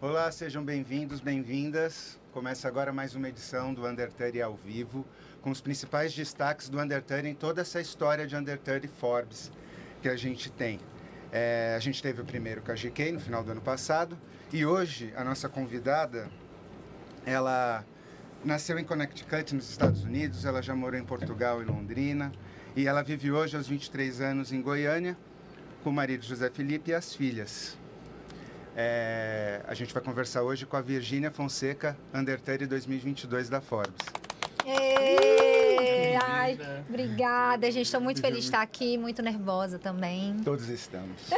Olá, sejam bem-vindos, bem-vindas. Começa agora mais uma edição do Under 30 ao vivo, com os principais destaques do Under 30 em toda essa história de Under 30 Forbes que a gente tem. É, a gente teve o primeiro KGK no final do ano passado e hoje a nossa convidada, ela nasceu em Connecticut, nos Estados Unidos, ela já morou em Portugal e Londrina e ela vive hoje aos 23 anos em Goiânia com o marido José Felipe e as filhas. É, a gente vai conversar hoje com a Virgínia Fonseca, Under 30 2022 da Forbes. Ei, ai, obrigada, gente. Estou muito feliz de estar aqui, muito nervosa também. Todos estamos.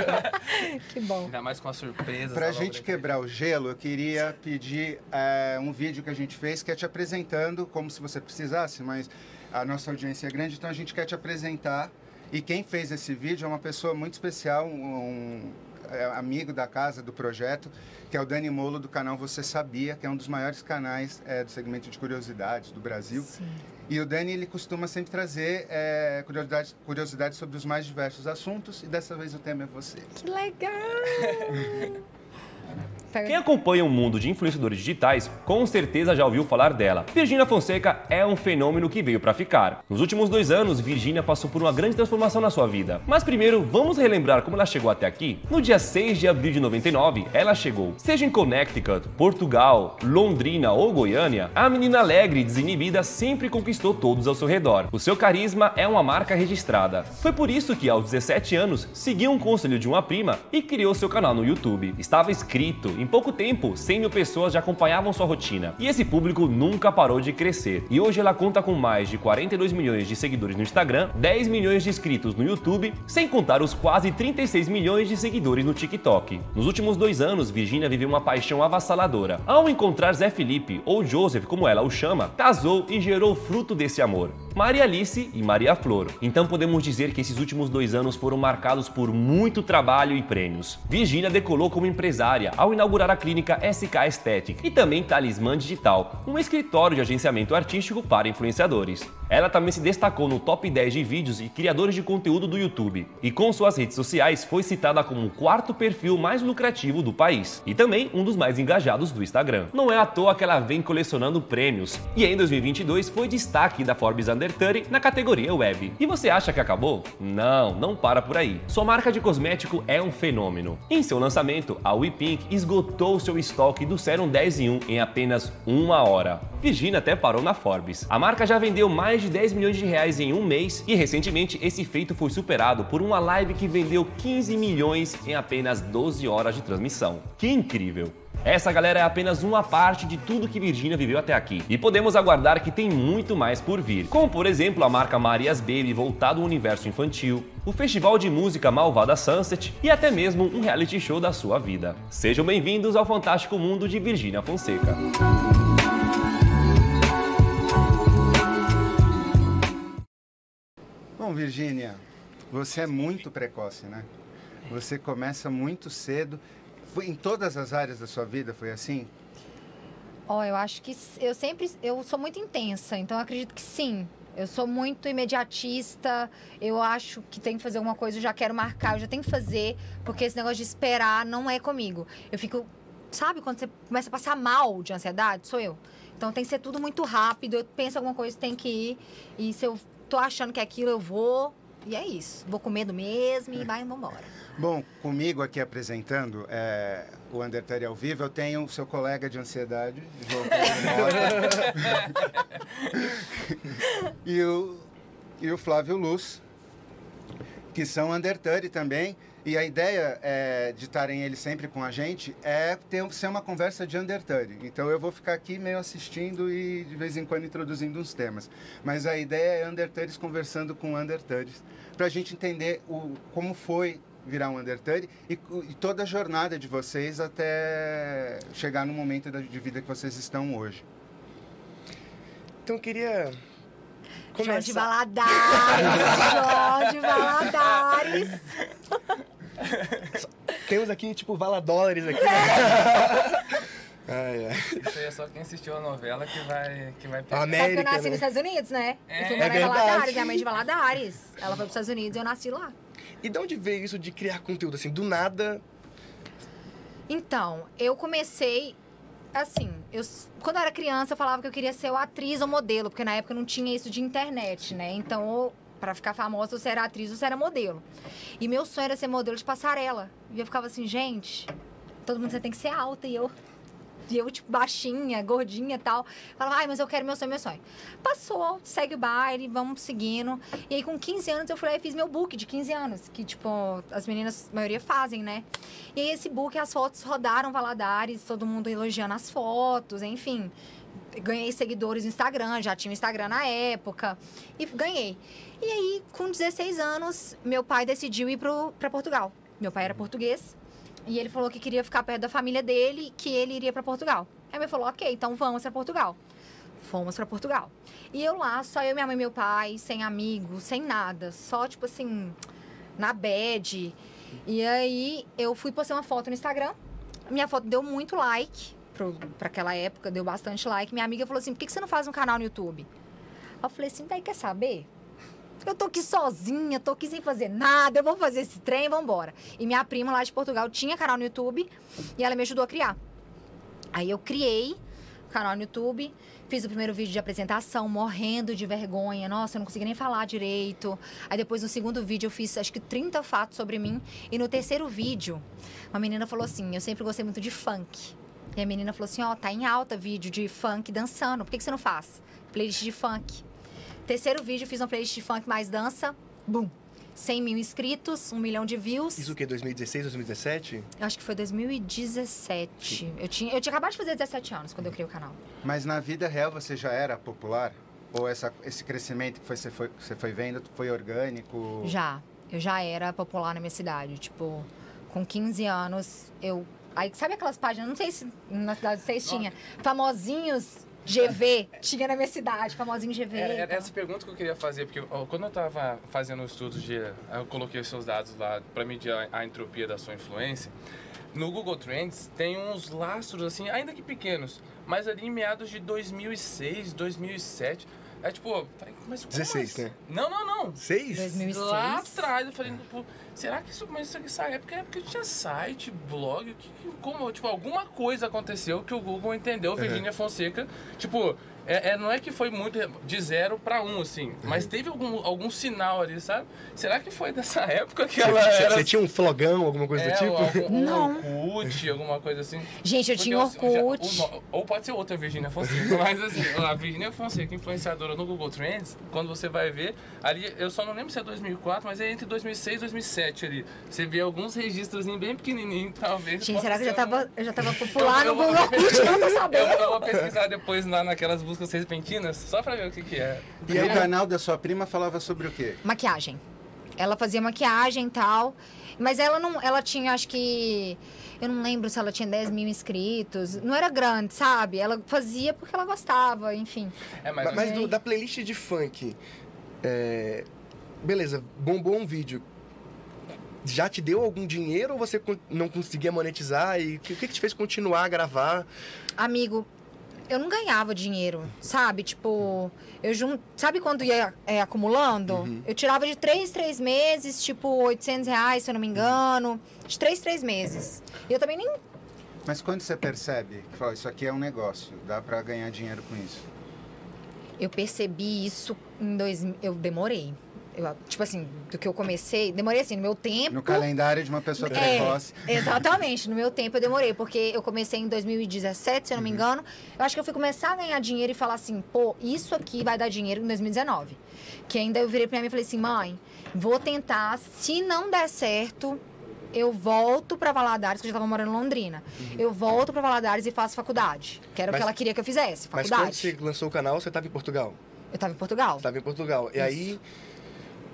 que bom. Ainda mais com a surpresa. Para a gente quebrar o gelo, eu queria pedir é, um vídeo que a gente fez que é te apresentando, como se você precisasse, mas a nossa audiência é grande, então a gente quer te apresentar. E quem fez esse vídeo é uma pessoa muito especial, um, amigo da casa, do projeto, que é o Dani Molo, do canal Você Sabia, que é um dos maiores canais é, do segmento de curiosidades do Brasil. Sim. E o Dani, ele costuma sempre trazer é, curiosidades, curiosidades sobre os mais diversos assuntos, e dessa vez o tema é você. Que legal! Quem acompanha o mundo de influenciadores digitais com certeza já ouviu falar dela. Virgínia Fonseca é um fenômeno que veio para ficar. Nos últimos dois anos, Virgínia passou por uma grande transformação na sua vida. Mas primeiro, vamos relembrar como ela chegou até aqui? No dia 6 de abril de 99, ela chegou. Seja em Connecticut, Portugal, Londrina ou Goiânia, a menina alegre e desinibida sempre conquistou todos ao seu redor. O seu carisma é uma marca registrada. Foi por isso que, aos 17 anos, seguiu um conselho de uma prima e criou seu canal no YouTube. Estava inscrito em pouco tempo, 100 mil pessoas já acompanhavam sua rotina. E esse público nunca parou de crescer. E hoje ela conta com mais de 42 milhões de seguidores no Instagram, 10 milhões de inscritos no YouTube, sem contar os quase 36 milhões de seguidores no TikTok. Nos últimos dois anos, Virginia viveu uma paixão avassaladora. Ao encontrar Zé Felipe, ou Joseph, como ela o chama, casou e gerou fruto desse amor. Maria Alice e Maria Flor. Então podemos dizer que esses últimos dois anos foram marcados por muito trabalho e prêmios. Virginia decolou como empresária ao inaugurar a clínica SK Aesthetic e também Talismã Digital, um escritório de agenciamento artístico para influenciadores. Ela também se destacou no top 10 de vídeos e criadores de conteúdo do YouTube, e com suas redes sociais foi citada como o quarto perfil mais lucrativo do país, e também um dos mais engajados do Instagram. Não é à toa que ela vem colecionando prêmios, e em 2022 foi destaque da Forbes Under 30 na categoria Web. E você acha que acabou? Não, não para por aí. Sua marca de cosmético é um fenômeno. Em seu lançamento, a WePink esgotou seu estoque do Serum 10 em 1 em apenas uma hora. Virginia até parou na Forbes. A marca já vendeu mais de 10 milhões de reais em um mês e recentemente esse feito foi superado por uma live que vendeu 15 milhões em apenas 12 horas de transmissão. Que incrível! Essa galera é apenas uma parte de tudo que Virginia viveu até aqui. E podemos aguardar que tem muito mais por vir. Como por exemplo a marca Marias Baby voltado ao universo infantil, o festival de música Malvada Sunset e até mesmo um reality show da sua vida. Sejam bem-vindos ao fantástico mundo de Virginia Fonseca. Bom, Virgínia, você é muito precoce, né? Você começa muito cedo. Foi em todas as áreas da sua vida foi assim? Ó, eu acho que eu sempre eu sou muito intensa, então acredito que sim. Eu sou muito imediatista. Eu acho que tem que fazer alguma coisa, eu já quero marcar, eu já tenho que fazer, porque esse negócio de esperar não é comigo. Eu fico, sabe quando você começa a passar mal de ansiedade? Sou eu. Então tem que ser tudo muito rápido. Eu penso alguma coisa, tem que ir. E se eu tô achando que é aquilo, eu vou. E é isso. Vou com medo mesmo e vai embora. Bom, comigo aqui apresentando é, o Undertale ao vivo, eu tenho o seu colega de ansiedade, João e, o, e o Flávio Luz, que são Undertale também. E a ideia é, de estarem eles sempre com a gente é ter, ser uma conversa de Undertale. Então eu vou ficar aqui meio assistindo e de vez em quando introduzindo uns temas. Mas a ideia é Undertales conversando com Undertales, para a gente entender o, como foi virar um Undertale e, e toda a jornada de vocês até chegar no momento da- de vida que vocês estão hoje. Então eu queria Jorge começar. Valadares! Jorge Valadares! Temos aqui, tipo, valadólares aqui. ai, ai. Isso aí é só quem assistiu a novela que vai, que vai pegar. Sabe que eu América, nasci né? nos Estados Unidos, né? É, eu fui é em verdade. Valadares, minha mãe é de Valadares. Ela foi para os Estados Unidos e eu nasci lá. E de onde veio isso de criar conteúdo? Assim, do nada, Então, eu comecei assim, eu, quando eu era criança, eu falava que eu queria ser ou atriz ou modelo, porque na época não tinha isso de internet, né? Então, pra ficar famosa, você era atriz ou você era modelo. E meu sonho era ser modelo de passarela. E eu ficava assim, gente, todo mundo você tem que ser alta. E eu, e eu tipo, baixinha, gordinha e tal. Falava, ai, mas eu quero meu sonho, meu sonho. Passou, segue o baile, vamos seguindo. E aí, com 15 anos, eu fui lá e fiz meu book de 15 anos, que, tipo, as meninas, a maioria fazem, né? E aí, esse book, as fotos rodaram Valadares, todo mundo elogiando as fotos, enfim. Ganhei seguidores no Instagram, já tinha Instagram na época. E ganhei. E aí, com 16 anos, meu pai decidiu ir para Portugal. Meu pai era português. E ele falou que queria ficar perto da família dele, que ele iria para Portugal. Aí meu falou, ok, então vamos para Portugal. Fomos para Portugal. E eu lá, só eu, minha mãe e meu pai, sem amigos, sem nada. Só, tipo assim, na bed. E aí eu fui postar uma foto no Instagram. Minha foto deu muito like. Para aquela época, deu bastante like. Minha amiga falou assim: por que você não faz um canal no YouTube? Eu falei assim: daí quer saber? Eu tô aqui sozinha, tô aqui sem fazer nada, eu vou fazer esse trem, vambora. E minha prima lá de Portugal tinha canal no YouTube e ela me ajudou a criar. Aí eu criei o canal no YouTube, fiz o primeiro vídeo de apresentação, morrendo de vergonha. Nossa, eu não consegui nem falar direito. Aí depois no segundo vídeo eu fiz acho que 30 fatos sobre mim. E no terceiro vídeo, uma menina falou assim: Eu sempre gostei muito de funk. E a menina falou assim: Ó, oh, tá em alta vídeo de funk dançando, por que, que você não faz? Playlist de funk. Terceiro vídeo, fiz uma playlist de funk mais dança. Bum! 100 mil inscritos, um milhão de views. Isso o quê? 2016, 2017? Eu acho que foi 2017. Eu tinha, eu tinha acabado de fazer 17 anos quando eu criei o canal. Mas na vida real você já era popular? Ou essa, esse crescimento que você foi, você foi vendo foi orgânico? Já. Eu já era popular na minha cidade. Tipo, com 15 anos, eu. Aí, sabe aquelas páginas? Não sei se na cidade vocês tinham. Famosinhos GV, tinha na minha cidade, famosinho GV. Era, era essa pergunta que eu queria fazer, porque ó, quando eu estava fazendo o estudo de. Eu coloquei os seus dados lá para medir a, a entropia da sua influência. No Google Trends tem uns lastros, assim, ainda que pequenos, mas ali em meados de 2006, 2007. É tipo, mas como 16, assim? né? Não, não, não. 6? 2006. Lá atrás, eu falei, pô, será que isso começou nessa época? É porque tinha site, blog, que, que, como, tipo, alguma coisa aconteceu que o Google entendeu, Virginia Fonseca, tipo, é, é, não é que foi muito de zero para um, assim, mas teve algum, algum sinal ali, sabe? Será que foi dessa época que ela Você, era... você tinha um flogão, alguma coisa é, do tipo? Algum, um Não. Orkut, alguma coisa assim. Gente, eu Porque tinha eu- Orkut. já- o- ou pode ser outra Virginia Fonseca, mas assim, a Virginia Fonseca, influenciadora no Google Trends, quando você vai ver, ali, eu só não lembro se é 2004, mas é entre 2006 e 2007 ali. Você vê alguns registros bem pequenininhos, talvez. Gente, será que eu já tava, eu já tava popular Eu- no eu Google vou- Orkut? Não tô Eu, sabendo. eu vou pesquisar depois lá naquelas buscas repentinas, só pra ver o que que é. E aí o canal da sua prima falava sobre o quê? Maquiagem. Ela fazia maquiagem e tal. Mas ela não. Ela tinha, acho que. Eu não lembro se ela tinha 10 mil inscritos. Não era grande, sabe? Ela fazia porque ela gostava, enfim. É, mas, Mas, do- da playlist de funk, é, beleza, bombou um vídeo. Já te deu algum dinheiro ou você não conseguia monetizar? E o que, o que que te fez continuar a gravar? Amigo, eu não ganhava dinheiro, sabe? Tipo, eu jun... Sabe quando ia é, acumulando? Uhum. Eu tirava de três, três meses, tipo, 800 reais, se eu não me engano. De três, três meses. E eu também nem Mas quando você percebe que fala, isso aqui é um negócio, dá pra ganhar dinheiro com isso? Eu percebi isso em dois... Eu demorei. Eu, tipo assim, do que eu comecei... Demorei assim, no meu tempo... No calendário de uma pessoa É, precoce. exatamente. No meu tempo eu demorei, porque eu comecei em 2017, se eu não Uhum. me engano. Eu acho que eu fui começar a ganhar dinheiro e falar assim, pô, isso aqui vai dar dinheiro em 2019. Que ainda eu virei pra minha mãe e falei assim, mãe, vou tentar, se não der certo, eu volto pra Valadares, que eu já tava morando em Londrina. Eu volto pra Valadares e faço faculdade. Que era o Uhum. Mas- que ela queria que eu fizesse, Mas faculdade. quando você lançou o canal, você estava em Portugal. Eu tava em Portugal. Estava em Portugal. E aí,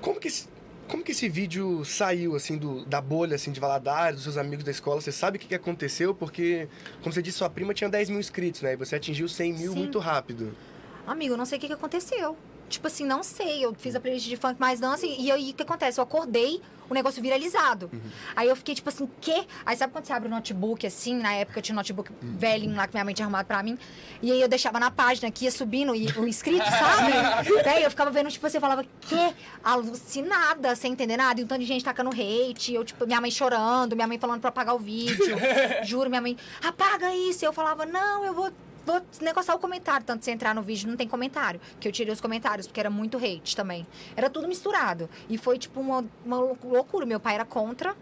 como que esse, como que esse vídeo saiu, assim, do, da bolha, assim, de Valadares, dos seus amigos da escola? Você sabe o que, que aconteceu? Porque, como você disse, sua prima tinha 10 mil inscritos, né? E você atingiu 100 mil Sim. muito rápido. Amigo, eu não sei o que, que aconteceu. Tipo assim, não sei. Eu fiz a playlist de funk mais dança e, e aí o que acontece? Eu acordei o negócio viralizado. Uhum. Aí eu fiquei tipo assim, quê? Aí sabe quando você abre o notebook assim? Na época eu tinha um notebook Uhum. velhinho lá que minha mãe tinha arrumado pra mim. E aí eu deixava na página que ia subindo e o inscrito, sabe? Daí eu ficava vendo, tipo, você falava, que alucinada, sem entender nada. E um tanto de gente tacando hate. Eu, tipo, minha mãe chorando, minha mãe falando pra apagar o vídeo. Juro, minha mãe, apaga isso. E eu falava, não, eu vou. Vou negociar o comentário, tanto se entrar no vídeo não tem comentário. Que eu tirei os comentários, porque era muito hate também. Era tudo misturado. E foi tipo uma, uma loucura. Meu pai era contra,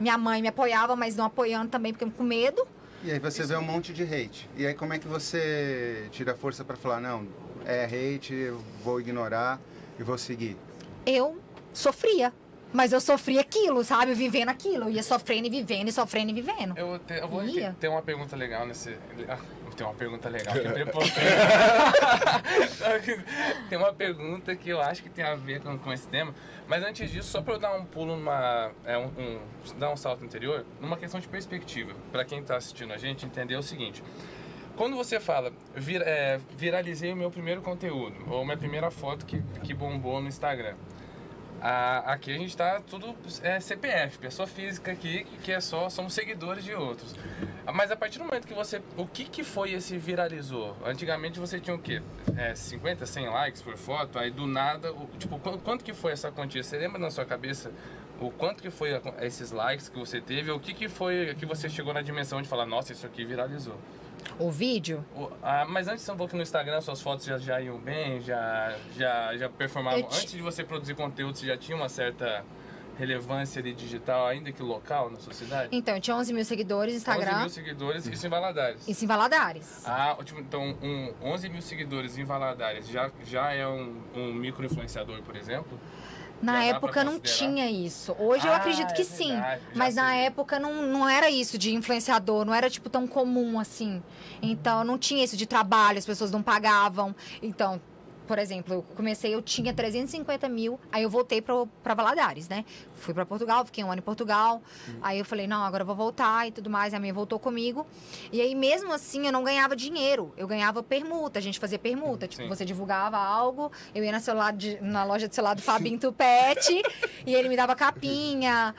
minha mãe me apoiava, mas não apoiando também, porque com medo. E aí você vê um monte de hate. E aí como é que você tira força pra falar, não, é hate, eu vou ignorar e vou seguir? Eu sofria. Mas eu sofria aquilo, sabe? Vivendo aquilo. Eu ia sofrendo e vivendo, e sofrendo e vivendo. Eu, te, eu vou ter, ter uma pergunta legal nesse. Tem uma pergunta legal. que preparei. tem uma pergunta que eu acho que tem a ver com, com esse tema. Mas antes disso, só para eu dar um pulo numa. É, um, um- dar um salto interior, numa questão de perspectiva. Para quem está assistindo a gente entender o seguinte. Quando você fala, vir, é, viralizei o meu primeiro conteúdo, ou minha primeira foto que, que bombou no Instagram. A- aqui a gente tá tudo é, CPF, pessoa física aqui, que, é só, somos seguidores de outros. Mas a partir do momento que você. O que, que foi esse viralizou? Antigamente você tinha o quê? É, 50, 100 likes por foto, aí do nada. o- tipo, qu- quanto que foi essa quantia? Você lembra na sua cabeça o quanto que foi a- esses likes que você teve? O que, que foi que você chegou na dimensão de falar, nossa, isso aqui viralizou? O vídeo? O- ah, mas antes um pouco no Instagram, suas fotos já, já iam bem, já, já, já performavam. Ti- Antes de você produzir conteúdo, você já tinha uma certa relevância ali digital, ainda que local na sociedade? Então, tinha 11 mil seguidores no 11 Instagram. mil seguidores, isso em Valadares. Isso em Valadares. Ah, ótimo. Então, um 11 mil seguidores em Valadares já, já é um, um micro-influenciador, por exemplo? Na época não tinha isso. Hoje eu Ah, acredito que é sim. verdade, Mas na sei. época não, não era isso de influenciador, não era tipo tão comum assim. Então não tinha isso de trabalho, as pessoas não pagavam. Então, por exemplo, eu comecei, eu tinha 350 mil, aí eu voltei pra Valadares, né? Fui pra Portugal, fiquei um ano em Portugal. Uhum. Aí eu falei, não, agora eu vou voltar e tudo mais. A minha voltou comigo. E aí, mesmo assim, eu não ganhava dinheiro. Eu ganhava permuta, a gente fazia permuta. Tipo, Sim. você divulgava algo, eu ia na, celular de- na loja de celular do Fabinho Tupete e ele me dava capinha,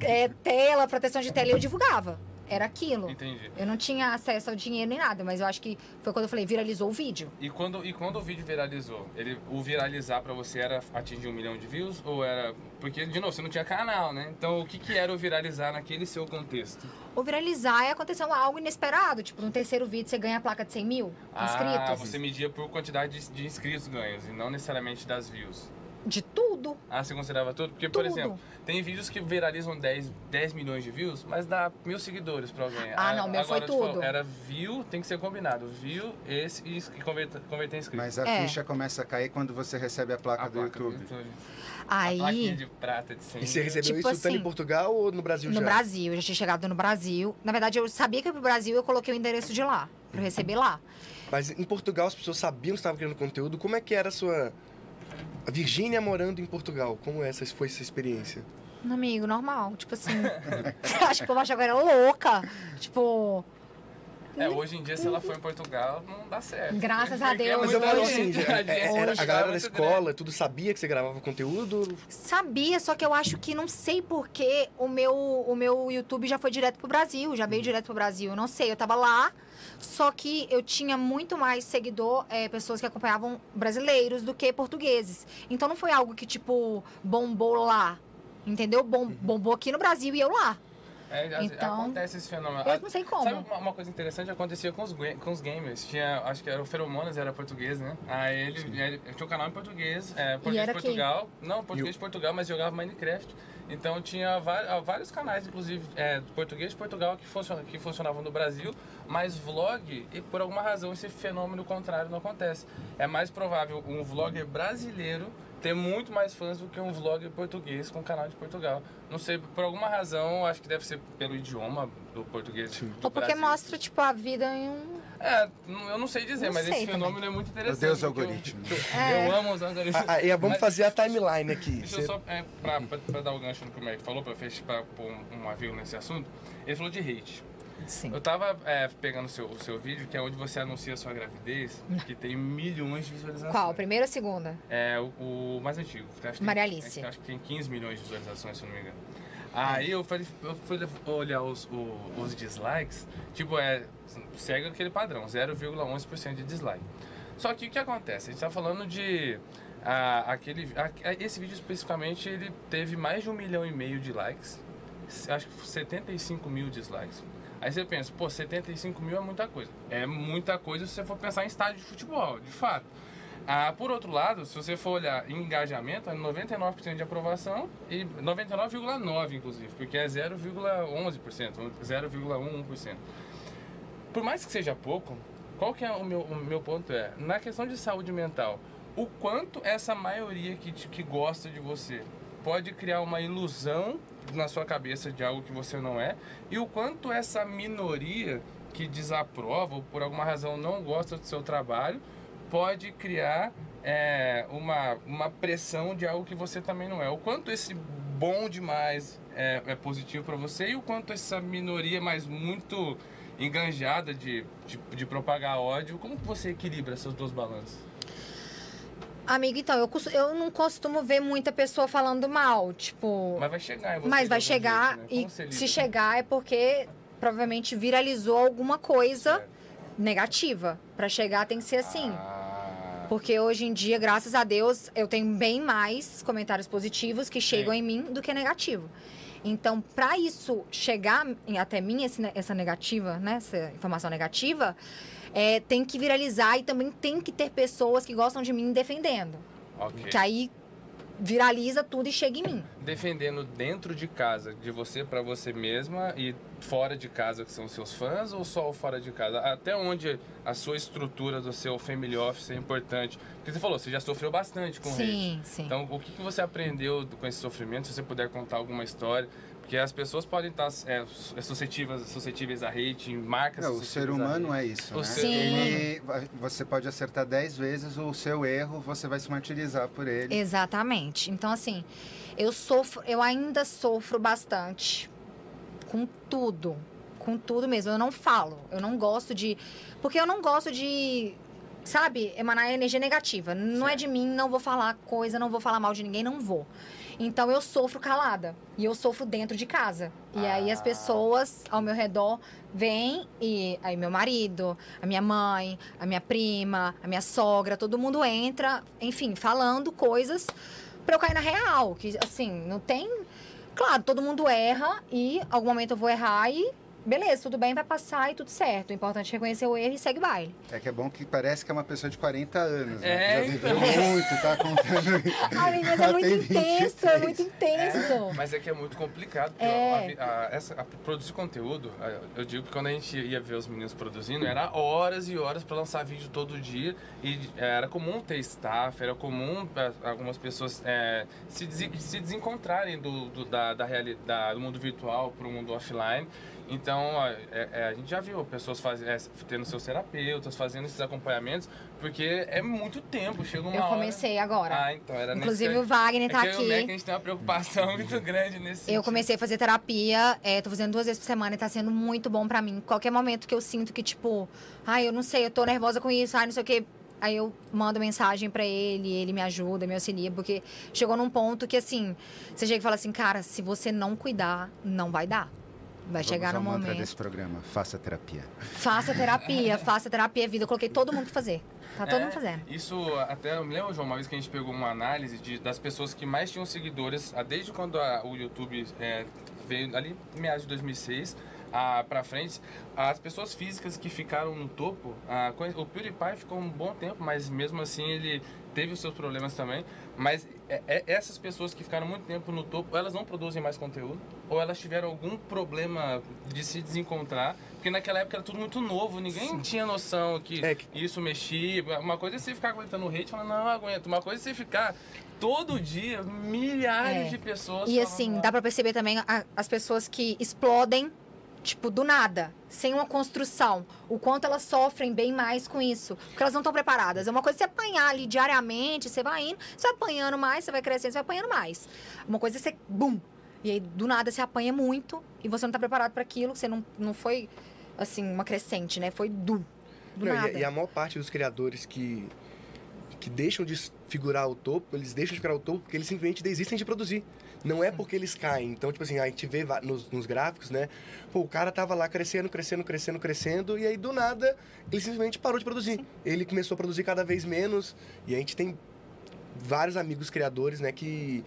é, tela, proteção de tela e eu divulgava. Era aquilo. Entendi. Eu não tinha acesso ao dinheiro nem nada, mas eu acho que foi quando eu falei, viralizou o vídeo. E quando, e quando o vídeo viralizou? Ele, o viralizar pra você era atingir um milhão de views? Ou era. Porque, de novo, você não tinha canal, né? Então, o que, que era o viralizar naquele seu contexto? O viralizar é acontecer algo inesperado. Tipo, no terceiro vídeo você ganha a placa de 100 mil Ah, inscritos. você media por quantidade de, de inscritos ganhos e não necessariamente das views. De tudo. Ah, você considerava tudo? Porque, por Tudo. exemplo, tem vídeos que viralizam 10, 10 milhões de views, mas dá mil seguidores pra alguém. Ah, não, meu foi Agora, tipo, tudo. era view, tem que ser combinado. View, esse e e converter, converter em inscritos. Mas a É. ficha começa a cair quando você recebe a placa A do placa YouTube. A plaquinha Aí, de prata de 100 E você recebeu Tipo isso tanto em assim, Portugal ou no Brasil no já? Brasil, eu já tinha chegado no Brasil. Na verdade, eu sabia que ia pro Brasil, eu coloquei o endereço de lá, pra eu receber lá. Mas em Portugal as pessoas sabiam que você estava criando conteúdo. Como é que era a sua... A Virgínia morando em Portugal, como essa foi essa experiência? Amigo, normal. Tipo assim. acho que o povo eu era louca. Tipo. É, hoje em dia, se ela for em Portugal, não dá certo. Graças a é Deus, Mas eu falo assim, a é- é- era- a galera tá da muito escola, tudo sabia que você gravava conteúdo? Sabia, só que eu acho que não sei porque o meu, o meu YouTube já foi direto pro Brasil, já veio direto pro Brasil. Eu não sei, eu tava lá, só que eu tinha muito mais seguidor, é, pessoas que acompanhavam brasileiros do que portugueses. Então não foi algo que, tipo, bombou lá. Entendeu? Bom, bombou aqui no Brasil e eu lá. É, Então, acontece esse fenômeno. Eu não sei como. Sabe uma, uma coisa interessante acontecia com os, com os gamers? Tinha, acho que era o Feromonas, era português, né? Aí ele, ele tinha um canal em português, é, português de Portugal. Não, português de Portugal, mas jogava Minecraft. Então tinha ah, vários canais, inclusive, é, português de Portugal que, que funcionavam no Brasil, mas vlog, e por alguma razão esse fenômeno contrário não acontece. É mais provável um vlogger brasileiro ter muito mais fãs do que um vlogger português com canal de Portugal. Não sei, por alguma razão, acho que deve ser pelo idioma do português. do Ou porque Brasil. mostra, tipo, a vida em um. É, eu não sei dizer, Não mas sei esse também. fenômeno é muito interessante. Deus porque eu- algoritmo. Eu, É. eu amo os algoritmos. Ah, ah, e vamos Mas- fazer a timeline aqui. Deixa eu Você- só, é, pra, pra, pra dar o gancho no que o Mac falou, pra, fechar, pra pôr um, um avião nesse assunto. Ele falou de hate. Sim. Eu tava é, pegando o seu, o seu vídeo, que é onde você anuncia a sua gravidez, que tem milhões de visualizações. Qual? Primeira ou segunda? É o, o mais antigo. acho que Maria tem- Alice. é Acho que tem 15 milhões de visualizações, se eu não me engano. Aí eu, falei, eu fui olhar os, os dislikes, tipo, é, segue aquele padrão, 0,11% de dislike. Só que o que acontece? A gente tá falando de. ah, aquele, ah, esse vídeo especificamente ele teve mais de um milhão e meio de likes, acho que 75 mil dislikes. Aí você pensa, pô, 75 mil é muita coisa. É muita coisa se você for pensar em estádio de futebol, de fato. Ah, por outro lado, se você for olhar em engajamento, é 99% de aprovação e 99,9% inclusive, porque é 0,11%, 0,11%. Por mais que seja pouco, qual que é o meu, o meu ponto é, na questão de saúde mental, o quanto essa maioria que, que gosta de você pode criar uma ilusão na sua cabeça de algo que você não é, e o quanto essa minoria que desaprova ou por alguma razão não gosta do seu trabalho pode criar é, uma, uma pressão de algo que você também não é. O quanto esse bom demais é, é positivo para você e o quanto essa minoria, mas muito enganjada de, de, de propagar ódio, como você equilibra essas duas balanças? Amigo, então, eu, eu não costumo ver muita pessoa falando mal, tipo. Mas vai chegar. Mas vai chegar né? e se chegar é porque provavelmente viralizou alguma coisa Certo. negativa. Pra chegar tem que ser assim. Ah, Porque hoje em dia, graças a Deus, eu tenho bem mais comentários positivos que chegam Sim. em mim do que negativo. Então, para isso chegar até mim, esse essa negativa, né, essa informação negativa, é, tem que viralizar e também tem que ter pessoas que gostam de mim defendendo. ok. Que aí viraliza tudo e chega em mim. Defendendo dentro de casa, de você pra você mesma e fora de casa, que são seus fãs, ou só o fora de casa? Até onde a sua estrutura do seu family office é importante? Porque você falou, você já sofreu bastante com hate. Sim, sim. Então, o que, que você aprendeu com esse sofrimento? Se você puder contar alguma história. Porque as pessoas podem estar é, suscetíveis, suscetíveis a hate, em marcas Não, o ser humano é isso, O né? ser Sim. Ele, você pode acertar 10 vezes, o seu erro você vai se martirizar por ele. Exatamente. Então, assim, eu sofro, eu ainda sofro bastante com tudo. Com tudo mesmo. Eu não falo. Eu não gosto de. Porque eu não gosto de. Sabe, emanar energia negativa. Não é Certo. de mim, não vou falar coisa, não vou falar mal de ninguém, não vou. Então eu sofro calada. E eu sofro dentro de casa. E aí as Ah. pessoas ao meu redor vêm e aí meu marido, a minha mãe, a minha prima, a minha sogra, todo mundo entra, enfim, falando coisas pra eu cair na real. Que assim, não tem. Claro, todo mundo erra e algum momento eu vou errar e beleza, tudo bem, vai passar e tudo certo. O importante é reconhecer o erro e segue o baile. É que é bom que parece que é uma pessoa de 40 anos, né? É, já viveu então. muito, tá contando. Ai, mas é muito intenso, é 26. muito intenso. Mas é que é muito complicado, porque É. a a- essa- a produzir conteúdo, eu digo que quando a gente ia ver os meninos produzindo, era horas e horas para lançar vídeo todo dia. E é, era comum ter staff, era comum é, algumas pessoas é, se, desi- se desencontrarem do, do- da, da realidade, do mundo virtual para o mundo offline. Então, ó, é- é, a gente já viu pessoas faz, é, tendo seus terapeutas, fazendo esses acompanhamentos, porque é muito tempo, chega uma Eu hora... comecei agora. Ah, então era nesse- Inclusive o Wagner tá é que eu e o Mac, a aqui. gente tem uma preocupação muito grande nesse Eu sentido. comecei a fazer terapia, é, tô fazendo duas vezes por semana e tá sendo muito bom pra mim. Qualquer momento que eu sinto que, tipo, ai, eu não sei, eu tô nervosa com isso, ai, não sei o quê. Aí eu mando mensagem pra ele, ele me ajuda, me auxilia, porque chegou num ponto que, assim, você chega e fala assim, cara, se você não cuidar, não vai dar. Vai Vamos chegar no mantra momento. desse programa, faça terapia. Faça terapia, faça terapia vida. Eu coloquei todo mundo pra fazer. Tá todo É, mundo fazendo. Isso até eu me lembro, João, uma vez que a gente pegou uma análise de, das pessoas que mais tinham seguidores, ah, desde quando a- o YouTube é, veio ali meados de 2006 ah, pra frente, as pessoas físicas que ficaram no topo, ah, o PewDiePie ficou um bom tempo, mas mesmo assim ele teve os seus problemas também. Mas é- é- essas pessoas que ficaram muito tempo no topo, elas não produzem mais conteúdo, ou elas tiveram algum problema de se desencontrar, porque naquela época era tudo muito novo, ninguém tinha noção que É que- isso mexia. Uma coisa é você ficar aguentando o hate, falando, não, aguento. Uma coisa é você ficar todo dia, milhares É. de pessoas. E assim, "Ah, dá pra perceber também a- as pessoas que explodem, tipo, do nada, sem uma construção. O quanto elas sofrem bem mais com isso. Porque elas não estão preparadas. É uma coisa você apanhar ali diariamente, você vai indo, você vai apanhando mais, você vai crescendo, você vai apanhando mais. Uma coisa é você, bum, E aí, do nada, você apanha muito e você não tá preparado para aquilo. Você não, não foi, assim, uma crescente, né? Foi do, do Não, nada. e, e a maior parte dos criadores que, que deixam de figurar o topo, eles deixam de figurar o topo porque eles simplesmente desistem de produzir. Não é porque eles caem. Então, tipo assim, a gente vê nos, nos gráficos, né? Pô, o cara tava lá crescendo, crescendo, crescendo, crescendo, e aí do nada ele simplesmente parou de produzir. Ele começou a produzir cada vez menos, e a gente tem vários amigos criadores, né, que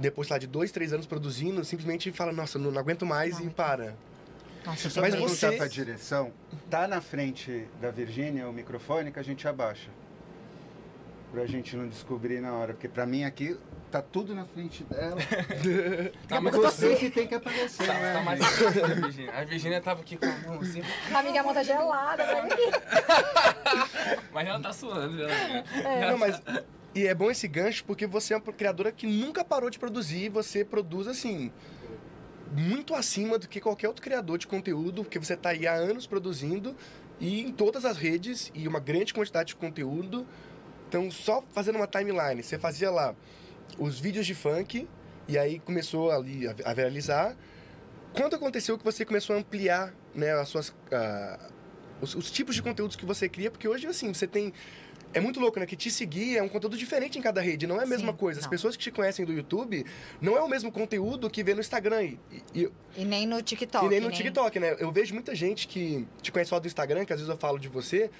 depois lá de dois, três anos produzindo, simplesmente fala, nossa, não, não aguento mais Não e para. Nossa, Mas você- pra direção, tá na frente da Virgínia o microfone que a gente abaixa. Pra gente não descobrir na hora. Porque pra mim aqui tá tudo na frente dela. Tá, mas Você que tem que aparecer, Tá, né? tá mais a Virgínia. A Virgínia tava aqui com a mão assim, Amiga, a mão tá gelada, aqui. mas ela tá suando. Já. Não, mas. E é bom esse gancho porque você é uma criadora que nunca parou de produzir, você produz assim. Muito acima do que qualquer outro criador de conteúdo, porque você tá aí há anos produzindo e em todas as redes e uma grande quantidade de conteúdo. Então, só fazendo uma timeline, você fazia lá os vídeos de funk e aí começou ali a a viralizar. Quando aconteceu que você começou a ampliar né, as suas, ah, os, os tipos de conteúdos que você cria? Porque hoje, assim, você tem é muito louco, né? Que te seguir é um conteúdo diferente em cada rede, não é a mesma Sim, coisa. As não. pessoas que te conhecem do YouTube não é o mesmo conteúdo que vê no Instagram e, e, E nem no TikTok. e nem no TikTok, né? Eu vejo muita gente que te conhece só do Instagram, que às vezes eu falo de você,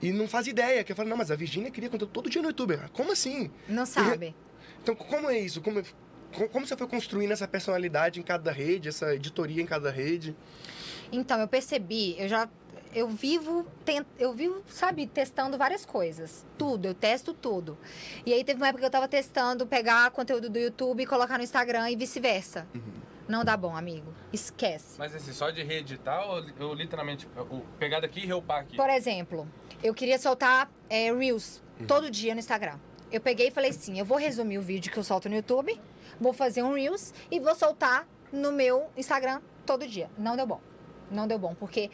e não faz ideia. Que eu falo, não, mas a Virgínia queria conteúdo todo dia no YouTube. Como assim? Não sabe. Então, como é isso? Como, co- como você foi construindo essa personalidade em cada rede, essa editoria em cada rede? Então, eu percebi, eu já. Eu vivo, eu vivo, sabe, testando várias coisas. Tudo, eu testo tudo. E aí teve uma época que eu tava testando pegar conteúdo do YouTube e colocar no Instagram e vice-versa. Não dá bom, amigo. Esquece. Mas assim, só de reeditar ou eu literalmente o, pegar daqui e reupar aqui? Por exemplo, eu queria soltar é, Reels todo dia no Instagram. Eu peguei e falei assim: eu vou resumir o vídeo que eu solto no YouTube, vou fazer um Reels e vou soltar no meu Instagram todo dia. Não deu bom. Não deu bom, porque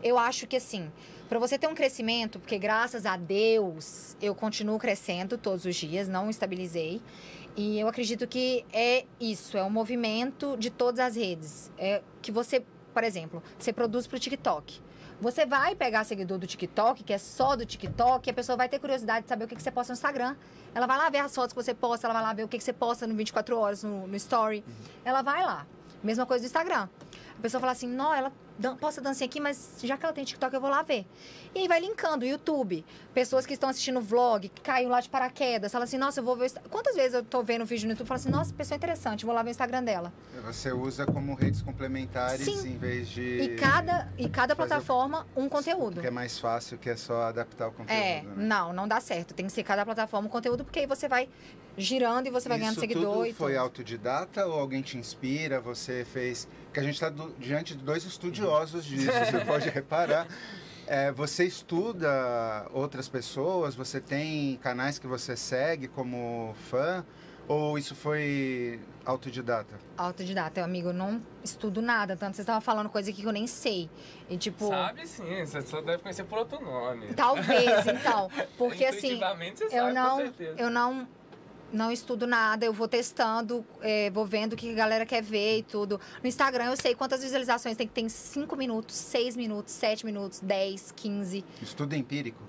eu acho que assim, para você ter um crescimento, porque graças a Deus eu continuo crescendo todos os dias, não estabilizei. E eu acredito que é isso, é um movimento de todas as redes. É que você, por exemplo, você produz para o TikTok. Você vai pegar seguidor do TikTok, que é só do TikTok, e a pessoa vai ter curiosidade de saber o que, que você posta no Instagram. Ela vai lá ver as fotos que você posta, ela vai lá ver o que, que você posta no 24 horas, no, no Story. Ela vai lá. Mesma coisa do Instagram. A pessoa fala assim, não, ela dan posta dancinha aqui, mas já que ela tem TikTok, eu vou lá ver. E aí vai linkando, YouTube. Pessoas que estão assistindo vlog, que caiu lá de paraquedas, fala assim, nossa, eu vou ver... Quantas vezes eu tô vendo vídeo no YouTube e falo assim, nossa, pessoa interessante, vou lá ver o Instagram dela. Você usa como redes complementares Sim. em vez de. E cada, e cada o- plataforma, um conteúdo. Que é mais fácil, que é só adaptar o conteúdo. É, né? não, não dá certo. Tem que ser cada plataforma um conteúdo, porque aí você vai girando e você vai ganhando Isso seguidor tudo e foi tudo. autodidata ou alguém te inspira? Você fez. Porque a gente está diante de dois estudiosos disso, você pode reparar. É, você estuda outras pessoas? Você tem canais que você segue como fã? Ou isso foi autodidata? Autodidata, eu, amigo, eu não estudo nada. Tanto você estava falando coisa aqui que eu nem sei. E tipo. Sabe sim, você só deve conhecer por outro nome. Talvez, então. Porque assim, você eu sabe, não, com certeza. eu não, não estudo nada, eu vou testando, é, vou vendo o que a galera quer ver e tudo. No Instagram eu sei quantas visualizações tem que ter em 5 minutos, 6 minutos, 7 minutos, 10, 15. Estudo empírico?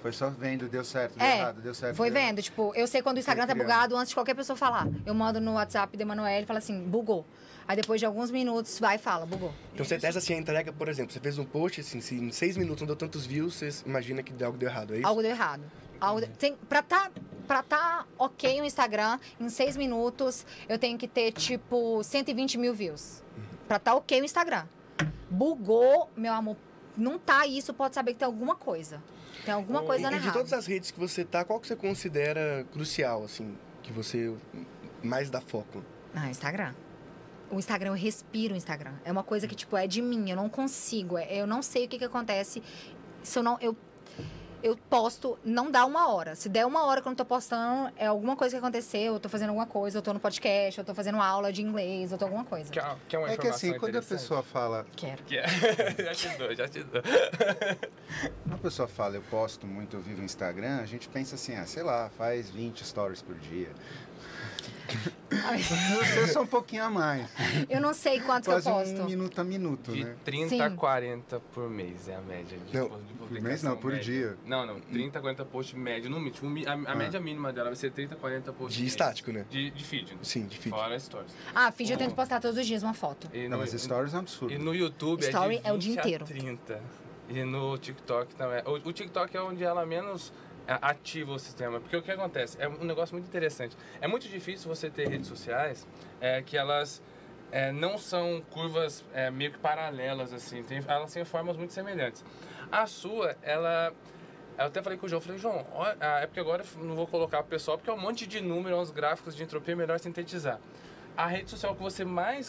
Foi só vendo, deu certo, deu É, errado, deu certo. Foi deu- vendo, tipo, eu sei quando o Instagram tá bugado antes de qualquer pessoa falar. Eu mando no WhatsApp de Emanuele e falo assim, bugou. Aí depois de alguns minutos vai e fala, bugou. Então você testa assim a entrega, por exemplo, você fez um post, assim, se em seis minutos não deu tantos views, você imagina que algo deu errado, é isso? Algo deu errado. Algo de... tem, pra, tá, pra tá ok o Instagram, em seis minutos, eu tenho que ter, tipo, 120 mil views. Pra tá ok o Instagram. Bugou, meu amor, não tá isso, pode saber que tem alguma coisa. Tem alguma coisa E, dando e de todas as redes que você tá, qual que você considera crucial, assim, que você mais dá foco? Ah, Instagram. O Instagram, eu respiro o Instagram. É uma coisa que, tipo, é de mim, eu não consigo. é- Eu não sei o que, que acontece. Se eu não. Eu, eu posto, não dá uma hora. Se der uma hora que eu não tô postando, é alguma coisa que aconteceu, eu tô fazendo alguma coisa, eu tô no podcast, eu tô fazendo aula de inglês, eu tô alguma coisa. Quer, quer uma É que assim, quando a pessoa fala, Quero. Que é- já te dou, já te dou. Quando a pessoa fala eu posto muito, eu vivo no Instagram, a gente pensa assim, ah, sei lá, faz 20 stories por dia. Eu sou um pouquinho a mais. Eu não sei quanto Quase que eu posto. um minuto a minuto, De né? 30 Sim. a 40 por mês é a média de, Não, de por mês não, por média. dia. Não, não. 30 a 40 posts médio no mínimo. A, a média mínima dela vai ser 30 a 40 posts. De estático, né? De, de feed. né? Sim, de feed. Fora stories. Ah, feed eu tento postar todos os dias uma foto. E Não, mas stories é um absurdo. E no YouTube Story é de é o dia 20 a inteiro. 30. E no TikTok também. O, o TikTok é onde ela menos ativa o sistema. Porque o que acontece? É um negócio muito interessante. É muito difícil você ter redes sociais é, que elas é, não são curvas é, meio que paralelas, assim. Tem, elas têm formas muito semelhantes. A sua, ela... Eu até falei com o João, falei, João, ó, é porque agora não vou colocar o pessoal, porque é um monte de número, uns gráficos de entropia, é melhor sintetizar. A rede social que você mais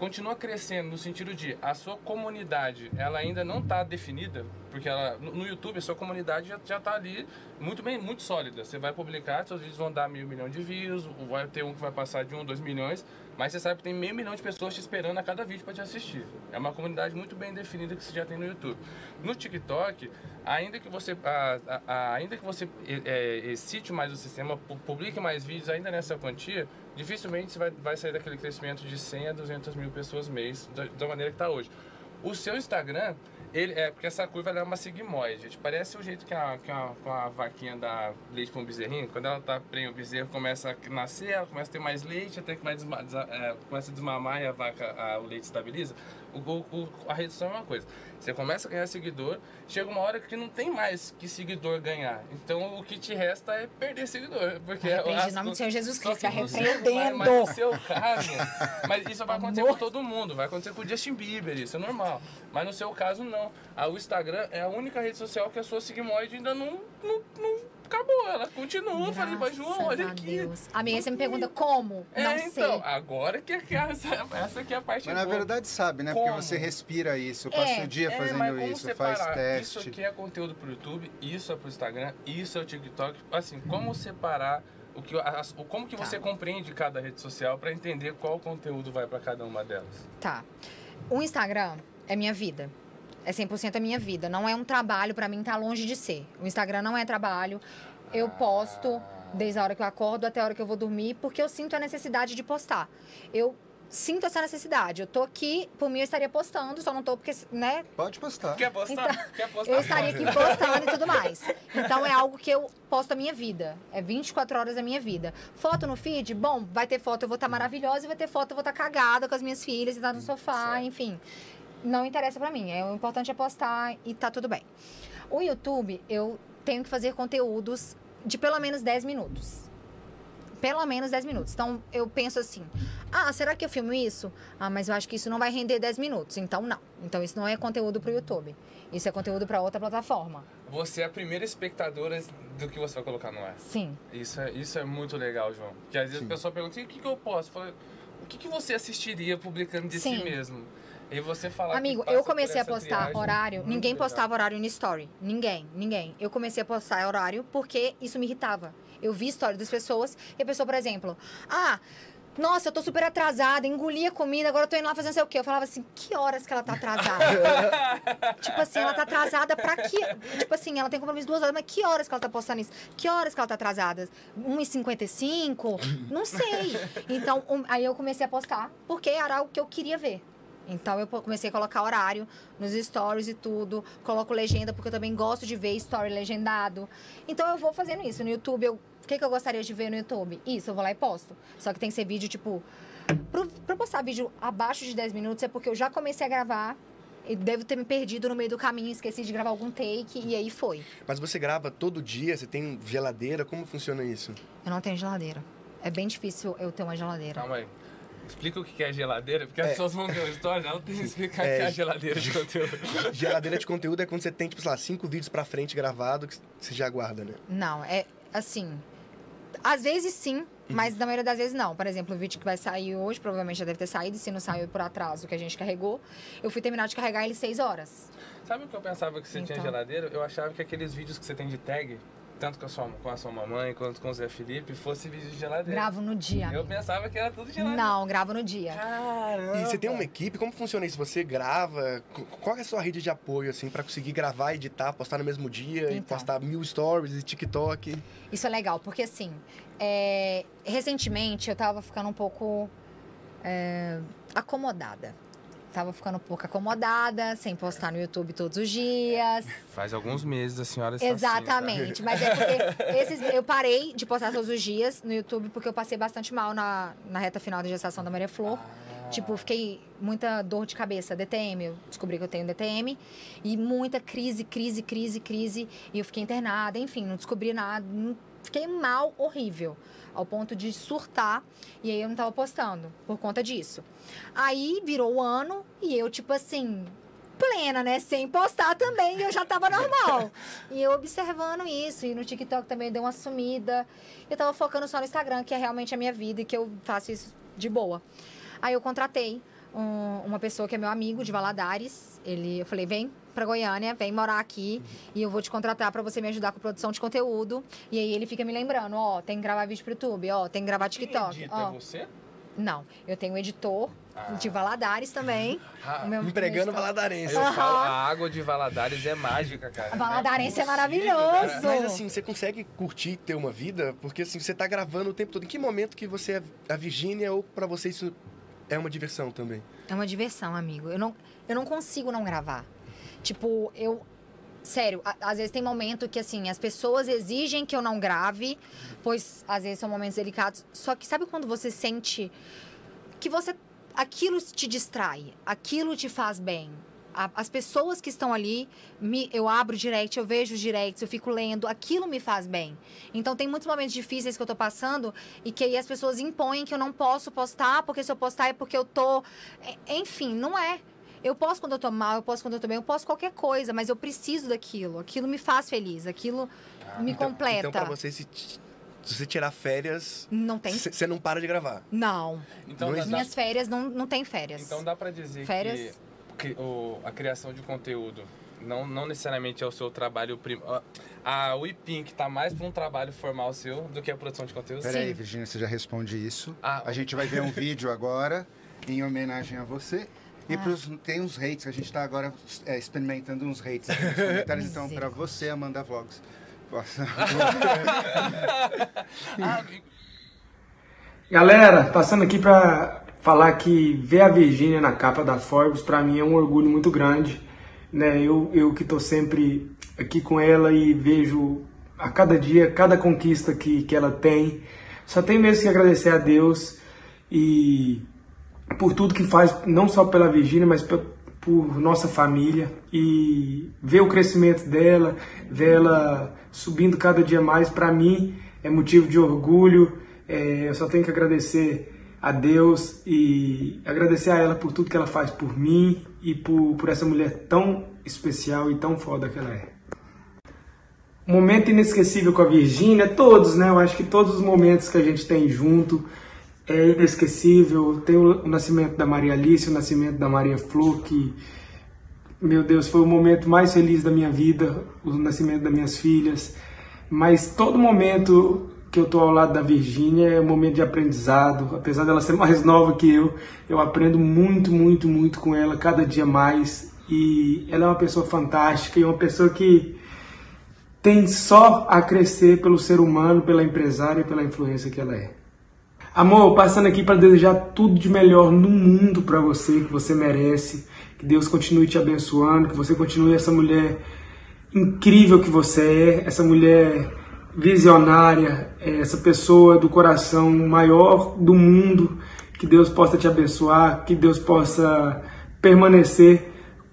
continua crescendo no sentido de a sua comunidade, ela ainda não está definida, porque ela, no YouTube a sua comunidade já, já tá ali muito bem, muito sólida. Você vai publicar, seus vídeos vão dar mil milhão de views, vai ter um que vai passar de um, dois milhões, mas você sabe que tem meio milhão de pessoas te esperando a cada vídeo para te assistir. É uma comunidade muito bem definida que você já tem no YouTube. No TikTok, ainda que você, a- a- ainda que você é, excite mais o sistema, pu- publique mais vídeos ainda nessa quantia, dificilmente você vai, vai sair daquele crescimento de 100 a 200 mil pessoas mês, da, da maneira que está hoje. O seu Instagram, ele é porque essa curva é uma sigmoide. Gente. Parece o jeito que a, que a, que a vaquinha dá leite para um bezerrinho. Quando ela tá prenha, o bezerro começa a nascer, ela começa a ter mais leite, até que vai desma, é, começa a desmamar e a vaca, a- o leite estabiliza. O, o- a rede social é uma coisa. Você começa a ganhar seguidor, chega uma hora que não tem mais que seguidor ganhar. Então o que te resta é perder seguidor. Porque as- em nome do Senhor Jesus Cristo, repreendendo. Mas, mas no seu caso, mas isso vai acontecer Amor. com todo mundo, vai acontecer com o Justin Bieber, isso é normal. Mas no seu caso, não. O Instagram é a única rede social que a sua sigmoide ainda não, não, não acabou. Ela continua. Eu falei, mas João, olha aqui. Deus. Amiga, você me pergunta como? É, não então, sei. agora que, é essa, essa aqui é a parte Mas na boa. verdade sabe, né? Como? Porque você respira isso, passa É. o dia É, fazendo isso, separar? faz teste. Isso aqui é conteúdo pro YouTube, isso é pro Instagram, isso é o TikTok. Assim, como separar o que, as- o, como que Tá. você compreende cada rede social para entender qual conteúdo vai para cada uma delas? Tá. O Instagram é minha vida. É 100% a minha vida. Não é um trabalho, pra mim tá longe de ser. O Instagram não é trabalho. Eu posto desde a hora que eu acordo até a hora que eu vou dormir, porque eu sinto a necessidade de postar. Eu sinto essa necessidade. Eu tô aqui, por mim eu estaria postando, só não tô porque, né, Pode postar. Quer postar? Quer postar? eu estaria aqui postando e tudo mais. Então é algo que eu posto a minha vida. É 24 horas da minha vida. Foto no feed, bom, vai ter foto, eu vou estar maravilhosa, e vai ter foto, eu vou estar cagada com as minhas filhas e estar no sofá, certo. enfim. Não interessa pra mim. É, o importante é postar e tá tudo bem. O YouTube, eu tenho que fazer conteúdos de pelo menos 10 minutos. Pelo menos 10 minutos. Então, eu penso assim: ah, será que eu filmo isso? Ah, mas eu acho que isso não vai render 10 minutos. Então, não. Então, isso não é conteúdo pro YouTube. Isso é conteúdo pra outra plataforma. Você é a primeira espectadora do que você vai colocar no ar. Sim. Isso é, isso é muito legal, João. Porque às vezes a pessoa pergunta, "E o que, que eu posso? Fala, o que, que você assistiria publicando de si Sim. mesmo? E você falar Amigo, eu comecei a postar triagem, horário. Ninguém legal. postava horário no story. Ninguém, ninguém. Eu comecei a postar horário porque isso me irritava. Eu vi história das pessoas e a pessoa, por exemplo, ah. Nossa, eu tô super atrasada, engoli a comida, agora eu tô indo lá fazer não sei o quê. Eu falava assim, que horas que ela tá atrasada? tipo assim, ela tá atrasada pra quê? Tipo assim, ela tem compromisso duas horas, mas que horas que ela tá postando isso? Que horas que ela tá atrasada? 1h55? Não sei. Então, um- aí eu comecei a postar, porque era algo que eu queria ver. Então eu comecei a colocar horário nos stories e tudo. Coloco legenda, porque eu também gosto de ver story legendado. Então eu vou fazendo isso. No YouTube, eu, o que, que eu gostaria de ver no YouTube? Isso, eu vou lá e posto. Só que tem que ser vídeo, tipo. Pro, pra eu postar vídeo abaixo de 10 minutos é porque eu já comecei a gravar. E devo ter me perdido no meio do caminho, esqueci de gravar algum take e aí foi. Mas você grava todo dia? Você tem geladeira? Como funciona isso? Eu não tenho geladeira. É bem difícil eu ter uma geladeira. Calma aí. Explica o que é geladeira, porque as pessoas vão ver a história, ela tem que explicar o É, que é a geladeira de conteúdo. Geladeira de conteúdo é quando você tem, tipo, sei lá, cinco vídeos pra frente gravado que você já guarda, né? Não, é assim. Às vezes sim, mas na maioria das vezes não. Por exemplo, o vídeo que vai sair hoje, provavelmente já deve ter saído, se não saiu por atraso que a gente carregou. Eu fui terminar de carregar ele seis horas. Sabe o que eu pensava que você tinha Então. geladeira? Eu achava que aqueles vídeos que você tem de tag, tanto com a sua, com a sua mamãe quanto com o Zé Felipe, fosse vídeo de geladeira. Gravo no dia. Eu pensava que era tudo geladeira. Não, gravo no dia. Caramba. E você tem uma equipe, como funciona isso? Você grava? Qu- Qual é a sua rede de apoio, assim, pra conseguir gravar, editar, postar no mesmo dia e Então. postar mil stories e TikTok? Isso é legal, porque assim, é, recentemente eu tava ficando um pouco é, acomodada. Tava ficando um pouco acomodada, sem postar no YouTube todos os dias. Faz alguns meses a senhora está assim, Exatamente. Mas é porque esses, eu parei de postar todos os dias no YouTube porque eu passei bastante mal na, na reta final da gestação da Maria Flor. Tipo, fiquei muita dor de cabeça, DTM. Eu descobri que eu tenho DTM. E muita crise, crise, crise, crise. E eu fiquei internada, enfim, não descobri nada. Fiquei mal, horrível. Ao ponto de surtar. E aí eu não tava postando por conta disso. Aí virou o ano e eu, tipo assim, plena, né? Sem postar também, eu já tava normal. e eu observando isso, e no TikTok também deu uma sumida. Eu tava focando só no Instagram, que é realmente a minha vida e que eu faço isso de boa. Aí eu contratei um- uma pessoa que é meu amigo de Valadares. Ele, eu falei, vem pra Goiânia, vem morar aqui e eu vou te contratar pra você me ajudar com produção de conteúdo. E aí ele fica me lembrando, ó, tem que gravar vídeo pro YouTube, ó, tem que gravar TikTok. Quem edita ó. é você? Não, eu tenho um editor de Valadares também. Ah, O meu- Empregando meu valadarense. Eu Aham. falo, a água de Valadares é mágica, cara. A Valadarense é possível, maravilhoso. cara. Mas assim, você consegue curtir ter uma vida? Porque assim, você tá gravando o tempo todo. Em que momento que você é a Virgínia ou pra você isso é uma diversão também? É uma diversão, amigo. Eu não, eu não consigo não gravar. Tipo, eu. Sério, às vezes tem momento que, assim, as pessoas exigem que eu não grave, pois às vezes são momentos delicados. Só que sabe quando você sente que você. Aquilo te distrai, aquilo te faz bem. As pessoas que estão ali, me, eu abro direct, eu vejo os directs, eu fico lendo, aquilo me faz bem. Então tem muitos momentos difíceis que eu tô passando e que aí as pessoas impõem que eu não posso postar, porque se eu postar é porque eu tô. É- Enfim, não é. Eu posso quando eu tô mal, eu posso quando eu tô bem, eu posso qualquer coisa, mas eu preciso daquilo. Aquilo me faz feliz, aquilo me Então- completa. Então, pra você, se, se você tirar férias, Não tem. você não para de gravar. Não. Então, Não dá, Minhas férias não, não tem férias. então dá pra dizer Férias? que, que o, a criação de conteúdo não, não necessariamente é o seu trabalho prim... ó, A WePink tá mais pra um trabalho formal seu do que a produção de conteúdo? Peraí, Sim. Virginia, você já responde isso. Ah, A gente vai ver um vídeo agora em homenagem a você. E Ah. pros, tem uns hates, a gente está agora é, experimentando uns hates aqui nos comentários. então, para você, Amanda Vlogs. Posso- Ah, Galera, passando aqui pra falar que ver a Virgínia na capa da Forbes pra mim é um orgulho muito grande, né? Eu, eu que tô sempre aqui com ela e vejo a cada dia, cada conquista que, que ela tem. Só tem mesmo que agradecer a Deus e por tudo que faz, não só pela Virgínia, mas por nossa família e ver o crescimento dela, ver ela subindo cada dia mais, para mim é motivo de orgulho. É, eu só tenho que agradecer a Deus e agradecer a ela por tudo que ela faz por mim e por, por essa mulher tão especial e tão foda que ela é. Momento inesquecível com a Virgínia, todos, né? Eu acho que todos os momentos que a gente tem junto é inesquecível. Tem o, nascimento da Maria Alice, o nascimento da Maria Flor, que, meu Deus, foi o momento mais feliz da minha vida, o nascimento das minhas filhas. Mas todo momento que eu tô ao lado da Virgínia é um momento de aprendizado. Apesar dela ser mais nova que eu, eu aprendo muito, muito, muito com ela, cada dia mais. E ela é uma pessoa fantástica e uma pessoa que tem só a crescer pelo ser humano, pela empresária e pela influência que ela é. Amor, passando aqui para desejar tudo de melhor no mundo para você, que você merece. Que Deus continue te abençoando, que você continue essa mulher incrível que você é, essa mulher visionária, é, essa pessoa do coração maior do mundo. Que Deus possa te abençoar, que Deus possa permanecer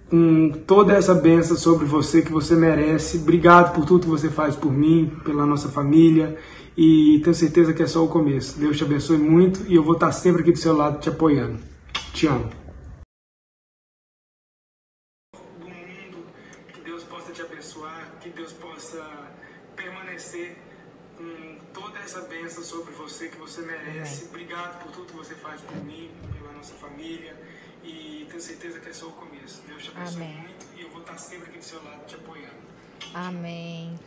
com toda essa benção sobre você que você merece. Obrigado por tudo que você faz por mim, pela nossa família e tenho certeza que é só o começo. Deus te abençoe muito e eu vou estar sempre aqui do seu lado te apoiando. Te amo. Do mundo, que Deus possa te abençoar, que Deus possa permanecer com toda essa benção sobre você que você merece. Obrigado por tudo que você faz por mim, pela nossa família e tenho certeza que é só o começo. Deus te abençoe Amém. muito e eu vou estar sempre aqui do seu lado te apoiando. Amém.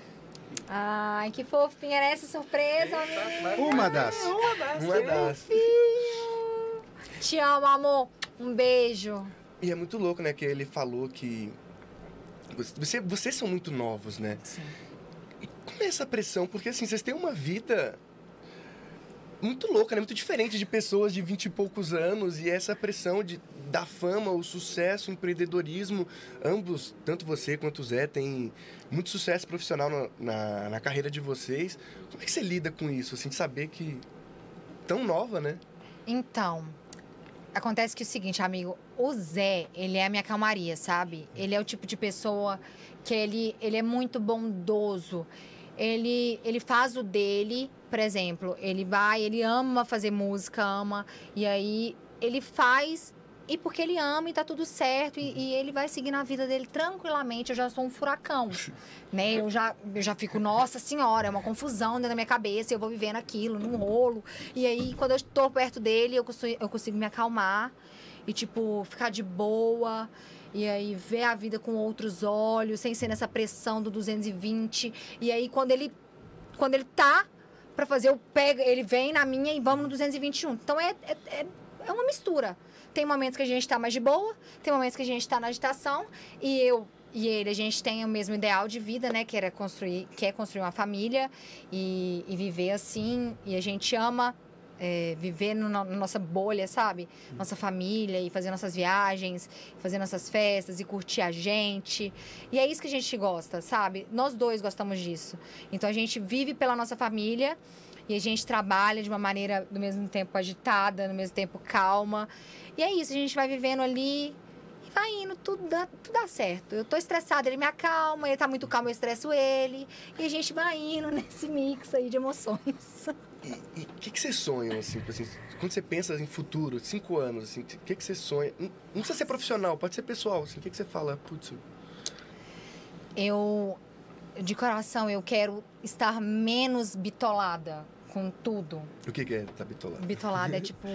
Ai, que fofinha. Era essa surpresa, amigo. Uma das. Uma das. Te amo, amor. Um beijo. E é muito louco, né, que ele falou que. Você, vocês são muito novos, né? Sim. E como é essa pressão? Porque assim, vocês têm uma vida muito louca, né? Muito diferente de pessoas de vinte e poucos anos. E essa pressão de, da fama, o sucesso, o empreendedorismo. Ambos, tanto você quanto o Zé, têm muito sucesso profissional na, na, na carreira de vocês. Como é que você lida com isso, assim, de saber que. tão nova, né? Então, acontece que é o seguinte, amigo, o Zé, ele é a minha calmaria, sabe? Ele é o tipo de pessoa que ele, ele é muito bondoso. Ele, ele faz o dele, por exemplo, ele vai, ele ama fazer música, ama, e aí ele faz e porque ele ama e tá tudo certo e, e ele vai seguir na vida dele tranquilamente. Eu já sou um furacão, né? Eu já, eu já fico, nossa senhora, é uma confusão dentro da minha cabeça, eu vou vivendo aquilo, num rolo. E aí, quando eu estou perto dele, eu consigo, eu consigo me acalmar e, tipo, ficar de boa. E aí, ver a vida com outros olhos, sem ser nessa pressão do 220. E aí, quando ele, quando ele tá pra fazer, eu pego, ele vem na minha e vamos no 221. Então, é, é, é, é uma mistura. Tem momentos que a gente tá mais de boa, tem momentos que a gente tá na agitação. E eu e ele, a gente tem o mesmo ideal de vida, né? Que, era construir, que é construir uma família e, e viver assim. E a gente ama é, viver no, na nossa bolha, sabe? Nossa família e fazer nossas viagens, fazer nossas festas e curtir a gente. E é isso que a gente gosta, sabe? Nós dois gostamos disso. Então a gente vive pela nossa família e a gente trabalha de uma maneira, do mesmo tempo, agitada, no mesmo tempo, calma. E é isso, a gente vai vivendo ali vai indo, tudo dá, tudo dá certo. Eu tô estressada, ele me acalma, ele tá muito calmo, eu estresso ele. E a gente vai indo nesse mix aí de emoções. E o que, que você sonha, assim, assim, quando você pensa em futuro, cinco anos, assim, o que, que você sonha? Não, não precisa ser profissional, pode ser pessoal, assim, o que, que você fala, putz, Eu, de coração, eu quero estar menos bitolada com tudo. o que, que é tá bitolado? Bitolada é tipo.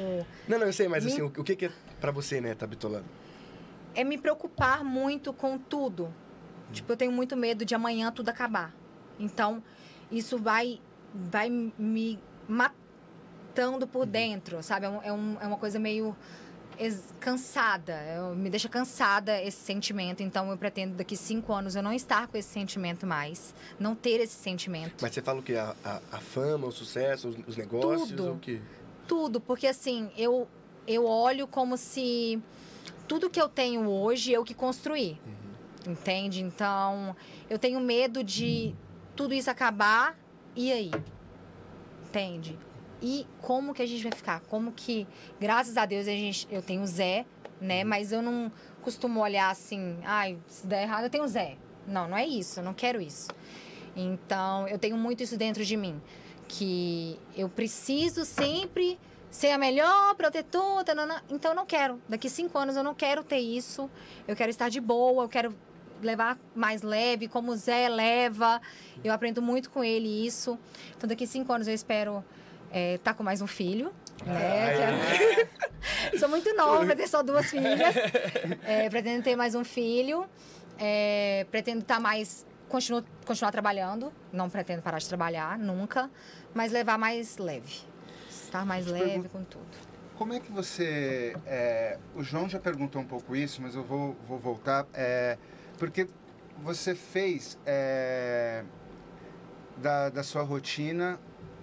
Não, não, eu sei, mas Me- assim, o, o que, que é pra você, né, tá bitolado? É me preocupar muito com tudo. Tipo, eu tenho muito medo de amanhã tudo acabar. Então, isso vai, vai me matando por dentro, sabe? É, um- é, um- é uma coisa meio cansada. Eu- me deixa cansada esse sentimento. Então, eu pretendo daqui cinco anos eu não estar com esse sentimento mais. Não ter esse sentimento. Mas você fala o que? A, a, a fama, o sucesso, os, os negócios, Tudo. o quê? Tudo, porque assim, eu, eu olho como se tudo que eu tenho hoje eu que construí. Entende? Então, eu tenho medo de tudo isso acabar e aí? Entende? E como que a gente vai ficar? Como que, graças a Deus, a gente, eu tenho o Zé, né? Mas eu não costumo olhar assim, ai, se der errado, eu tenho o Zé. Não, não é isso, eu não quero isso. Então, eu tenho muito isso dentro de mim. Que eu preciso sempre ser a melhor protetora. tanana. Então, eu não quero. Daqui cinco anos, eu não quero ter isso. Eu quero estar de boa, eu quero levar mais leve, como o Zé leva. Eu aprendo muito com ele isso. Então, daqui cinco anos, eu espero estar com mais um filho. Né? Quero- Sou muito nova para ter só duas filhas. É, pretendo ter mais um filho. É, pretendo estar mais. Continuo, continuar trabalhando. Não pretendo parar de trabalhar, nunca. Mas levar mais leve. Estar mais leve pergunto- com tudo. Como é que você. é, o João já perguntou um pouco isso, mas eu vou, vou voltar. é, porque você fez é, da, da sua rotina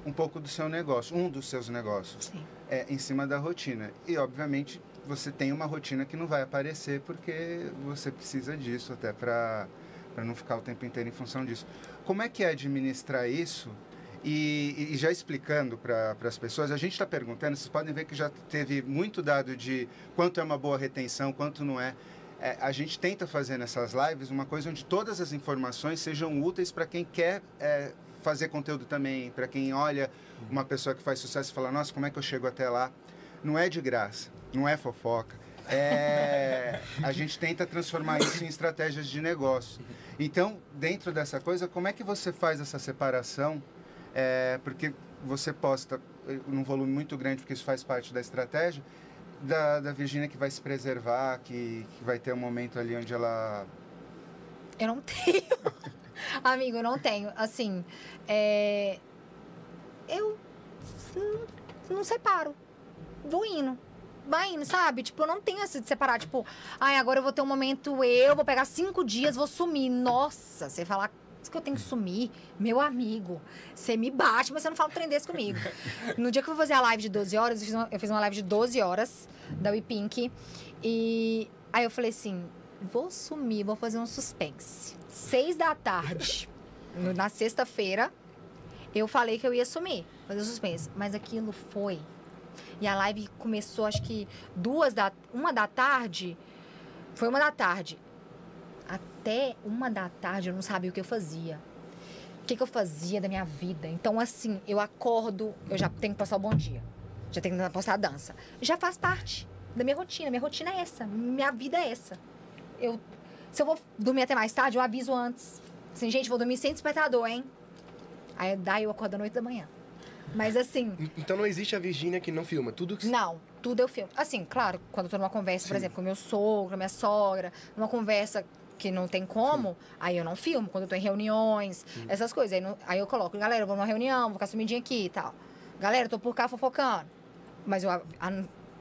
um pouco do seu negócio, um dos seus negócios, Sim. é, em cima da rotina. E, obviamente, você tem uma rotina que não vai aparecer porque você precisa disso até para não ficar o tempo inteiro em função disso. Como é que é administrar isso? E, e já explicando para as pessoas, a gente está perguntando, vocês podem ver que já teve muito dado de quanto é uma boa retenção, quanto não é. É, a gente tenta fazer nessas lives uma coisa onde todas as informações sejam úteis para quem quer é, fazer conteúdo também, para quem olha uma pessoa que faz sucesso e fala, nossa, como é que eu chego até lá? Não é de graça, não é fofoca. É, a gente tenta transformar isso em estratégias de negócio. Então, dentro dessa coisa, como é que você faz essa separação? É, porque você posta eh, num volume muito grande, porque isso faz parte da estratégia, da, da Virgínia que vai se preservar, que, que vai ter um momento ali onde ela. Eu não tenho. Amigo, não tenho. Assim, é... eu não, não separo. Vou indo. Vai indo, sabe? Tipo, eu não tenho essa de separar. Tipo, ai, agora eu vou ter um momento eu, vou pegar cinco dias, vou sumir. Nossa, você falar que eu tenho que sumir, meu amigo, você me bate, mas você não fala um trem desse comigo. No dia que eu vou fazer a live de 12 horas, eu fiz uma, eu fiz uma live de 12 horas da WePink. E aí eu falei assim: vou sumir, vou fazer um suspense. Seis da tarde, na sexta-feira, eu falei que eu ia sumir, fazer um suspense. Mas aquilo foi. E a live começou, acho que duas da. Uma da tarde. Foi uma da tarde. Até uma da tarde eu não sabia o que eu fazia. O que, que eu fazia da minha vida. Então, assim, eu acordo, eu já tenho que postar o bom dia. Já tenho que postar a dança. Já faz parte da minha rotina. Minha rotina é essa. Minha vida é essa. Eu, se eu vou dormir até mais tarde, eu aviso antes. Assim, gente, vou dormir sem despertador, hein? Aí daí eu acordo às 8 da manhã. Mas assim, Então não existe a Virgínia que não filma. Tudo que não, tudo eu filmo. Assim, claro, quando eu tô numa conversa, por exemplo, com meu sogro, minha sogra, numa conversa que não tem como, aí eu não filmo. Quando eu tô em reuniões, essas coisas. Aí, não- aí eu coloco, galera, eu vou numa reunião, vou ficar sumidinha aqui e tal. Galera, eu tô por cá fofocando. Mas eu, a-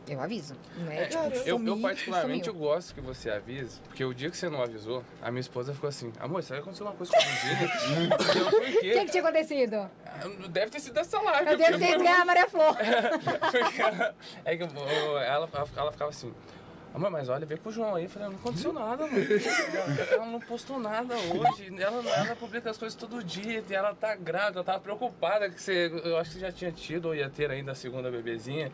eu aviso. Não é, É, tipo, eu, eu sumi, particularmente eu gosto que você avise, porque o dia que você não avisou, a minha esposa ficou assim, amor, será que aconteceu uma coisa eu, por O que, tinha acontecido? Deve ter sido essa live. Eu devo ter ganhar a Maria Flor. É que eu- ela, ela ficava assim. Amor, mas olha, vê pro João aí. Eu falei, não aconteceu nada, mano. Ela não postou nada hoje. Ela, ela publica as coisas todo dia. E ela tá grávida, ela tava preocupada que você. Eu acho que você já tinha tido ou ia ter ainda a segunda bebezinha.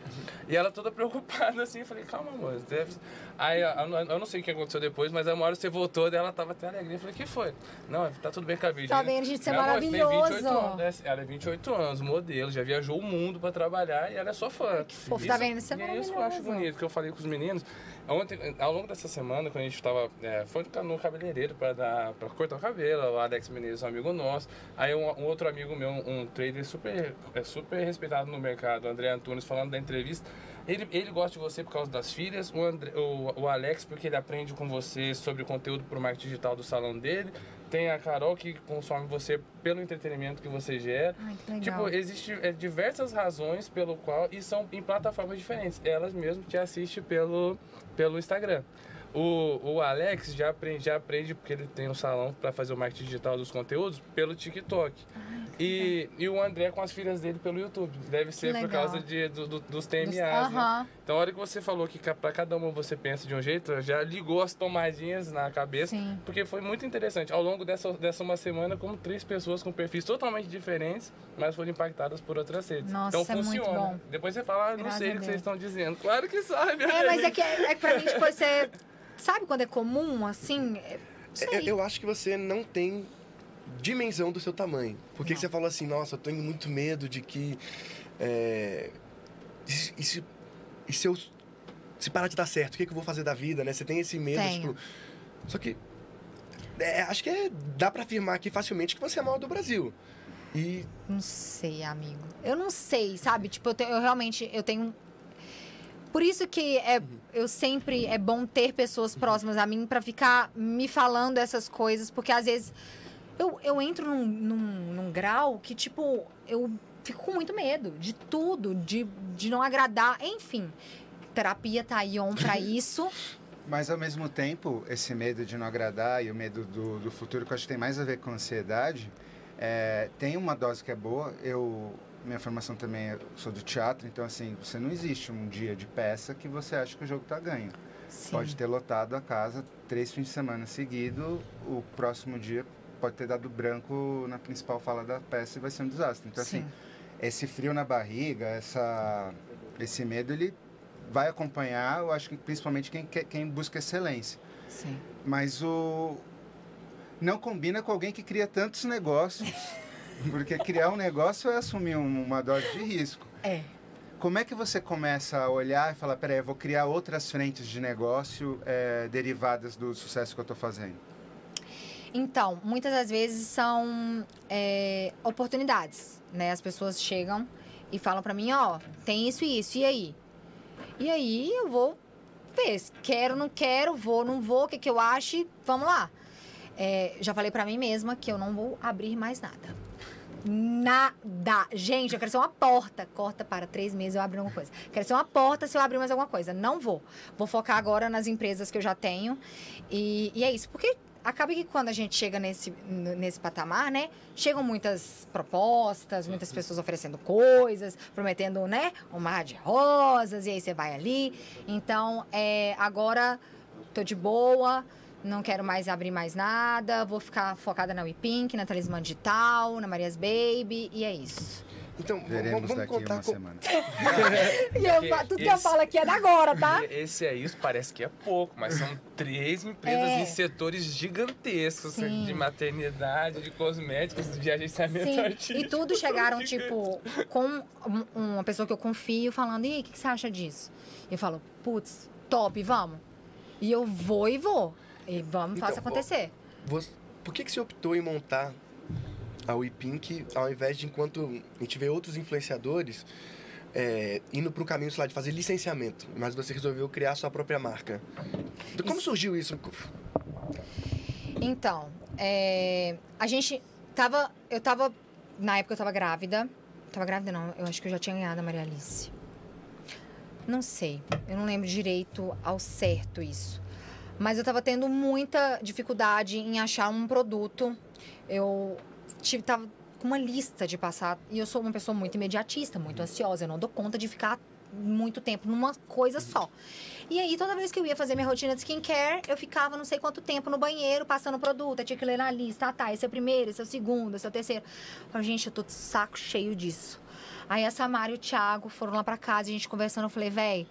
E ela toda preocupada assim. Eu falei, calma, amor. Deve... Aí eu, não sei o que aconteceu depois, mas a uma hora você voltou, daí ela tava até alegria. Eu falei, que foi? Não, tá tudo bem com a Virgínia. Tá bem, gente, isso é maravilhoso. 28 anos, né? Ela é 28 anos, modelo, já viajou o mundo pra trabalhar e ela é sua fã. Que fofo, tá vendo? Isso é e é isso que eu acho bonito, que eu falei com os meninos. Ontem, ao longo dessa semana, quando a gente tava. É, foi no cabeleireiro pra cortar o cabelo, o Alex Menezes, um amigo nosso. Aí um, um outro amigo meu, um trader super, é, super respeitado no mercado, o André Antunes, falando da entrevista. Ele, ele gosta de você por causa das filhas, o, André, o, o Alex porque ele aprende com você sobre o conteúdo pro marketing digital do salão dele. Tem a Carol que consome você pelo entretenimento que você gera. Ai, que. Tipo, existem é, diversas razões pelo qual e são em plataformas diferentes. Elas mesmo te assistem pelo, pelo Instagram. O, o Alex já aprende, já aprende, porque ele tem um salão para fazer o marketing digital dos conteúdos, pelo TikTok. E, e o André com as filhas dele pelo YouTube. Deve ser por causa de, do- do- dos TMAs, né? Aham. Então, a hora que você falou que pra cada uma você pensa de um jeito, já ligou as tomadinhas na cabeça. Sim. Porque foi muito interessante. Ao longo dessa, dessa uma semana, como três pessoas com perfis totalmente diferentes, mas foram impactadas por outras redes. Nossa, então isso é muito funciona. bom. Depois você fala, ah, não Graças sei o que vocês estão dizendo. Claro que sabe. É, mas é que, é que pra mim, tipo, você. Sabe quando é comum, assim? É, sei. Eu, eu acho que você não tem dimensão do seu tamanho. Porque você falou assim, nossa, eu tenho muito medo de que. É, e, se- e se, eu. Se parar de dar certo, o que, que eu vou fazer da vida, né? Você tem esse medo, Tenho. tipo. Só que. é, acho que é, dá pra afirmar aqui facilmente que você é a maior do Brasil. E Não sei, amigo. Eu não sei, sabe? Tipo, eu, eu realmente eu tenho. Por isso que é, eu sempre é bom ter pessoas próximas a mim pra ficar me falando essas coisas, porque às vezes eu, eu entro num, num, num grau que, tipo, eu fico com muito medo de tudo, de, de não agradar, enfim. Terapia tá aí on pra isso. Mas ao mesmo tempo, esse medo de não agradar e o medo do, do futuro, que eu acho que tem mais a ver com ansiedade, é, tem uma dose que é boa. Eu, minha formação também, eu sou do teatro, então assim, você não existe um dia de peça que você acha que o jogo tá ganho. Sim. Pode ter lotado a casa três fins de semana seguido, o próximo dia pode ter dado branco na principal fala da peça e vai ser um desastre. Então assim, Sim. esse frio na barriga, essa, esse medo, ele vai acompanhar, eu acho que principalmente quem, quem busca excelência. Sim. Mas o. Não combina com alguém que cria tantos negócios. Porque criar um negócio é assumir um- uma dose de risco. É. Como é que você começa a olhar e falar, peraí, eu vou criar outras frentes de negócio eh, derivadas do sucesso que eu estou fazendo? Então, muitas das vezes são é, oportunidades, né? As pessoas chegam e falam pra mim, ó, tem isso e isso, e aí? E aí eu vou ver, quero, não quero, vou, não vou, o que, que eu acho, vamos lá. é, já falei pra mim mesma que eu não vou abrir mais nada. Nada. Gente, eu quero ser uma porta. Corta para três meses, eu abro alguma coisa. Quero ser uma porta se eu abrir mais alguma coisa. Não vou. Vou focar agora nas empresas que eu já tenho. E, e é isso. Porque acaba que quando a gente chega nesse, nesse patamar, né? Chegam muitas propostas, muitas pessoas oferecendo coisas, prometendo, né? Um mar de rosas, e aí você vai ali. Então, é, agora tô de boa, não quero mais abrir mais nada, vou ficar focada na WePink, na Talismã Digital, na Marias Baby, e é isso. Então, vamos, Veremos vamos daqui contar uma com... semana. E eu, tudo que eu esse- falo aqui é da agora, tá? Esse aí isso parece que é pouco, mas são três empresas É. em setores gigantescos Sim. de maternidade, de cosméticos, de agenciamento Sim, artístico. e tudo chegaram, tipo, com um- uma pessoa que eu confio, falando, e aí, o que que você acha disso? E eu falo, putz, top, vamos. E eu vou e vou. E vamos, Então, faça acontecer. Você- Por que, que você optou em montar a WePink ao invés de, enquanto a gente vê outros influenciadores é, indo para um caminho, sei lá, de fazer licenciamento, mas você resolveu criar sua própria marca? Como Isso. surgiu isso? Então, é, a gente tava. Eu tava. Na época eu tava grávida. Tava grávida, não. Eu acho que eu já tinha ganhado a Maria Alice. Não sei. Eu não lembro direito ao certo isso. Mas eu tava tendo muita dificuldade em achar um produto. Eu tive, tava com uma lista de passar. E eu sou uma pessoa muito imediatista, muito ansiosa. Eu não dou conta de ficar muito tempo numa coisa só. E aí, toda vez que eu ia fazer minha rotina de skincare, eu ficava não sei quanto tempo no banheiro passando produto. Eu tinha que ler na lista. Ah, tá, esse é o primeiro, esse é o segundo, esse é o terceiro. Eu falei, gente, eu tô de saco cheio disso. Aí a Samara e o Thiago foram lá pra casa, a gente conversando. Eu falei, véi,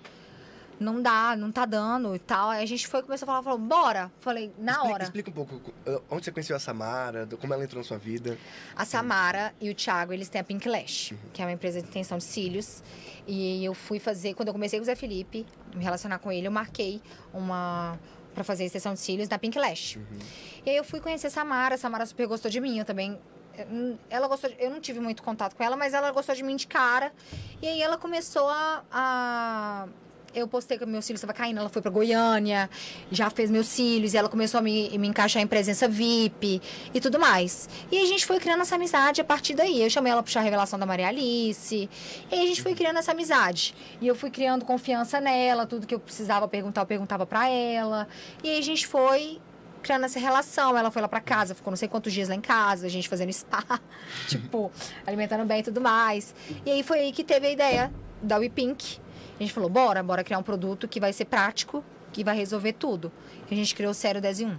não dá, não tá dando e tal. Aí a gente foi, começou a falar, falou, bora. Falei, na explica, hora. Explica um pouco uh, onde você conheceu a Samara, como ela entrou na sua vida. A Samara e o Thiago, eles têm a Pink Lash, que é uma empresa de extensão de cílios. E eu fui fazer, quando eu comecei com o Zé Felipe, me relacionar com ele, eu marquei uma para fazer extensão de cílios na Pink Lash. E aí eu fui conhecer a Samara, a Samara super gostou de mim, eu também eh, ela gostou, de- eu não tive muito contato com ela, mas ela gostou de mim de cara. E aí ela começou a, a eu postei que meu cílio estava caindo, ela foi para Goiânia, já fez meus cílios, e ela começou a me, me encaixar em presença VIP e tudo mais. E a gente foi criando essa amizade a partir daí. Eu chamei ela para a revelação da Maria Alice, e a gente foi criando essa amizade. E eu fui criando confiança nela, tudo que eu precisava perguntar, eu perguntava para ela. E a gente foi criando essa relação. Ela foi lá pra casa, ficou não sei quantos dias lá em casa, a gente fazendo spa, tipo, alimentando bem e tudo mais. E aí foi aí que teve a ideia da WePink. A gente falou, bora, bora criar um produto que vai ser prático, que vai resolver tudo. E a gente criou o Sério 10 em 1.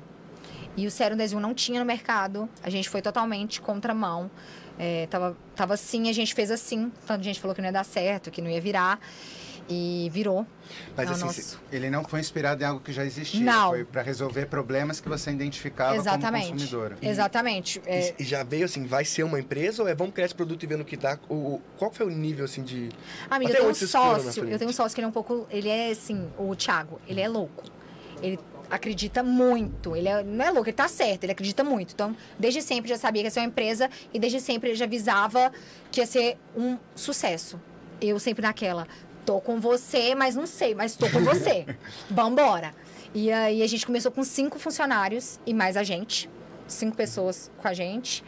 E o Sério 10 em 1 não tinha no mercado, a gente foi totalmente contramão. É, tava, tava assim, a gente fez assim. Tanta gente falou que não ia dar certo, que não ia virar. E virou. Mas É o assim, nosso- Ele não foi inspirado em algo que já existia. Não. Foi para resolver problemas que você identificava como Exatamente. consumidora. Exatamente. É, E, e já veio assim, vai ser uma empresa ou é vamos criar esse produto e ver no que dá? O, o- qual foi o nível assim de. Amiga, Até eu tenho um sócio. Eu tenho um sócio que ele é um pouco. Ele é assim, o Thiago, ele é louco. Ele acredita muito. Ele é- não é louco, ele tá certo, ele acredita muito. Então, desde sempre já sabia que ia ser uma empresa e desde sempre ele já avisava que ia ser um sucesso. Eu sempre naquela. Tô com você, mas não sei, mas tô com você. Vambora. E aí a gente começou com cinco funcionários e mais a gente. Cinco pessoas com a gente.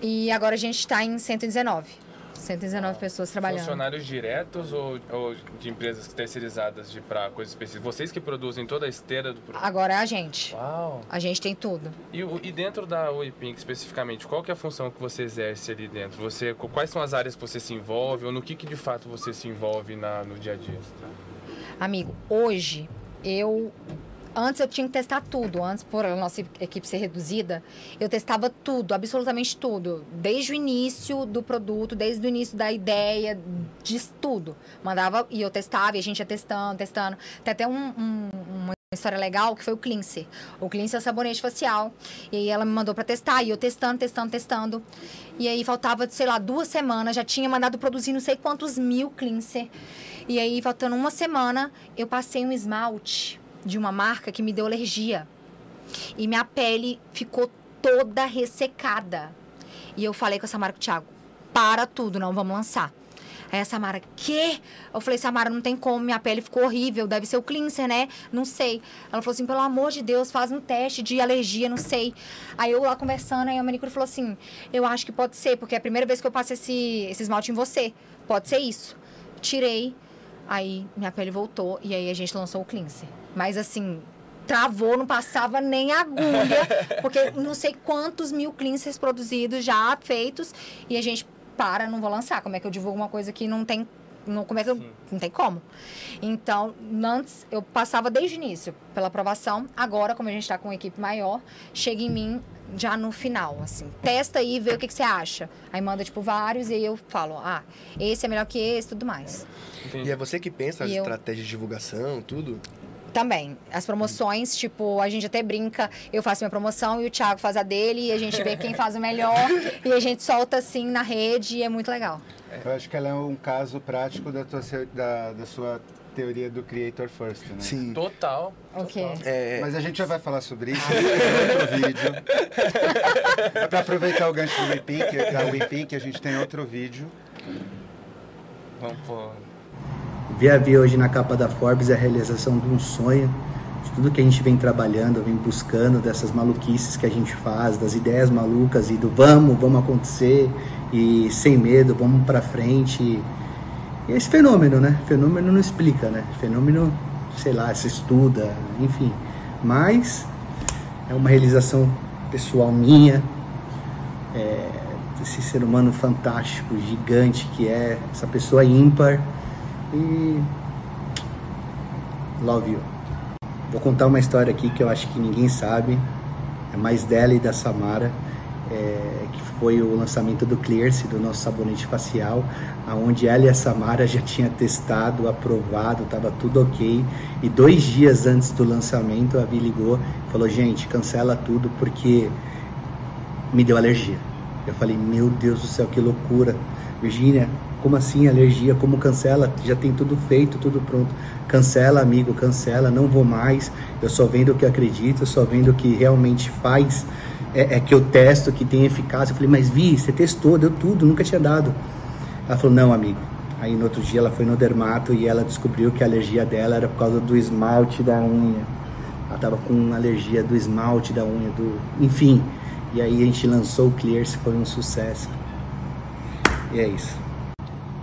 E agora a gente tá em 119. 119 pessoas trabalhando. Funcionários diretos ou, ou de empresas terceirizadas de pra coisas específicas? Vocês que produzem toda a esteira do produto? Agora é a gente. Uau! A gente tem tudo. E, e dentro da WePink especificamente, qual que é a função que você exerce ali dentro? Você, qu- quais são as áreas que você se envolve ou no que, que de fato você se envolve na, no dia a dia? Amigo, hoje eu. Antes eu tinha que testar tudo. Antes, por a nossa equipe ser reduzida, eu testava tudo, absolutamente tudo. Desde o início do produto, desde o início da ideia, de tudo. Mandava e eu testava e a gente ia testando, testando. Tem até um- um- uma história legal que foi o Cleanser. O Cleanser é o sabonete facial. E aí ela me mandou pra testar e eu testando, testando, testando. E aí faltava, sei lá, duas semanas, já tinha mandado produzir não sei quantos mil Cleanser. E aí, faltando uma semana, eu passei um esmalte de uma marca que me deu alergia. E minha pele ficou toda ressecada. E eu falei com essa marca, Thiago, para tudo, não vamos lançar. Aí a Samara, quê? Eu falei, Samara, não tem como, minha pele ficou horrível, deve ser o cleanser, né? Não sei. Ela falou assim, pelo amor de Deus, faz um teste de alergia, não sei. Aí eu lá conversando, aí a manicure falou assim, eu acho que pode ser, porque é a primeira vez que eu passo esse, esse esmalte em você. Pode ser isso. Tirei, aí minha pele voltou, e aí a gente lançou o cleanser. Mas assim, travou, não passava nem agulha, porque não sei quantos mil cleansers produzidos já feitos e a gente para, não vou lançar. Como é que eu divulgo uma coisa que não tem não, como é que eu, não tem como. Então, antes eu passava desde o início pela aprovação. Agora, como a gente está com uma equipe maior, chega em mim já no final, assim. Testa aí, vê o que, que você acha. Aí manda, tipo, vários e aí eu falo, ah, esse é melhor que esse tudo mais. E é você que pensa as eu- estratégias de divulgação, tudo? Também. As promoções, tipo, a gente até brinca, eu faço minha promoção e o Thiago faz a dele, e a gente vê quem faz o melhor, e a gente solta assim na rede e é muito legal. Eu acho que ela é um caso prático da, tua, da, da sua teoria do Creator First, né? Sim. Total. Ok. É, Mas a gente já vai falar sobre isso em outro vídeo. É pra aproveitar o gancho do WePink, da WePink, a gente tem outro vídeo. Vamos pôr. Ver a Via hoje na capa da Forbes é a realização de um sonho, de tudo que a gente vem trabalhando, vem buscando, dessas maluquices que a gente faz, das ideias malucas e do vamos, vamos acontecer e sem medo, vamos pra frente. E esse fenômeno, né? Fenômeno não explica, né? Fenômeno, sei lá, se estuda, enfim. Mas é uma realização pessoal minha, é, esse ser humano fantástico, gigante que é, essa pessoa ímpar. E. Love you. Vou contar uma história aqui que eu acho que ninguém sabe. É mais dela e da Samara. É, que foi o lançamento do Clearse, do nosso sabonete facial, aonde ela e a Samara já tinha testado, aprovado, estava tudo ok. E dois dias antes do lançamento, a Vi ligou e falou: gente, cancela tudo porque me deu alergia. Eu falei, meu Deus do céu, que loucura. Virgínia, como assim alergia? Como cancela? Já tem tudo feito, tudo pronto. Cancela, amigo, cancela, não vou mais. Eu só vendo o que acredito, eu só vendo o que realmente faz. É, é que eu testo, que tem eficácia. Eu falei, mas Vi, você testou, deu tudo, nunca tinha dado. Ela falou, não, amigo. Aí no outro dia ela foi no dermato e ela descobriu que a alergia dela era por causa do esmalte da unha. Ela tava com alergia do esmalte da unha, do. Enfim. E aí a gente lançou o Clearse, foi um sucesso. E é isso.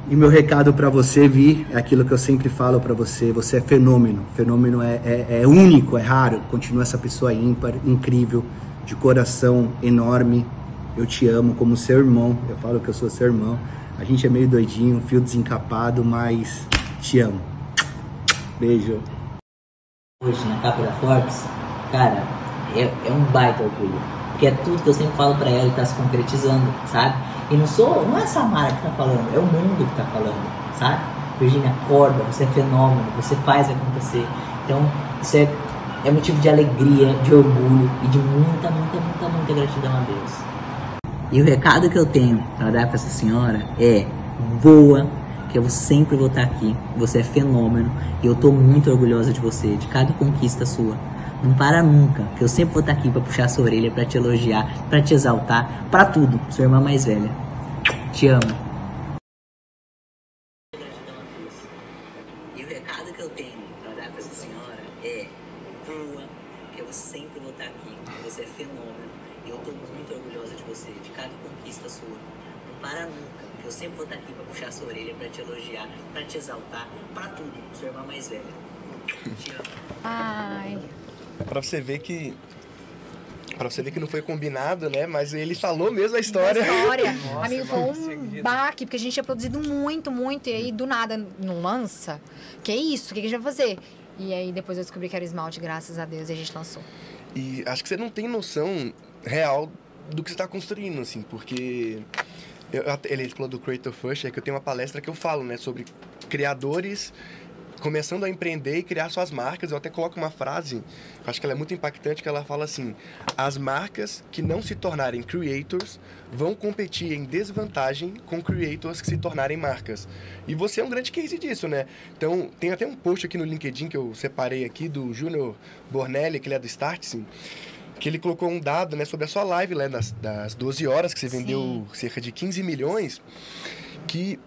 E meu recado pra você, Vi, é aquilo que eu sempre falo pra você: você é fenômeno. Fenômeno é, é, é único, é raro. Continua essa pessoa ímpar, incrível, de coração enorme. Eu te amo como seu irmão. Eu falo que eu sou seu irmão. A gente é meio doidinho, fio desencapado, mas te amo. Beijo. hoje na capa da Forbes, cara, é, é um baita orgulho. Porque é tudo que eu sempre falo pra ela e tá se concretizando, sabe? E não sou, não é a Samara que tá falando, é o mundo que tá falando, sabe? Virginia, acorda, você é fenômeno, você faz acontecer. Então, isso é, é motivo de alegria, de orgulho e de muita, muita, muita, muita gratidão a Deus. E o recado que eu tenho para dar para essa senhora é: voa, que eu sempre vou estar aqui. Você é fenômeno e eu tô muito orgulhosa de você, de cada conquista sua. Não para nunca, que eu sempre vou estar aqui para puxar sua orelha, para te elogiar, para te exaltar, para tudo. Sua irmã mais velha. Te amo. E o recado que eu tenho para dar para essa senhora é: voa, que eu sempre vou estar aqui. Você é fenômeno e eu tô muito orgulhosa de você, de cada conquista sua. Não para nunca, que eu sempre vou estar aqui para puxar sua orelha, para te elogiar, para te exaltar, para tudo. Sua irmã mais velha. Te amo. Ai. Pra você ver que. Pra você ver que não foi combinado, né? Mas ele falou mesmo a história. História. Nossa, Amigo, foi um baque, porque a gente tinha produzido muito, muito, e aí do nada não lança. Que é isso? O que a gente vai fazer? E aí depois eu descobri que era esmalte, graças a Deus, e a gente lançou. E acho que você não tem noção real do que você está construindo, assim, porque eu, ele falou do Creator First, é que eu tenho uma palestra que eu falo, né, sobre criadores começando a empreender e criar suas marcas. Eu até coloco uma frase, eu acho que ela é muito impactante, que ela fala assim: as marcas que não se tornarem creators vão competir em desvantagem com creators que se tornarem marcas. E você é um grande case disso, né? Então, tem até um post aqui no LinkedIn que eu separei aqui do Júnior Bornelli, que ele é do Startsim, que ele colocou um dado né, sobre a sua live né, das, das 12 horas, que você vendeu cerca de 15 milhões, que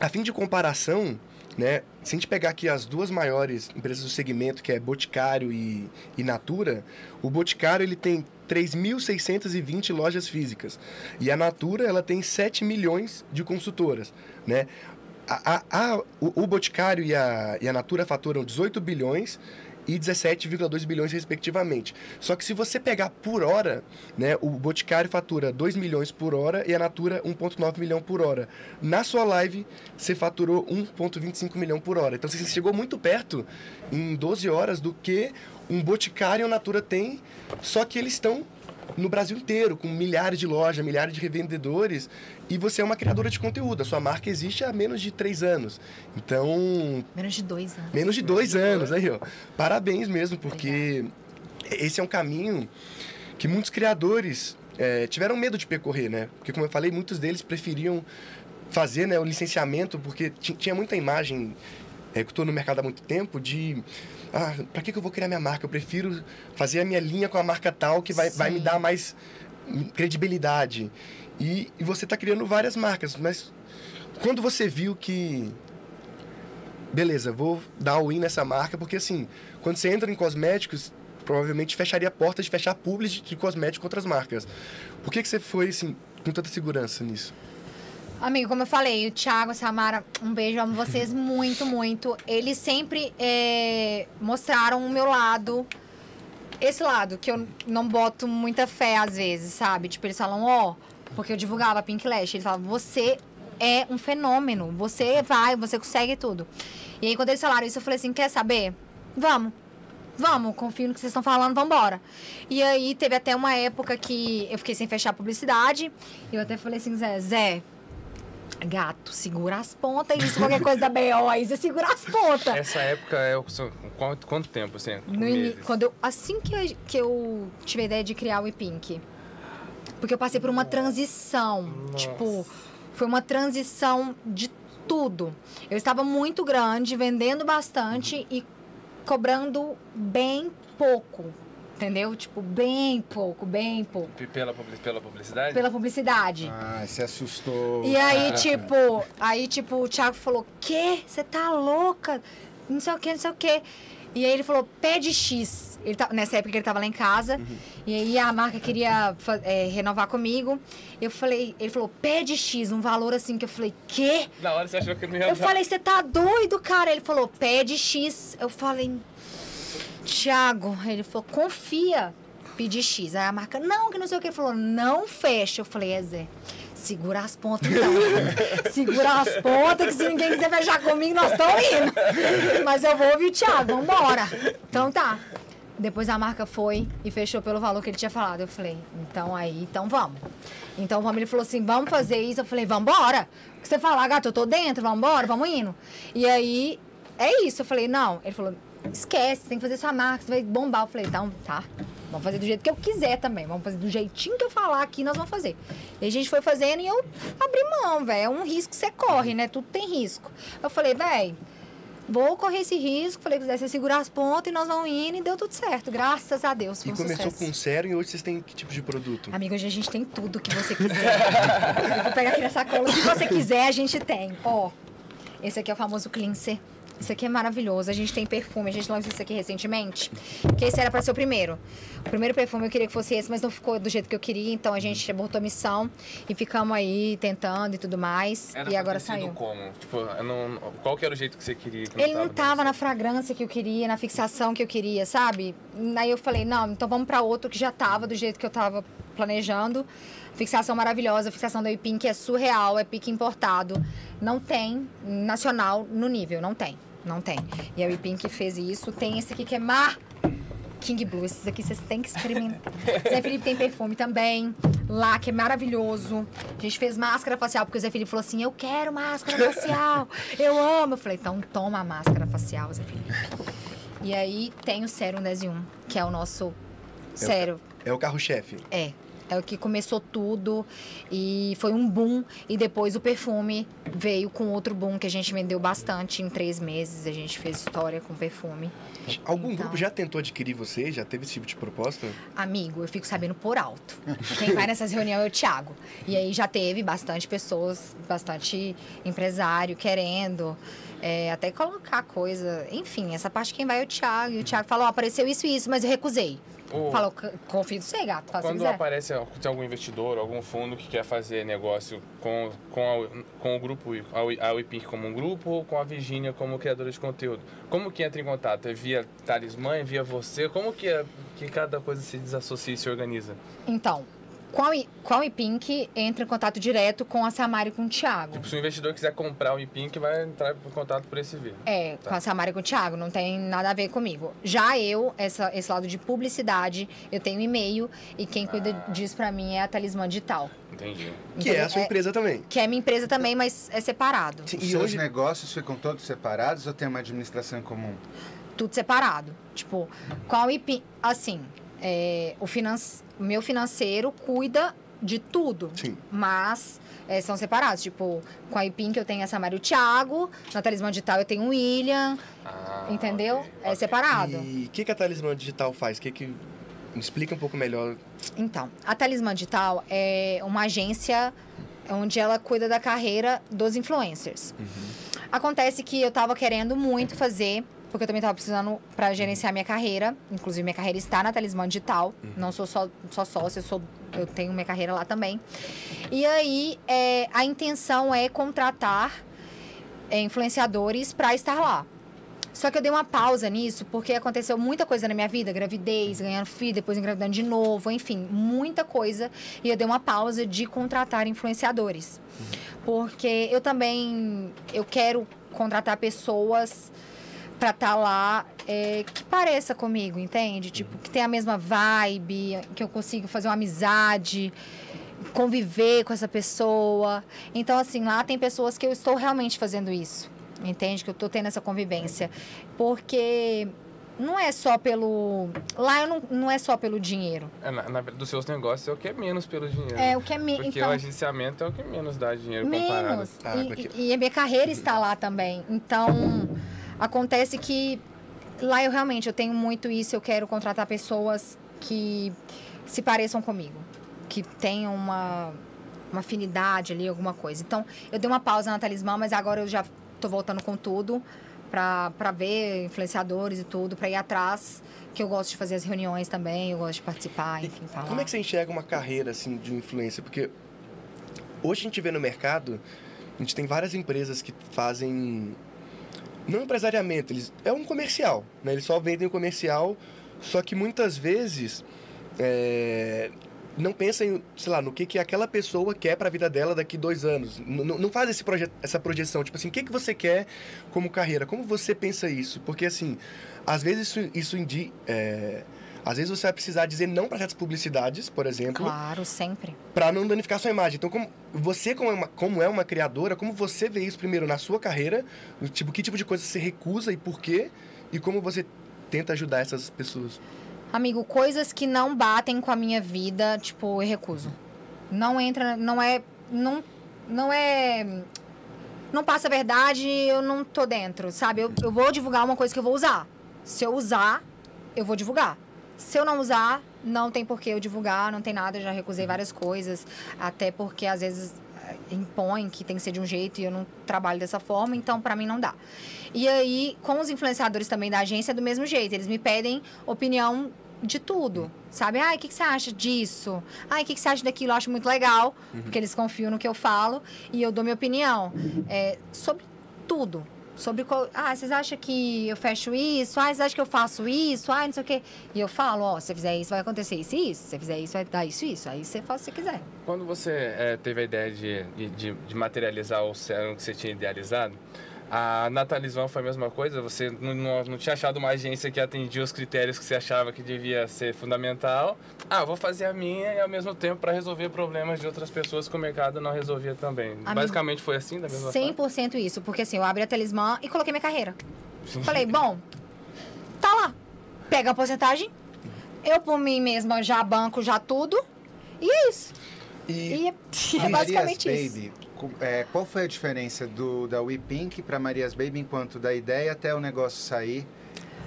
a fim de comparação, né? Se a gente pegar aqui as duas maiores empresas do segmento, que é Boticário e, e Natura, o Boticário ele tem 3.620 lojas físicas e a Natura ela tem 7 milhões de consultoras, né? A, a, a- o, o Boticário e a, e a Natura faturam 18 bilhões e 17,2 bilhões respectivamente. Só que se você pegar por hora, né, o Boticário fatura 2 milhões por hora e a Natura 1,9 milhão por hora. Na sua live, você faturou 1,25 milhão por hora. Então você chegou muito perto em 12 horas do que um Boticário e a Natura tem, só que eles estão no Brasil inteiro, com milhares de lojas, milhares de revendedores, e você é uma criadora de conteúdo. A sua marca existe há menos de três anos. Então, Menos de dois anos. Menos de dois anos, aí, ó. Parabéns mesmo, porque esse é um caminho que muitos criadores é, tiveram medo de percorrer, né? Porque, como eu falei, muitos deles preferiam fazer né, o licenciamento, porque ti- tinha muita imagem, é, que eu estou no mercado há muito tempo, de... Ah, pra que, que eu vou criar minha marca? Eu prefiro fazer a minha linha com a marca tal, que vai, vai me dar mais credibilidade. E, e você está criando várias marcas, mas quando você viu que beleza, vou dar o win nessa marca, porque assim, quando você entra em cosméticos, provavelmente fecharia a porta de fechar publi de, de cosméticos com outras marcas. Por que, que você foi, assim, com tanta segurança nisso? Amigo, como eu falei, o Thiago, a Samara, um beijo, amo vocês muito, muito. Eles sempre é, mostraram o meu lado, esse lado, que eu não boto muita fé às vezes, sabe? Tipo, eles falam, ó, porque eu divulgava Pink Lash, eles falavam, você é um fenômeno, você vai, você consegue tudo. E aí, quando eles falaram isso, eu falei assim, quer saber? Vamos. Vamos, confio no que vocês estão falando, vambora. E aí, teve até uma época que eu fiquei sem fechar a publicidade. E eu até falei assim, Zé, Zé, Gato, segura as pontas. Isso, qualquer coisa da BO aí, você segura as pontas. Essa época é quanto, quanto tempo, assim? No quando eu, assim que eu, que eu tive a ideia de criar o ePink. Porque eu passei por uma transição. Tipo, foi uma transição de tudo. Eu estava muito grande, vendendo bastante e cobrando bem pouco. Entendeu? Tipo, bem pouco, bem pouco. Pela, pela publicidade? Pela publicidade. Ah, se assustou. E aí, Ah, tipo, aí, tipo, o Thiago falou, quê? Você tá louca? Não sei o quê, não sei o quê. E aí ele falou, pede X. Ele tá, nessa época ele tava lá em casa. E aí a marca queria é, renovar comigo. Eu falei, ele falou, pede X, um valor assim que eu falei, quê? Na hora você achou que não ia Eu falei, você tá doido, cara? Ele falou, pede X. Eu falei, Tiago, ele falou, confia, pedi X. Aí a marca, não, que não sei o que. Ele falou, não fecha. Eu falei, é Zé, segura as pontas então. segura as pontas, que se ninguém quiser fechar comigo, nós estamos indo. Mas eu vou ouvir o Thiago, vambora. Então tá. Depois a marca foi e fechou pelo valor que ele tinha falado. Eu falei, então aí, então vamos. Então vamos. Ele falou assim, vamos fazer isso. Eu falei, vambora. O que você falar, gato, eu tô dentro, vambora, vamos indo. E aí, é isso. Eu falei, não. Ele falou, esquece, tem que fazer sua marca, você vai bombar. Eu falei, então, tá. Vamos fazer do jeito que eu quiser também. Vamos fazer do jeitinho que eu falar aqui, nós vamos fazer. E a gente foi fazendo e eu abri mão, velho. É um risco que você corre, né? Tudo tem risco. Eu falei, velho, vou correr esse risco. Falei que você segurar as pontas e nós vamos indo e deu tudo certo. Graças a Deus. Foi E um começou sucesso. com sério e hoje vocês têm que tipo de produto? Amigo, hoje a gente tem tudo que você quiser. vou pegar aqui na sacola. O que você quiser, a gente tem. Ó, esse aqui é o famoso cleanser. Isso aqui é maravilhoso. A gente tem perfume. A gente lançou isso aqui recentemente. Que esse era para ser o primeiro. O primeiro perfume eu queria que fosse esse, mas não ficou do jeito que eu queria. Então a gente abortou a missão e ficamos aí tentando e tudo mais. Era e agora saiu. como? Tipo, não, qual que era o jeito que você queria? que Ele não tava na fragrância que eu queria, na fixação que eu queria, sabe? Aí eu falei, não, então vamos pra outro que já tava do jeito que eu tava planejando. Fixação maravilhosa, fixação da Ipink é surreal, é pique importado. Não tem nacional no nível, não tem, não tem. E a Ipink fez isso. Tem esse aqui que é Mar King Blue, esses aqui vocês têm que experimentar. Zé Felipe tem perfume também, lá, que é maravilhoso. A gente fez máscara facial, porque o Zé Felipe falou assim: Eu quero máscara facial, eu amo. Eu falei: Então toma a máscara facial, Zé Felipe. E aí tem o Sérum 10 em 1, que é o nosso sérum. É o carro-chefe. É. É o que começou tudo e foi um boom. E depois o perfume veio com outro boom que a gente vendeu bastante em três meses. A gente fez história com perfume. Algum Então. grupo já tentou adquirir você? Já teve esse tipo de proposta? Amigo, eu fico sabendo por alto. Quem vai nessas reuniões é o Thiago. E aí já teve bastante pessoas, bastante empresário querendo é, até colocar coisa. Enfim, essa parte quem vai é o Thiago. E o Thiago falou: ó, apareceu isso e isso, mas eu recusei. O- Falou: "C- confio no gato. Que Quando aparece algum investidor, algum fundo que quer fazer negócio com, com, a- com o grupo, a, Wi- a WePink como um grupo ou com a Virginia como criadora de conteúdo, como que entra em contato? É via talismã, é via você? Como que, é, que cada coisa se desassocia e se organiza? Então, com a, I- com a Pink entra em contato direto com a Samara e com o Thiago. Tipo, se o investidor quiser comprar o WePink, vai entrar em contato por esse via. É, Tá. com a Samara e com o Thiago, não tem nada a ver comigo. Já eu, essa, esse lado de publicidade, eu tenho e-mail e quem cuida disso pra mim é a Talismã Digital. Entendi. Que é a sua empresa também. Que é minha empresa também, mas é separado. Sim, Os e hoje, negócios ficam todos separados ou tem uma administração em comum? Tudo separado. Tipo, qual IP. Assim, é, o finan o meu financeiro cuida de tudo. Sim. Mas é, são separados. Tipo, com a IPIN que eu tenho a Samara e o Thiago, na Talismã Digital eu tenho o William. Ah, entendeu? ok, É ok. separado. E o que, que a Talismã Digital faz? Que que... Me explica um pouco melhor. Então, a Talismã Digital é uma agência onde ela cuida da carreira dos influencers. Acontece que eu tava querendo muito fazer, porque eu também tava precisando para gerenciar minha carreira. Inclusive, minha carreira está na Talismã Digital. Não sou só, só sócia, eu, sou, eu tenho minha carreira lá também. E aí, é, a intenção é contratar é, influenciadores para estar lá. Só que eu dei uma pausa nisso, porque aconteceu muita coisa na minha vida, gravidez, ganhando filho, depois engravidando de novo, enfim, muita coisa. E eu dei uma pausa de contratar influenciadores. Porque eu também, eu quero contratar pessoas para estar lá é, que pareça comigo, entende? Tipo, que tenha a mesma vibe, que eu consiga fazer uma amizade, conviver com essa pessoa. Então, assim, lá tem pessoas que eu estou realmente fazendo isso. Entende? Que eu estou tendo essa convivência. Porque não é só pelo. Lá eu não, não é só pelo dinheiro. É, na, na, dos seus negócios é o que é menos pelo dinheiro. É o que é me... Porque então, o agenciamento é o que menos dá dinheiro comparado. Menos. Ah, E- porque- e, e a minha carreira está lá também. Então, acontece que lá eu realmente eu tenho muito isso. Eu quero contratar pessoas que se pareçam comigo, que tenham uma, uma afinidade ali, alguma coisa. Então, eu dei uma pausa na Talismã, mas agora eu já tô voltando com tudo para ver influenciadores e tudo, para ir atrás, que eu gosto de fazer as reuniões também, eu gosto de participar, enfim, falar. Como é que você enxerga uma carreira assim de influencer? Porque hoje a gente vê no mercado, a gente tem várias empresas que fazem não empresariamento, eles é um comercial, né? Eles só vendem o comercial, só que muitas vezes é, não pensam, sei lá, no que, que aquela pessoa quer para a vida dela daqui dois anos. N- não faz esse proje essa projeção, tipo assim, o que, que você quer como carreira? Como você pensa isso? Porque assim, às vezes isso, isso indi é, às vezes você vai precisar dizer não para certas publicidades, por exemplo, Claro, sempre. para não danificar sua imagem. Então, como você como é, uma, como é uma criadora, como você vê isso primeiro na sua carreira? Tipo, que tipo de coisa você recusa e por quê? E como você tenta ajudar essas pessoas? Amigo, coisas que não batem com a minha vida, tipo, eu recuso. Não entra, não é, não, não é, não passa a verdade, eu não tô dentro, sabe? Eu, eu vou divulgar uma coisa que eu vou usar. Se eu usar, eu vou divulgar. Se eu não usar, não tem por que eu divulgar, não tem nada, eu já recusei várias coisas, até porque às vezes eh, impõe que tem que ser de um jeito e eu não trabalho dessa forma, então pra mim não dá. E aí, com os influenciadores também da agência, é do mesmo jeito. Eles me pedem opinião de tudo, sabe? Ai, o que, que você acha disso? Ai, o que, que você acha daquilo? Eu acho muito legal, porque eles confiam no que eu falo e eu dou minha opinião é, sobre tudo. Sobre qual. Ah, vocês acham que eu fecho isso? Ah, vocês acham que eu faço isso? Ah, não sei o quê. E eu falo, ó, se você fizer isso, vai acontecer isso e isso. Se você fizer isso, vai dar isso e isso. Aí você faz o que você quiser. Quando você eh, teve a ideia de, de, de materializar o que você tinha idealizado, a Natalisvan foi a mesma coisa? Você não, não, não tinha achado uma agência que atendia os critérios que você achava que devia ser fundamental? Ah, vou fazer a minha e ao mesmo tempo para resolver problemas de outras pessoas que o mercado não resolvia também. Basicamente foi assim, da mesma forma? 100% isso, porque assim, eu abri a talismã e coloquei minha carreira. Falei, bom, tá lá. Pega a porcentagem, eu por mim mesma já banco já tudo E é isso. E, E é, é basicamente Marias isso. Baby, é, qual foi a diferença do, da We Pink para Marias Baby enquanto da ideia até o negócio sair?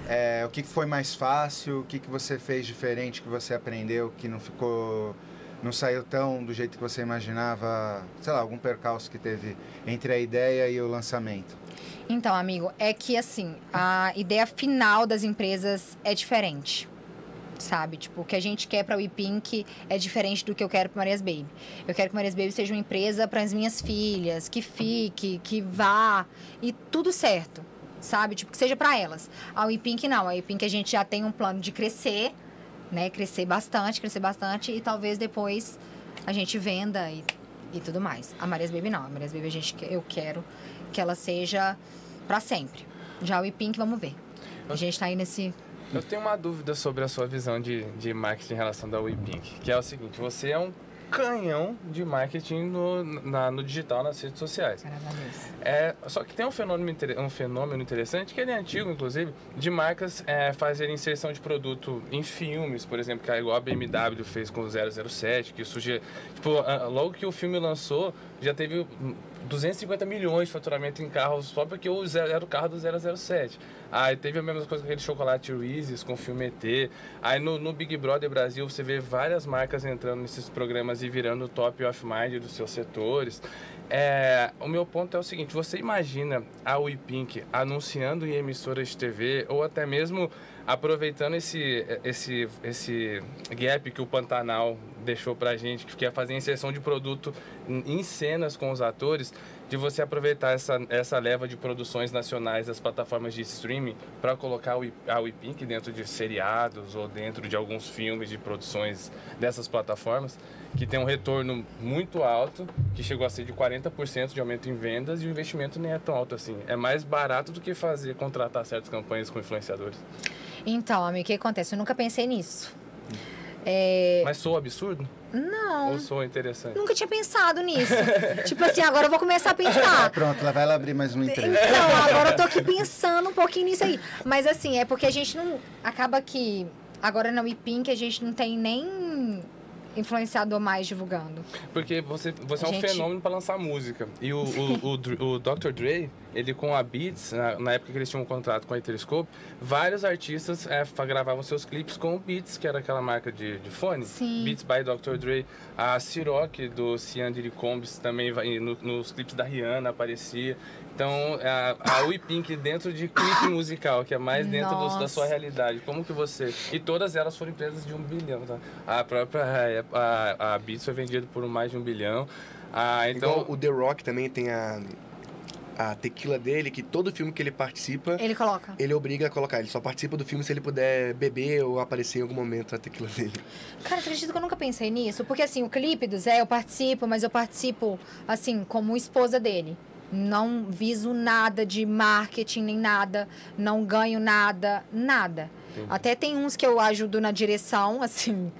É, o que foi mais fácil? O que, que você fez diferente que você aprendeu que não ficou. não saiu tão do jeito que você imaginava? Sei lá, algum percalço que teve entre a ideia e o lançamento? Então, amigo, é que assim, a ideia final das empresas é diferente. Sabe? Tipo, o que a gente quer para o Pink é diferente do que eu quero para Marias Baby. Eu quero que Marias Baby seja uma empresa para as minhas filhas, que fique, que vá e tudo certo. Sabe? Tipo, que seja para elas. A Pink não. A Pink a gente já tem um plano de crescer, né? Crescer bastante, crescer bastante e talvez depois a gente venda e, e tudo mais. A Marias Baby não. A Marias Baby a gente, eu quero que ela seja para sempre. Já o Pink, vamos ver. A gente tá aí nesse. Eu tenho uma dúvida sobre a sua visão de, de marketing em relação da WePink, que é o seguinte, você é um canhão de marketing no, na- no digital, nas redes sociais. É, só que tem um fenômeno, um fenômeno interessante, que ele é antigo, inclusive, de marcas é, fazerem inserção de produto em filmes, por exemplo, que é igual a BMW fez com o 007, que já, tipo, logo que o filme lançou, já teve hum, 250 milhões de faturamento em carros só porque zero- era o carro do 007. Aí teve a mesma coisa com aquele chocolate Reese's com o filme ET. Aí no, no Big Brother Brasil você vê várias marcas entrando nesses programas e virando top of mind dos seus setores. É, o meu ponto é o seguinte: você imagina a WePink anunciando em emissoras de TV ou até mesmo aproveitando esse, esse, esse gap que o Pantanal deixou pra gente, que é fazer inserção de produto em cenas com os atores, de você aproveitar essa, essa leva de produções nacionais das plataformas de streaming para colocar a WePink dentro de seriados ou dentro de alguns filmes de produções dessas plataformas, que tem um retorno muito alto, que chegou a ser de 40% de aumento em vendas e o investimento nem é tão alto assim. É mais barato do que fazer, contratar certas campanhas com influenciadores. Então, amigo, o que acontece? Eu nunca pensei nisso. É, Mas sou absurdo? Não, Ou sou interessante? nunca tinha pensado nisso. tipo assim, agora eu vou começar a pensar. Pronto, lá vai ela abrir mais uma empresa. Então, agora eu tô aqui pensando um pouquinho nisso aí. Mas assim, é porque a gente não. Acaba que agora na WePink a gente não tem nem influenciador mais divulgando. Porque você, você é um fenômeno para lançar música. E o, o, o, Dr- o Dr. Dre, ele com a Beats, na, na época que eles tinham um contrato com a Interscope, vários artistas é, gravavam seus clipes com o Beats, que era aquela marca de, de fone. Sim. Beats by Dr. Dre. A Ciroc, do Cian Combs, também vai, no- nos clipes da Rihanna aparecia. Então, a, a WePink dentro de clipe musical, que é mais dentro do- da sua realidade. Como que você... E todas elas foram empresas de um bilhão, tá? A própria é, a, a Beats foi vendida por mais de um bilhão. Ah, então... Igual o The Rock também tem a, a tequila dele, que todo filme que ele participa, Ele coloca. ele obriga a colocar. Ele só participa do filme se ele puder beber ou aparecer em algum momento a tequila dele. Cara, você acredita que eu nunca pensei nisso? Porque assim, o clipe do Zé eu participo, mas eu participo, assim, como esposa dele. Não viso nada de marketing nem nada, não ganho nada, nada. Até tem uns que eu ajudo na direção, assim,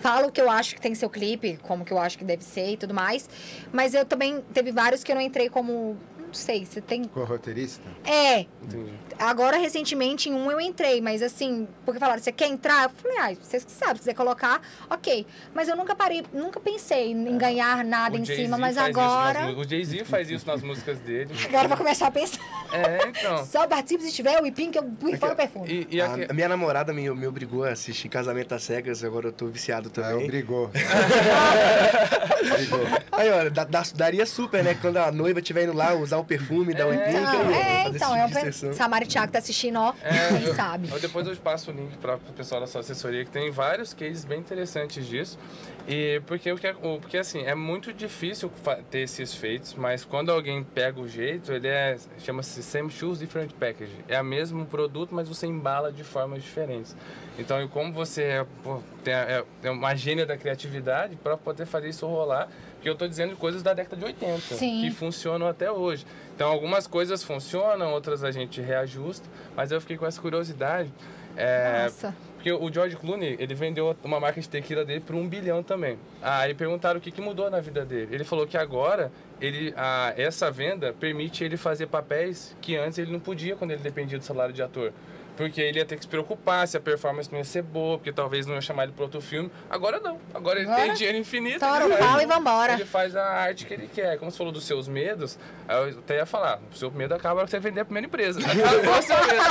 falo o que eu acho que tem o clipe, como que eu acho que deve ser e tudo mais. Mas eu também teve vários que eu não entrei como, não sei, você tem Co-roteirista? é, Entendi. Agora, recentemente, em um eu entrei, mas assim, porque falaram, você quer entrar? Eu falei, ah, vocês que sabem, se quiser colocar, ok. Mas eu nunca parei, nunca pensei em ganhar nada O em cima, mas agora. nas o Jay-Z faz isso nas músicas dele. Agora eu vou começar a pensar. É, então. Só participo se tiver o ipim que eu fui fora o perfume. E, e a, aqui- a minha namorada me, me obrigou a assistir Casamento às Cegas, agora eu tô viciado Ah, também. obrigou. obrigou. Aí, olha, dá- dá- daria super, né? Quando a noiva estiver indo lá usar o perfume, dar o É. empinho, Não, é, então, é um tipo pe... Samara e Thiago tá assistindo, ó, quem eu- sabe. eu depois eu passo o link para o pessoal da sua assessoria, que tem vários cases bem interessantes disso. E porque, o que é- o- porque assim, é muito difícil ter esses feitos, mas quando alguém pega o jeito, ele é. chama-se Same Shoes Different Package. É o mesmo produto, mas você embala de formas diferentes. Então, e como você é, pô, tem é, é uma gênia da criatividade para poder fazer isso rolar, porque eu estou dizendo coisas da década de 80, Sim. que funcionam até hoje. Então, algumas coisas funcionam, outras a gente reajusta, mas eu fiquei com essa curiosidade. É, Nossa. porque o George Clooney, ele vendeu uma marca de tequila dele por um bilhão também. Aí perguntaram o que, que mudou na vida dele. Ele falou que agora ele, essa venda permite ele fazer papéis que antes ele não podia quando ele dependia do salário de ator. Porque ele ia ter que se preocupar se a performance não ia ser boa, porque talvez não ia chamar ele para outro filme. Agora não. Agora ele Agora, tem dinheiro infinito. Tora ele o faz- pau e vambora. Ele faz a arte que ele quer. Como você falou dos seus medos, eu até ia falar, o seu medo acaba você vender a primeira empresa. Acabou o seu medo.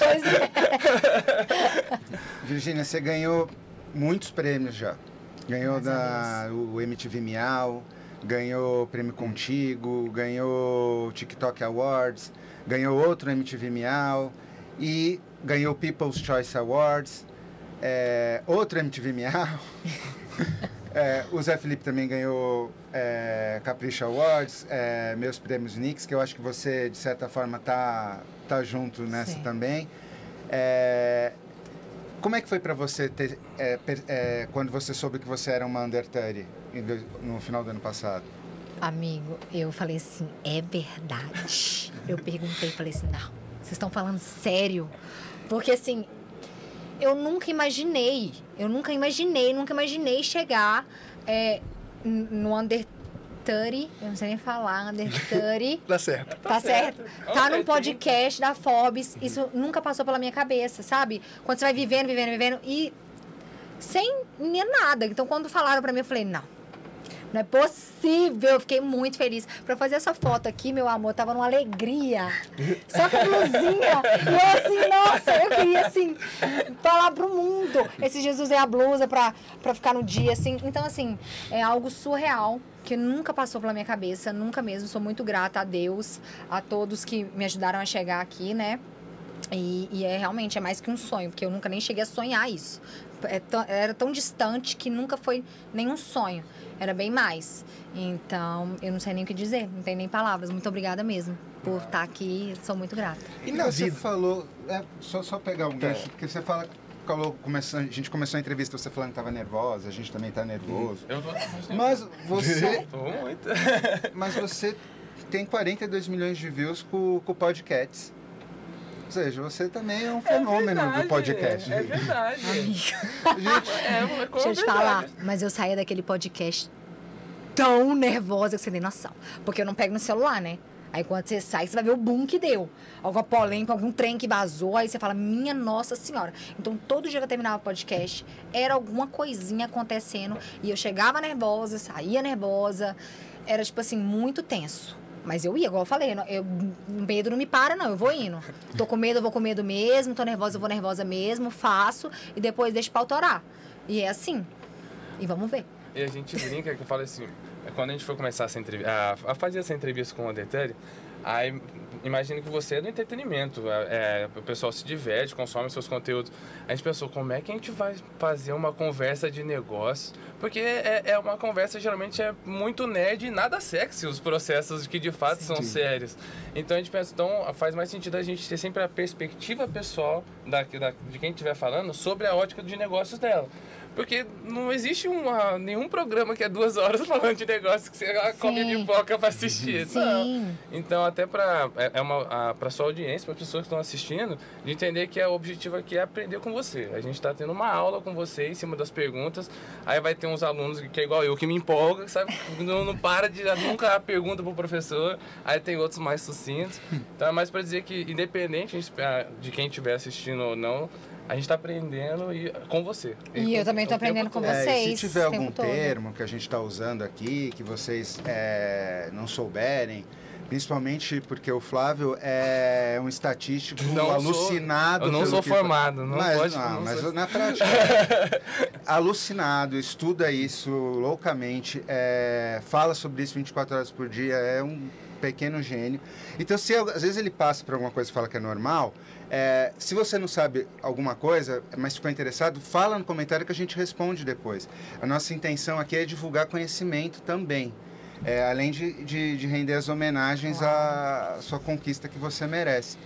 Pois é. Virgínia, você ganhou muitos prêmios já. Ganhou da, o MTV Miau, ganhou o Prêmio Contigo, ganhou o TikTok Awards, ganhou outro MTV Miau e ganhou People's Choice Awards, é, outro MTV Miau. É, o Zé Felipe também ganhou é, Capricha Awards, é, meus prêmios Nix, que eu acho que você, de certa forma, tá, tá junto nessa Sim. também. É, como é que foi para você ter, é, per- é, quando você soube que você era uma Under 30 em dois- no final do ano passado? Amigo, eu falei assim, é verdade. Eu perguntei, falei assim, não, vocês estão falando sério? Porque assim, eu nunca imaginei, eu nunca imaginei, nunca imaginei chegar é, no Under 30, eu não sei nem falar, Under 30. Dá certo. Tá, certo? Tá Ok, num podcast da Forbes. Isso nunca passou pela minha cabeça, sabe? Quando você vai vivendo, vivendo, vivendo e sem nem nada. Então, quando falaram pra mim, eu falei, não. Não é possível. Eu fiquei muito feliz. Pra fazer essa foto aqui, meu amor, tava numa alegria. Só com a blusinha. E eu assim, nossa, eu queria assim, falar pro mundo. Esse Jesus é a blusa pra, pra ficar no dia, assim. Então, assim, é algo surreal que nunca passou pela minha cabeça, nunca mesmo. Sou muito grata a Deus, a todos que me ajudaram a chegar aqui, né? E, e é realmente é mais que um sonho, porque eu nunca nem cheguei a sonhar isso. É era tão distante que nunca foi nenhum sonho. Era bem mais. Então, eu não sei nem o que dizer, não tem nem palavras. Muito obrigada mesmo por estar aqui. Sou muito grata. E na você vida? falou, é, só, só pegar um gancho, porque você fala, falou, começou, a gente começou a entrevista você falando que estava nervosa, a gente também está nervoso. Eu tô, Mas você, tô muito. mas você tem 42 milhões de views com, com podcasts. Ou seja, você também é um fenômeno verdade, do podcast. É verdade. Gente, É, é com Deixa eu te falar, mas eu saía daquele podcast tão nervosa que você nem noção. Porque eu não pego no celular, né? Aí quando você sai, você vai ver o boom que deu. Alguma polêmica, algum trem que vazou. Aí você fala, minha nossa senhora. Então todo dia que eu terminava o podcast, era alguma coisinha acontecendo. E eu chegava nervosa, saía nervosa. Era, tipo assim, muito tenso. Mas eu ia, igual eu falei, eu, o medo não me para, não. Eu vou indo. Tô com medo, eu vou com medo mesmo. Tô nervosa, eu vou nervosa mesmo. Faço. E depois deixo pra autorar. E é assim. E vamos ver. E a gente brinca que eu falo assim, quando a gente for começar essa entrevista, a, a fazer essa entrevista com o Undertale, aí imagina que você é do entretenimento, é, é, o pessoal se diverte, consome seus conteúdos. A gente pensou, como é que a gente vai fazer uma conversa de negócio? Porque é, é uma conversa, geralmente, é muito nerd e nada sexy, os processos que de fato são sérios. Então a gente pensa, então faz mais sentido a gente ter sempre a perspectiva pessoal da, da, de quem estiver falando sobre a ótica de negócios dela. Porque não existe uma, nenhum programa que é duas horas falando de negócio que você come Sim. pipoca pra assistir. Não. Sim. Então, até para é é uma para sua audiência, para as pessoas que estão assistindo, de entender que é, o objetivo aqui é aprender com você. A gente está tendo uma aula com você em cima das perguntas. Aí vai ter uns alunos que é igual eu, que me empolga, sabe? Não, não para de nunca a pergunta pro professor. Aí tem outros mais sucintos. Então, é mais para dizer que, independente a ah, de quem estiver assistindo ou não, a gente está aprendendo e, com você. E eu também tempo aprendendo com todo. você. É, vocês se tiver algum todo. termo que a gente está usando aqui, que vocês é, não souberem, principalmente porque o Flávio é um estatístico Não sou- alucinado. eu não sou que- formado, não mas, pode- Não, não mas sou- na prática, alucinado, estuda isso loucamente, é, fala sobre isso 24 horas por dia, é um pequeno gênio. Então, se às vezes ele passa por alguma coisa e fala que é normal, é, se você não sabe alguma coisa, mas ficou interessado, fala no comentário que a gente responde depois. A nossa intenção aqui é divulgar conhecimento também. é, além de, de, de render as homenagens à sua conquista que você merece.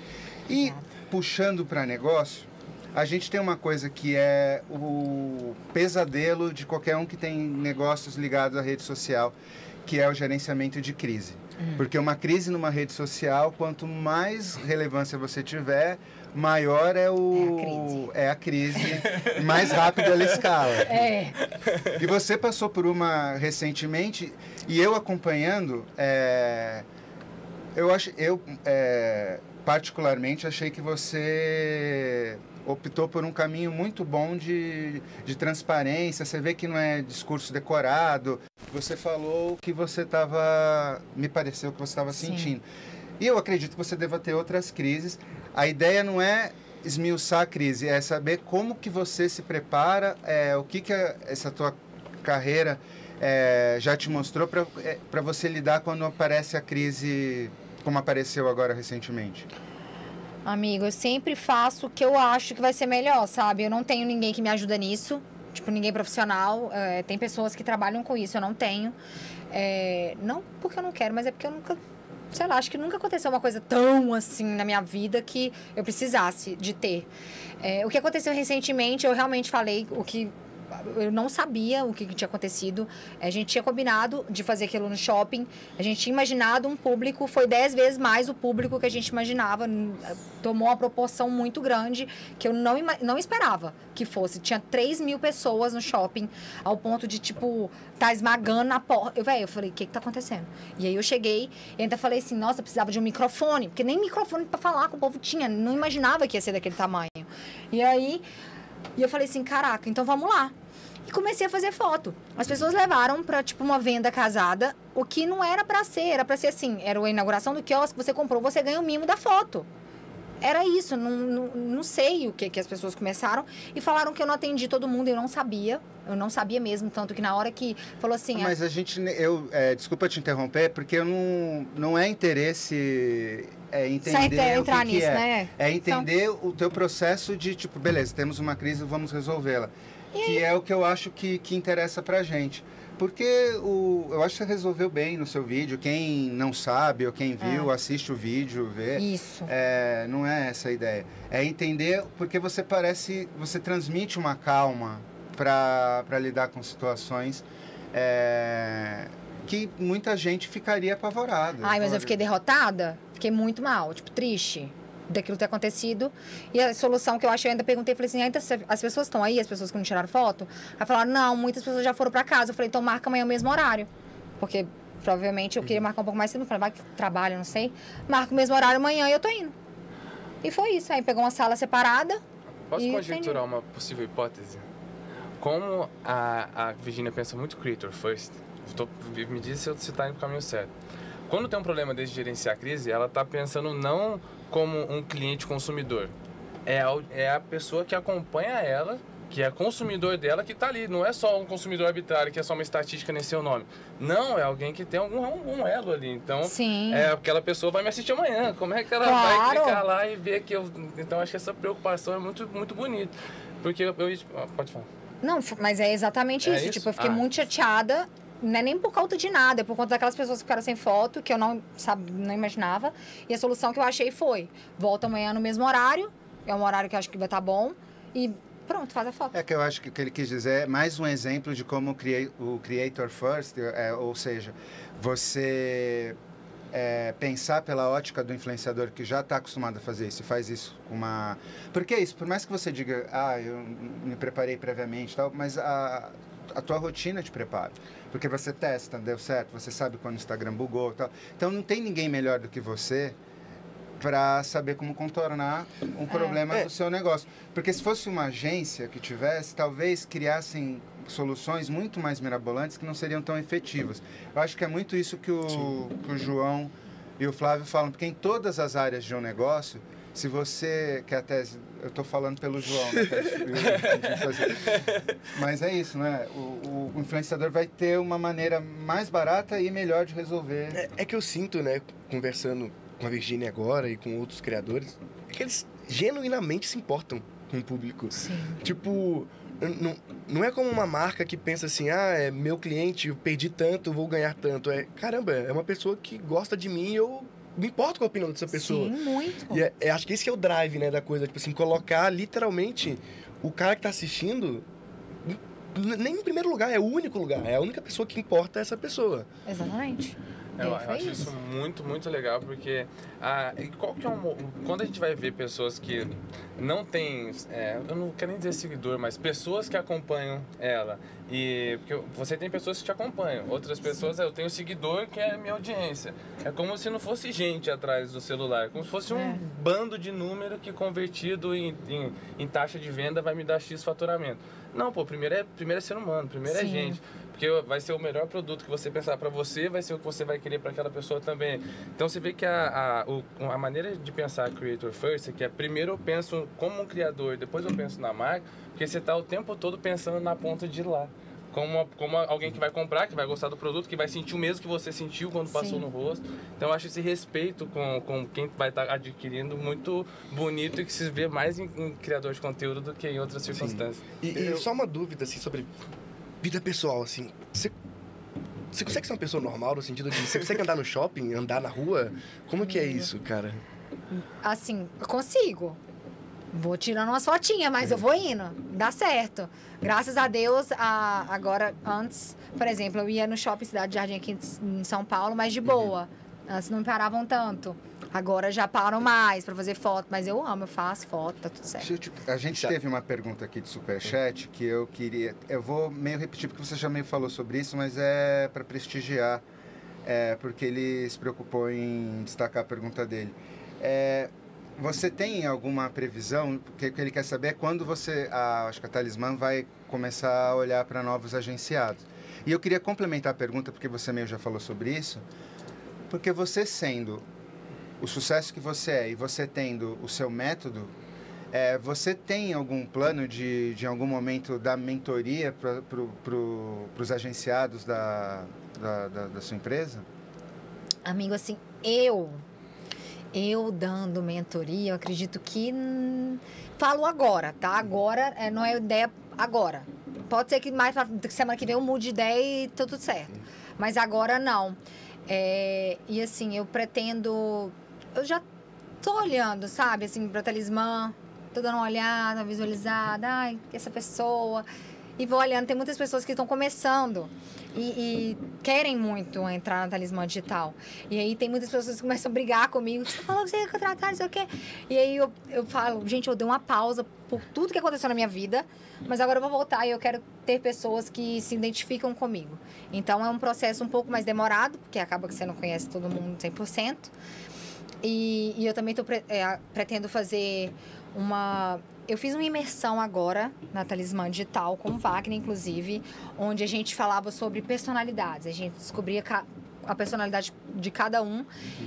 E puxando para negócio, a gente tem uma coisa que é o pesadelo de qualquer um que tem negócios ligados à rede social, que é o gerenciamento de crise. Porque uma crise numa rede social, quanto mais relevância você tiver, maior é o é a crise, mais rápido ela escala. É. E você passou por uma recentemente e eu acompanhando, é, eu acho, eu é, particularmente, achei que você optou por um caminho muito bom de, de transparência. Você vê que não é discurso decorado. Você falou o que você estava. Me pareceu que você estava sentindo. E eu acredito que você deva ter outras crises. A ideia não é esmiuçar a crise, é saber como que você se prepara, é, o que, que a, essa tua carreira é, já te mostrou para é, você lidar quando aparece a crise como apareceu agora recentemente. Amigo, eu sempre faço o que eu acho que vai ser melhor, sabe? Eu não tenho ninguém que me ajuda nisso. Tipo, ninguém profissional. É, tem pessoas que trabalham com isso, eu não tenho. É, não porque eu não quero, mas é porque eu nunca. Sei lá, acho que nunca aconteceu uma coisa tão assim na minha vida que eu precisasse de ter. É, o que aconteceu recentemente, eu realmente falei o que eu não sabia o que, que, tinha acontecido. A gente tinha combinado de fazer aquilo no shopping. A gente tinha imaginado um público, foi dez vezes mais o público que a gente imaginava. Tomou uma proporção muito grande que eu não, não esperava que fosse. Tinha 3 mil pessoas no shopping, ao ponto de, tipo, tá esmagando na porta. Eu, velho, eu falei, o que que tá acontecendo? E aí eu cheguei e ainda falei assim, nossa, precisava de um microfone, porque nem microfone para falar com o povo tinha. Não imaginava que ia ser daquele tamanho. E aí. E eu falei assim, caraca, então vamos lá e comecei a fazer foto. As pessoas levaram para tipo uma venda casada, o que não era para ser, era para ser assim, era a inauguração do quiosque, você comprou, você ganha o mimo da foto. Era isso, não, não, não sei o que, que as pessoas começaram e falaram que eu não atendi todo mundo, eu não sabia, eu não sabia mesmo, tanto que na hora que falou assim... Mas a, a gente, eu, é, desculpa te interromper, porque eu não, não é interesse é entender entrar o que, nisso, que é. Né? É entender então... o teu processo de, tipo, beleza, temos uma crise, vamos resolvê-la que é o que eu acho que, que interessa pra gente. Porque o, eu acho que você resolveu bem no seu vídeo. Quem não sabe ou quem viu, é. assiste o vídeo, vê. Isso. É, não é essa a ideia. É entender porque você parece. Você transmite uma calma para lidar com situações é, que muita gente ficaria apavorada. Ai, mas eu fiquei derrotada? Fiquei muito mal, tipo, triste daquilo ter acontecido. E a solução que eu achei, eu ainda perguntei, falei assim, ainda as pessoas estão aí, as pessoas que não tiraram foto? Aí falaram, não, muitas pessoas já foram para casa. Eu falei, então marca amanhã o mesmo horário. Porque provavelmente eu queria uhum. marcar um pouco mais cedo. Falei, vai que trabalho, não sei. Marca o mesmo horário amanhã e eu tô indo. E foi isso. Aí pegou uma sala separada. Posso conjecturar uma possível hipótese? Como a, a Virginia pensa muito creator first, tô, me diz se eu está indo no caminho certo. Quando tem um problema desde gerenciar a crise, ela está pensando não como um cliente consumidor. É a, é a pessoa que acompanha ela, que é consumidor dela, que está ali. Não é só um consumidor arbitrário, que é só uma estatística nesse seu nome. Não, é alguém que tem algum um, elo ali. Então, Sim. é aquela pessoa vai me assistir amanhã. Como é que ela claro. vai clicar lá e ver que eu. Então, acho que essa preocupação é muito, muito bonita. Porque eu. eu pode falar. Não, mas é exatamente é isso. isso. Tipo, eu fiquei ah. muito chateada não é nem por conta de nada, é por conta daquelas pessoas que ficaram sem foto, que eu não, sabe, não imaginava. E a solução que eu achei foi: volta amanhã no mesmo horário, é um horário que eu acho que vai estar tá bom, e pronto, faz a foto. É que eu acho que o que ele quis dizer é mais um exemplo de como o Creator First, é, ou seja, você é, pensar pela ótica do influenciador que já está acostumado a fazer isso, faz isso com uma. Porque é isso, por mais que você diga, ah, eu me preparei previamente tal, mas a, a tua rotina te prepara. Porque você testa, deu certo, você sabe quando o Instagram bugou tal. Então não tem ninguém melhor do que você para saber como contornar um é. problema é. do seu negócio. Porque se fosse uma agência que tivesse, talvez criassem soluções muito mais mirabolantes que não seriam tão efetivas. Eu acho que é muito isso que o, que o João e o Flávio falam, porque em todas as áreas de um negócio, se você, que até eu estou falando pelo João, né, mas é isso, né? O, o, influenciador vai ter uma maneira mais barata e melhor de resolver. É, é que eu sinto, né, conversando com a Virginia agora e com outros criadores, é que eles genuinamente se importam com o público. Sim. Tipo, não, não é como uma marca que pensa assim, ah, é meu cliente, eu perdi tanto, vou ganhar tanto. É, caramba, é uma pessoa que gosta de mim e eu me importo com a opinião dessa pessoa. Sim, muito. E é, é, acho que esse que é o drive, né, da coisa. Tipo assim, colocar literalmente o cara que tá assistindo nem em primeiro lugar, é o único lugar. É a única pessoa que importa essa pessoa. Exatamente. Eu, eu acho isso isso. muito, muito legal, porque ah, e qual que é mo- quando a gente vai ver pessoas que não têm, é, eu não quero nem dizer seguidor, mas pessoas que acompanham ela. E porque você tem pessoas que te acompanham, outras pessoas, eu tenho seguidor que é a minha audiência. É como se não fosse gente atrás do celular, como se fosse um É. bando de número que convertido em, em, em taxa de venda vai me dar X faturamento. Não, pô, primeiro é, primeiro é ser humano, primeiro é Sim. gente. Porque vai ser o melhor produto que você pensar para você, vai ser o que você vai querer para aquela pessoa também. Então você vê que a, a, o- a maneira de pensar Creator First é que é primeiro eu penso como um criador, depois eu penso na marca, porque você está o tempo todo pensando na ponta de lá. Como, como alguém que vai comprar, que vai gostar do produto, que vai sentir o mesmo que você sentiu quando passou Sim. no rosto. Então eu acho esse respeito com, com quem vai estar adquirindo muito bonito e que se vê mais em, em criador de conteúdo do que em outras circunstâncias. E, e só uma dúvida, assim, sobre vida pessoal, assim. Você, você consegue ser uma pessoa normal no sentido de... Você consegue andar no shopping, andar na rua? Como que é isso, cara? Assim, eu consigo. Vou tirando umas fotinhas, mas eu vou indo. Dá certo. Graças a Deus, a- agora, antes, por exemplo, eu ia no shopping Cidade Jardim aqui em São Paulo, mas de boa. Antes não me paravam tanto. Agora já param mais pra fazer foto, mas eu amo, eu faço foto, tá tudo certo. A gente teve uma pergunta aqui de superchat que eu queria. Eu vou meio repetir porque você já meio falou sobre isso, mas é para prestigiar, é, porque ele se preocupou em destacar a pergunta dele. É, você tem alguma previsão? Porque o que ele quer saber é quando você, a, acho que a Talismã vai começar a olhar para novos agenciados. E eu queria complementar a pergunta, porque você meio já falou sobre isso, porque você sendo o sucesso que você é e você tendo o seu método, é, você tem algum plano de, de em algum momento, dar mentoria para pro, pro, os agenciados da, da, da, da sua empresa? Amigo, assim, eu, eu dando mentoria, eu acredito que. hum, falo agora, tá? Agora é, não é ideia agora. Pode ser que mais semana que vem eu mude de ideia e tá tudo certo. Mas agora não. É, e assim, eu pretendo. Eu já tô olhando, sabe, assim, pra talismã. Tô dando uma olhada, uma visualizada. Ai, essa pessoa. E vou olhando. Tem muitas pessoas que estão começando e, e querem muito entrar na talismã digital. E aí tem muitas pessoas que começam a brigar comigo. Você falou que você ia contratar, não sei o quê. E aí eu, eu falo, gente, eu dei uma pausa por tudo que aconteceu na minha vida, mas agora eu vou voltar e eu quero ter pessoas que se identificam comigo. Então é um processo um pouco mais demorado, porque acaba que você não conhece todo mundo 100%. E, e eu também tô, é, pretendo fazer uma. Eu fiz uma imersão agora na Talismã Digital, com o Wagner, inclusive, onde a gente falava sobre personalidades. A gente descobria a personalidade de cada um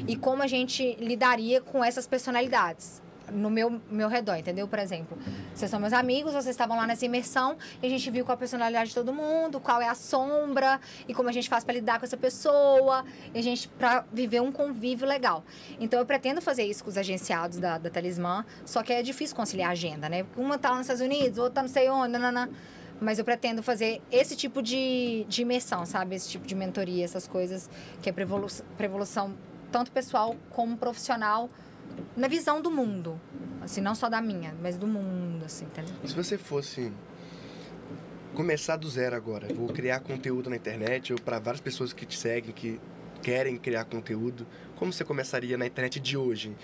e como a gente lidaria com essas personalidades no meu, meu redor, entendeu? Por exemplo, vocês são meus amigos, vocês estavam lá nessa imersão e a gente viu qual a personalidade de todo mundo, qual é a sombra e como a gente faz para lidar com essa pessoa, e a gente para viver um convívio legal. Então eu pretendo fazer isso com os agenciados da, da Talismã, só que é difícil conciliar a agenda, né? Uma tá lá nos Estados Unidos, outra tá não sei onde, nanana. Mas eu pretendo fazer esse tipo de, de imersão, sabe? Esse tipo de mentoria, essas coisas que é para evolução tanto pessoal como profissional na visão do mundo. Assim, não só da minha, mas do mundo, assim, entendeu? Se você fosse começar do zero agora, vou criar conteúdo na internet, ou para várias pessoas que te seguem, que querem criar conteúdo, como você começaria na internet de hoje?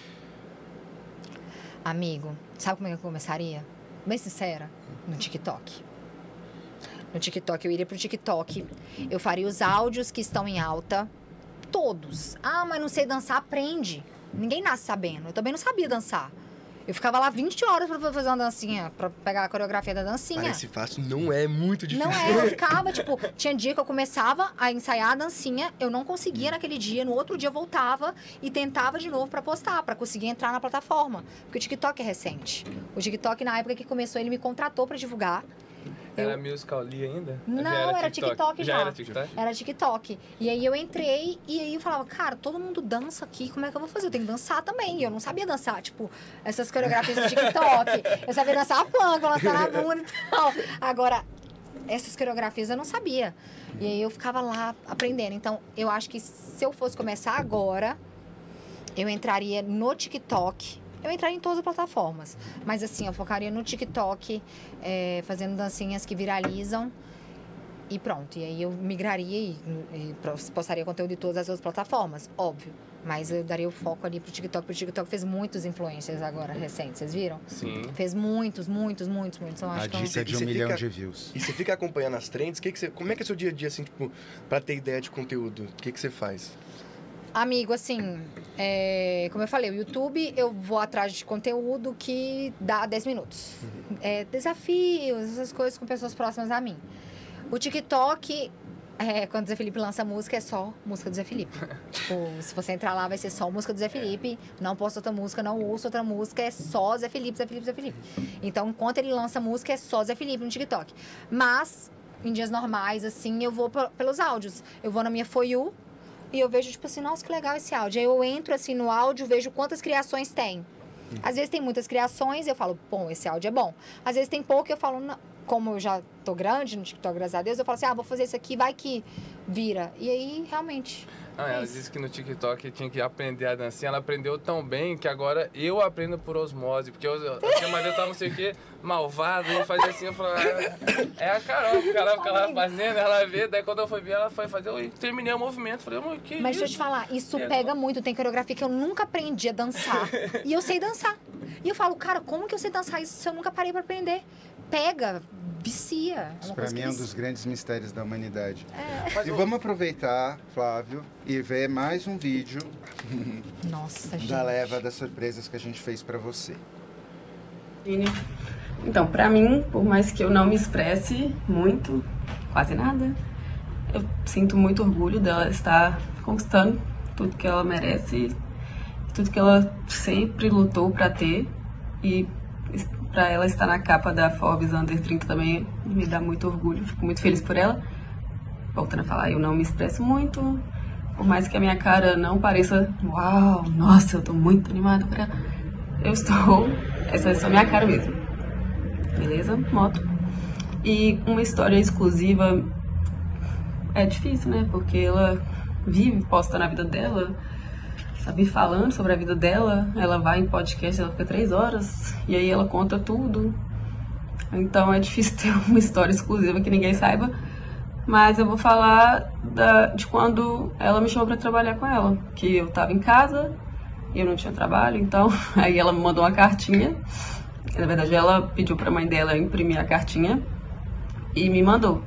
Amigo, sabe como é que eu começaria? Bem sincera, no TikTok. No TikTok, eu iria pro TikTok. Eu faria os áudios que estão em alta. Todos. Ah, mas não sei dançar, aprende. Ninguém nasce sabendo. Eu também não sabia dançar. Eu ficava lá 20 horas pra fazer uma dancinha, pra pegar a coreografia da dancinha. Parece fácil, não é muito difícil. Não é, eu ficava, tipo, tinha dia que eu começava a ensaiar a dancinha, eu não conseguia naquele dia, no outro dia eu voltava e tentava de novo pra postar, pra conseguir entrar na plataforma. Porque o TikTok é recente. O TikTok, na época que começou, ele me contratou pra divulgar. Era musical ali ainda? Não, Já era TikTok já. era TikTok? Era TikTok. E aí eu entrei e aí eu falava, cara, todo mundo dança aqui, como é que eu vou fazer? Eu tenho que dançar também. E eu não sabia dançar, tipo, essas coreografias do TikTok. eu sabia dançar a planca, lançar na bunda e tal. Agora, essas coreografias eu não sabia. E aí eu ficava lá aprendendo. Então, eu acho que se eu fosse começar agora, eu entraria no TikTok. Eu entraria em todas as plataformas. Mas assim, eu focaria no TikTok, é, fazendo dancinhas que viralizam. E pronto. E aí eu migraria e, e postaria conteúdo em todas as outras plataformas, óbvio. Mas eu daria o foco ali pro TikTok, porque o TikTok fez muitos influencers agora recentes, vocês viram? Sim. Fez muitos, muitos, muitos, muitos. Então, A acho que é dica é de um milhão fica- de views. E você fica acompanhando as trends, que que você, como é que é seu dia a dia, assim, tipo, pra ter ideia de conteúdo? O que, que você faz? Amigo, assim, é, como eu falei, o YouTube eu vou atrás de conteúdo que dá 10 minutos. É, desafios, essas coisas com pessoas próximas a mim. O TikTok, é, quando o Zé Felipe lança música, é só música do Zé Felipe. tipo, se você entrar lá, vai ser só música do Zé Felipe. Não posto outra música, não ouço outra música, é só Zé Felipe, Zé Felipe, Zé Felipe. Então, enquanto ele lança música, é só Zé Felipe no TikTok. Mas, em dias normais, assim, eu vou pe- pelos áudios. Eu vou na minha For You, e eu vejo, tipo assim, nossa, que legal esse áudio. Aí eu entro, assim, no áudio, vejo quantas criações tem. Às vezes tem muitas criações, eu falo, bom, esse áudio é bom. Às vezes tem pouco, eu falo, não. Como eu já tô grande no TikTok, graças a Deus, eu falo assim, ah, vou fazer isso aqui, vai que vira. E aí, realmente, Ah, ela disse que no TikTok tinha que aprender a dancinha. Ela aprendeu tão bem que agora eu aprendo por osmose. Porque eu, eu tinha uma vez eu tava não sei o que, malvado, e fazia assim, eu falava, "Ah, é a Carol, porque ela ficava lá fazendo, ela vê, daí quando eu fui ver, ela foi fazer, eu terminei o movimento, falei, amor, que Mas deixa eu isso? te falar, isso E pega muito. Tem coreografia que eu nunca aprendi a dançar. e eu sei dançar. E eu falo, cara, como que eu sei dançar isso se eu nunca parei pra aprender? Pega, vicia. É Isso coisa mim que é um dos grandes mistérios da humanidade. Mas E vamos aproveitar, Flávio, e ver mais um vídeo Nossa, gente. da leva das surpresas que a gente fez pra você. Então, pra mim, por mais que eu não me expresse muito, quase nada, eu sinto muito orgulho dela estar conquistando tudo que ela merece, tudo que ela sempre lutou pra ter e pra ela estar na capa da Forbes Under 30 também me dá muito orgulho, fico muito feliz por ela. Voltando a falar, eu não me expresso muito, por mais que a minha cara não pareça, uau, nossa, eu tô muito animada pra ela. Eu estou, essa é só minha cara mesmo. Beleza? Moto. E uma história exclusiva é difícil, né? Porque ela vive, posta na vida dela, sabe, falando sobre a vida dela. Ela vai em podcast, ela fica três horas e aí ela conta tudo. Então é difícil ter uma história exclusiva que ninguém saiba. Mas eu vou falar da- de quando ela me chamou pra trabalhar com ela. Que eu tava em casa eu não tinha trabalho, então aí ela me mandou uma cartinha. Na verdade, ela pediu pra mãe dela imprimir a cartinha e me mandou,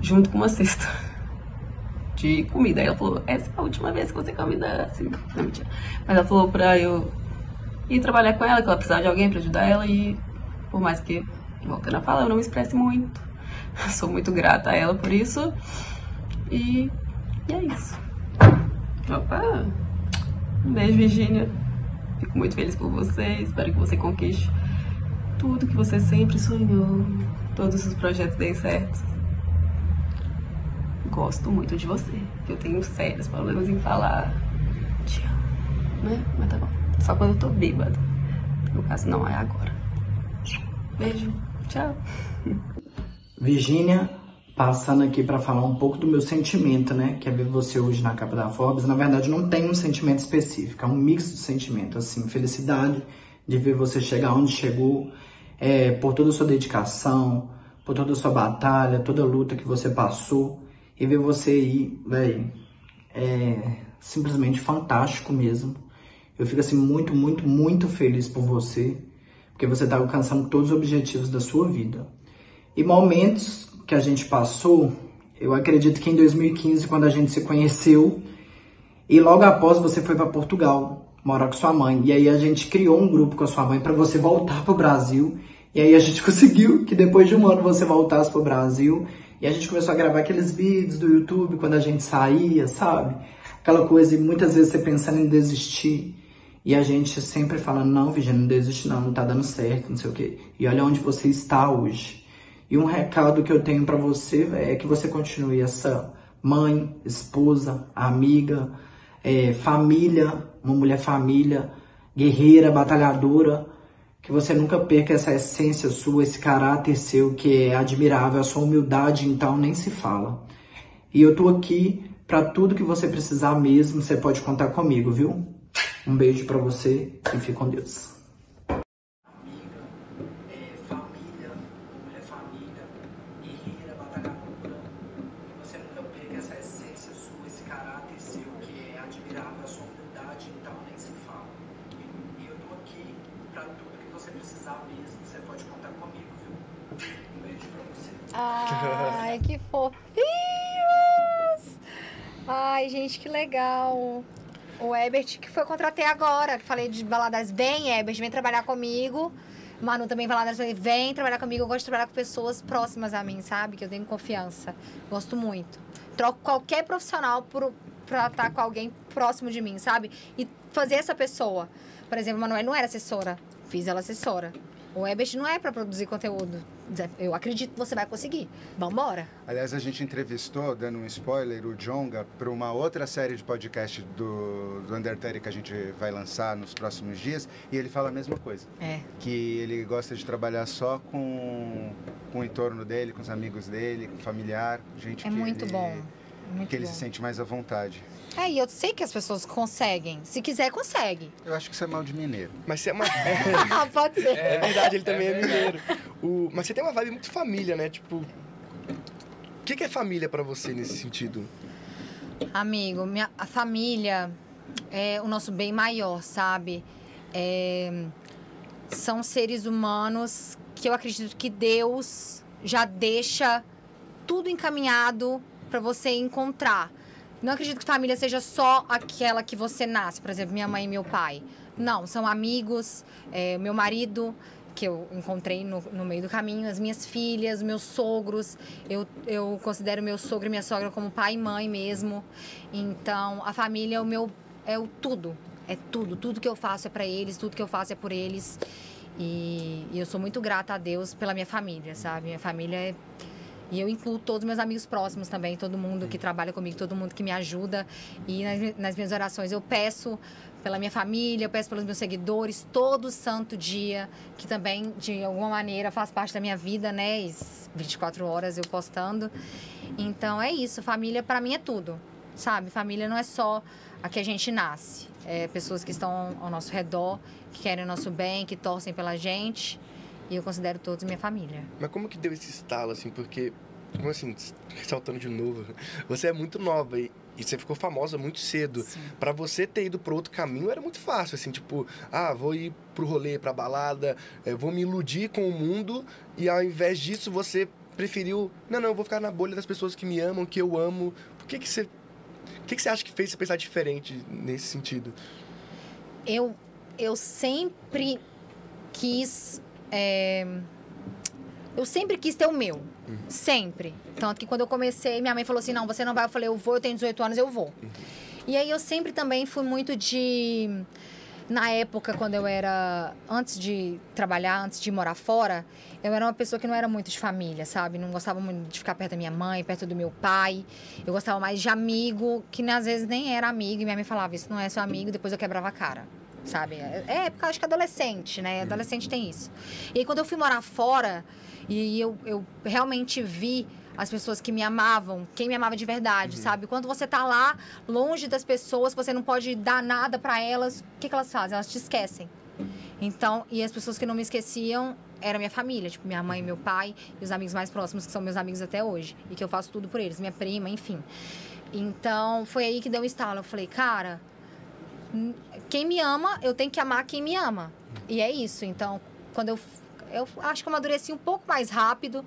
junto com uma cesta de comida. Aí ela falou: Essa é a última vez que você come assim. Não, mentira. Mas ela falou pra eu ir trabalhar com ela, que ela precisava de alguém pra ajudar ela e, por mais que, voltando a falar, eu não me expresse muito. Sou muito grata a ela por isso. E, e é isso. Opa! Um beijo, Virgínia. Fico muito feliz por você. Espero que você conquiste tudo que você sempre sonhou. Todos os projetos deem certo. Gosto muito de você. Eu tenho sérios problemas em falar. Te amo. Né? Mas tá bom. Só quando eu tô bêbada. No caso, não é agora. Beijo. Tchau. Virgínia, passando aqui para falar um pouco do meu sentimento, né? Que é ver você hoje na capa da Forbes. Na verdade, não tem um sentimento específico, é um mix de sentimentos, assim, felicidade de ver você chegar onde chegou, é, por toda a sua dedicação, por toda a sua batalha, toda a luta que você passou e ver você aí, velho, é simplesmente fantástico mesmo. Eu fico assim muito, muito, muito feliz por você, porque você tá alcançando todos os objetivos da sua vida. E momentos que a gente passou, eu acredito que em 2015, quando a gente se conheceu, e logo após você foi para Portugal, morar com sua mãe. E aí a gente criou um grupo com a sua mãe para você voltar pro Brasil. E aí a gente conseguiu que depois de um ano você voltasse pro Brasil. E a gente começou a gravar aqueles vídeos do YouTube quando a gente saía, sabe? Aquela coisa, e muitas vezes você pensando em desistir. E a gente sempre falando, não, Virginia, não desiste não, não tá dando certo, não sei o quê. E olha onde você está hoje. E um recado que eu tenho para você é que você continue essa mãe, esposa, amiga, é, família, uma mulher família, guerreira, batalhadora, que você nunca perca essa essência sua, esse caráter seu que é admirável, a sua humildade, então nem se fala. E eu tô aqui para tudo que você precisar mesmo, você pode contar comigo, viu? Um beijo para você e fique com Deus. família, mulher família, guerreira, batalhadora, Ai, que fofinhos! Ai, gente, que legal. O Ebert, que foi contratei agora. Falei de Valadares, vem, Ebert, vem trabalhar comigo. Manu também Valadares, falei, vem trabalhar comigo. Eu gosto de trabalhar com pessoas próximas a mim, sabe? Que eu tenho confiança. Gosto muito. Troco qualquer profissional por, pra estar com alguém próximo de mim, sabe? E fazer essa pessoa. Por exemplo, a Manuel não era assessora. Fiz ela assessora. O Ebert não é para produzir conteúdo. Eu acredito que você vai conseguir. Vambora. Aliás, a gente entrevistou, dando um spoiler, o Jonga para uma outra série de podcast do, do Undertale que a gente vai lançar nos próximos dias. E ele fala a mesma coisa. É. Que ele gosta de trabalhar só com, com o entorno dele, com os amigos dele, com familiar. Gente é que muito ele, bom. Muito que ele bom. se sente mais à vontade. É, e eu sei que as pessoas conseguem. Se quiser, consegue. Eu acho que isso é mal de mineiro. Mas você é uma. Ah, pode ser. É verdade, ele também é, mineiro. O... Mas você tem uma vibe muito família, né? Tipo. O que que é família pra você nesse sentido? Amigo, minha, a família é o nosso bem maior, sabe? É, são seres humanos que eu acredito que Deus já deixa tudo encaminhado para você encontrar. Não acredito que família seja só aquela que você nasce, por exemplo, minha mãe e meu pai. Não, são amigos, é, meu marido, que eu encontrei no, no meio do caminho, as minhas filhas, meus sogros. Eu, eu considero meu sogro e minha sogra como pai e mãe mesmo. Então, a família é o meu é o tudo. É tudo. Tudo que eu faço é para eles, tudo que eu faço é por eles. E, e eu sou muito grata a Deus pela minha família, sabe? Minha família é. E eu incluo todos os meus amigos próximos também, todo mundo que trabalha comigo, todo mundo que me ajuda. E nas, nas minhas orações eu peço pela minha família, eu peço pelos meus seguidores, todo santo dia, que também, de alguma maneira, faz parte da minha vida, né? E 24 horas eu postando. Então é isso, família para mim é tudo, sabe? Família não é só a que a gente nasce, é pessoas que estão ao nosso redor, que querem o nosso bem, que torcem pela gente. E eu considero todos minha família. Mas como que deu esse estalo, assim? Porque, como assim, ressaltando de novo, você é muito nova e, e você ficou famosa muito cedo. Pra você ter ido pro outro caminho era muito fácil, assim, tipo, ah, vou ir pro rolê, pra balada, eh, vou me iludir com o mundo e ao invés disso você preferiu, não, não, eu vou ficar na bolha das pessoas que me amam, que eu amo. Por que que você... O que, que você acha que fez você pensar diferente nesse sentido? Eu, eu sempre quis. É, Eu sempre quis ter o meu. Sempre. Tanto que quando eu comecei, minha mãe falou assim: não, você não vai. Eu falei: eu vou, eu tenho 18 anos, eu vou. E aí eu sempre também fui muito de. Na época, quando eu era. Antes de trabalhar, antes de morar fora, eu era uma pessoa que não era muito de família, sabe? Não gostava muito de ficar perto da minha mãe, perto do meu pai. Eu gostava mais de amigo, que às vezes nem era amigo. E minha mãe falava: Isso não é seu amigo, depois eu quebrava a cara. Sabe? É é época, acho que adolescente, né? Adolescente tem isso. E aí, quando eu fui morar fora, e eu, eu realmente vi as pessoas que me amavam, quem me amava de verdade, sabe? Quando você tá lá, longe das pessoas, você não pode dar nada para elas, o que, que elas fazem? Elas te esquecem. Então, e as pessoas que não me esqueciam era minha família, tipo, minha mãe, meu pai e os amigos mais próximos, que são meus amigos até hoje. E que eu faço tudo por eles, minha prima, enfim. Então, foi aí que deu um estalo. Eu falei, cara, quem me ama, eu tenho que amar quem me ama. E é isso. Então, quando eu. Eu acho que eu amadureci um pouco mais rápido,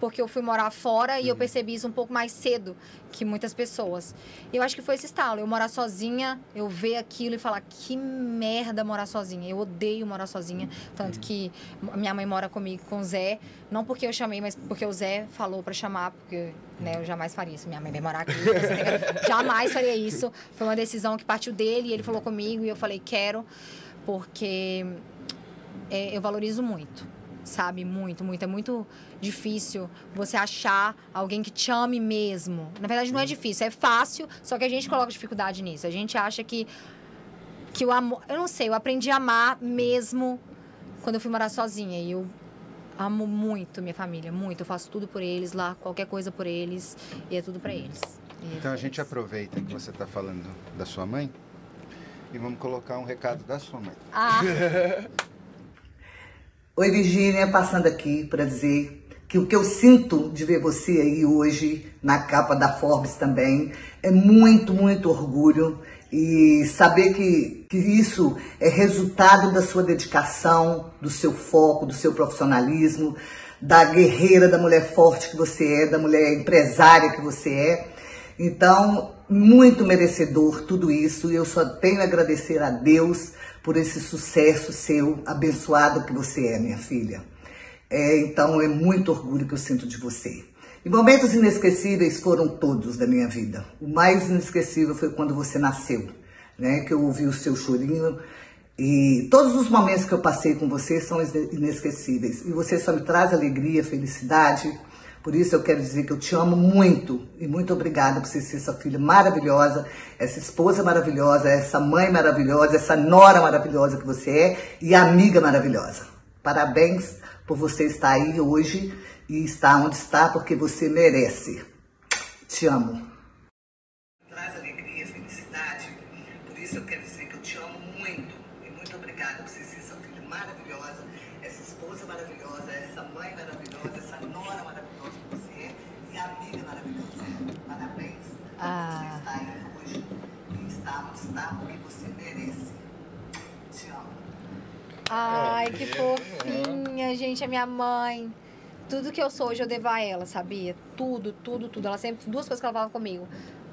porque eu fui morar fora e eu percebi isso um pouco mais cedo que muitas pessoas. Eu acho que foi esse estalo. Eu morar sozinha, eu ver aquilo e falar que merda morar sozinha. Eu odeio morar sozinha. Tanto que minha mãe mora comigo com o Zé. Não porque eu chamei, mas porque o Zé falou pra chamar, porque né, eu jamais faria isso. Minha mãe vai morar aqui. jamais faria isso. Foi uma decisão que partiu dele e ele falou comigo e eu falei, quero, porque é, eu valorizo muito, sabe? Muito, muito. É muito difícil você achar alguém que te ame mesmo. Na verdade, não é difícil, é fácil, só que a gente coloca dificuldade nisso. A gente acha que, que o amor. Eu não sei, eu aprendi a amar mesmo quando eu fui morar sozinha. E eu amo muito minha família, muito. Eu faço tudo por eles lá, qualquer coisa por eles, e é tudo pra eles. E Então a gente aproveita que você está falando da sua mãe e vamos colocar um recado da sua mãe. Ah, Oi, Virgínia, passando aqui para dizer que o que eu sinto de ver você aí hoje na capa da Forbes também é muito, muito orgulho e saber que, que isso é resultado da sua dedicação, do seu foco, do seu profissionalismo, da guerreira, da mulher forte que você é, da mulher empresária que você é. Então, muito merecedor tudo isso. E eu só tenho a agradecer a Deus por esse sucesso seu, abençoado que você é, minha filha. É, então, é muito orgulho que eu sinto de você. E momentos inesquecíveis foram todos da minha vida. O mais inesquecível foi quando você nasceu, né? Que eu ouvi o seu chorinho. E todos os momentos que eu passei com você são inesquecíveis. E você só me traz alegria, felicidade. Por isso eu quero dizer que eu te amo muito e muito obrigada por você ser essa filha maravilhosa, essa esposa maravilhosa, essa mãe maravilhosa, essa nora maravilhosa que você é e amiga maravilhosa. Parabéns por você estar aí hoje e estar onde está porque você merece. Te amo. Traz alegria, felicidade. Por isso eu quero Ai, que fofinha, gente, é minha mãe. Tudo que eu sou hoje eu devo a ela, sabia? Tudo, tudo, tudo. Ela sempre, duas coisas que ela fala comigo.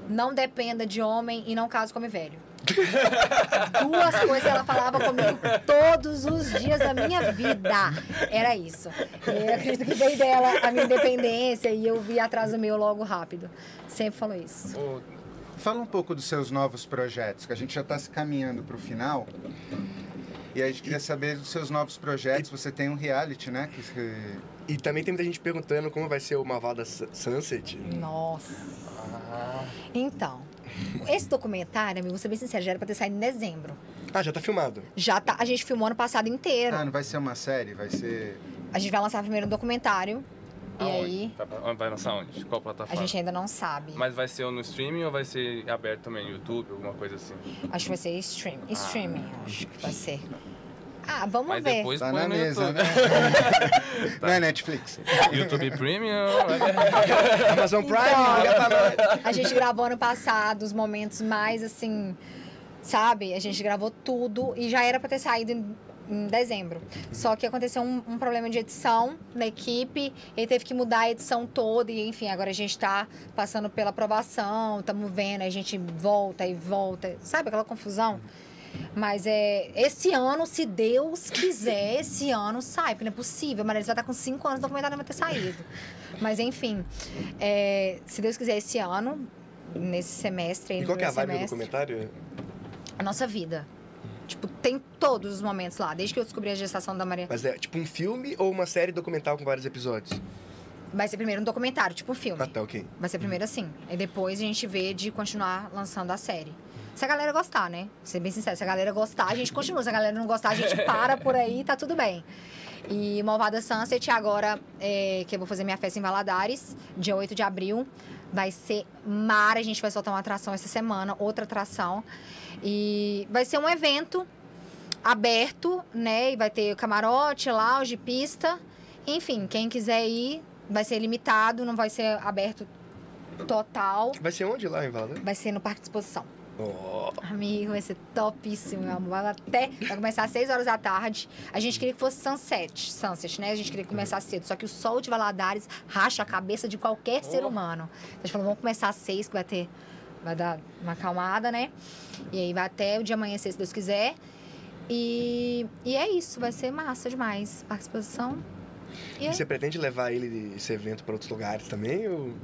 Não dependa de homem e não case com homem velho. Duas coisas que ela falava comigo todos os dias da minha vida. Era isso. Eu acredito que veio dela a minha independência e eu vi atrás do meu logo rápido. Sempre falou isso. Fala um pouco dos seus novos projetos, que a gente já está se caminhando para o final. E a gente queria saber dos seus novos projetos. Você tem um reality, né? Que, E também tem muita gente perguntando como vai ser o Malvada Su- Sunset. Nossa. Então, esse documentário, amigo, vou ser bem sincero, já era pra ter saído em dezembro. Ah, já tá filmado. Já tá, a gente filmou ano passado inteiro. Ah, não vai ser uma série, vai ser. A gente vai lançar primeiro um documentário. E aí, Vai, pra- vai lançar onde? Qual a plataforma? gente ainda não sabe. Mas vai ser no streaming ou vai ser aberto também no YouTube, alguma coisa assim? Acho que vai ser stream, streaming, acho que vai ser. Ah, vamos Mas ver. depois Tá na mesa, YouTube. né? Não é Netflix. YouTube Premium. Amazon Prime, Então, nós. A gente gravou ano passado os momentos mais assim, sabe? A gente gravou tudo e já era pra ter saído em, em dezembro. Só que aconteceu um, um problema de edição na equipe, ele teve que mudar a edição toda e enfim, agora a gente tá passando pela aprovação, estamos vendo, a gente volta e volta, sabe aquela confusão? Mas é esse ano, se Deus quiser, esse ano sai, porque não é possível. Mas vai estar com cinco anos, o documentário não vai ter saído. Mas enfim, é, se Deus quiser, esse ano, nesse semestre, E qual que é a vibe do documentário? a nossa vida. Tipo, tem todos os momentos lá, desde que eu descobri a gestação da Maria. Mas é tipo um filme ou uma série documental com vários episódios? Vai ser primeiro um documentário, tipo um filme. Ah, tá, ok. Vai ser primeiro assim. E depois a gente vê de continuar lançando a série. Se a galera gostar, né? Ser bem sincero, se a galera gostar, a gente continua. Se a galera não gostar, a gente para por aí, tá tudo bem. E Malvada Sunset, agora é, que eu vou fazer minha festa em Valadares, dia 8 de abril. Vai ser mara, a gente vai soltar uma atração essa semana, outra atração. E vai ser um evento aberto, né? E vai ter camarote, lounge, pista. Enfim, quem quiser ir, vai ser limitado, não vai ser aberto total. Vai ser onde lá em Valadares? Vai ser no Parque de Exposição. Oh, Amigo, vai ser topíssimo, meu amor. Vai até. Vai começar às 6 horas da tarde. A gente queria que fosse sunset, sunset, né? A gente queria que começasse cedo. Só que o sol de Valadares racha a cabeça de qualquer ser humano. Então, a gente falou, vamos começar às 6, que vai ter. Vai dar uma acalmada, né? E aí vai até o dia amanhecer, se Deus quiser. E, e é isso, vai ser massa demais. Exposição. E E é você pretende levar ele, esse evento pra outros lugares também? Ou...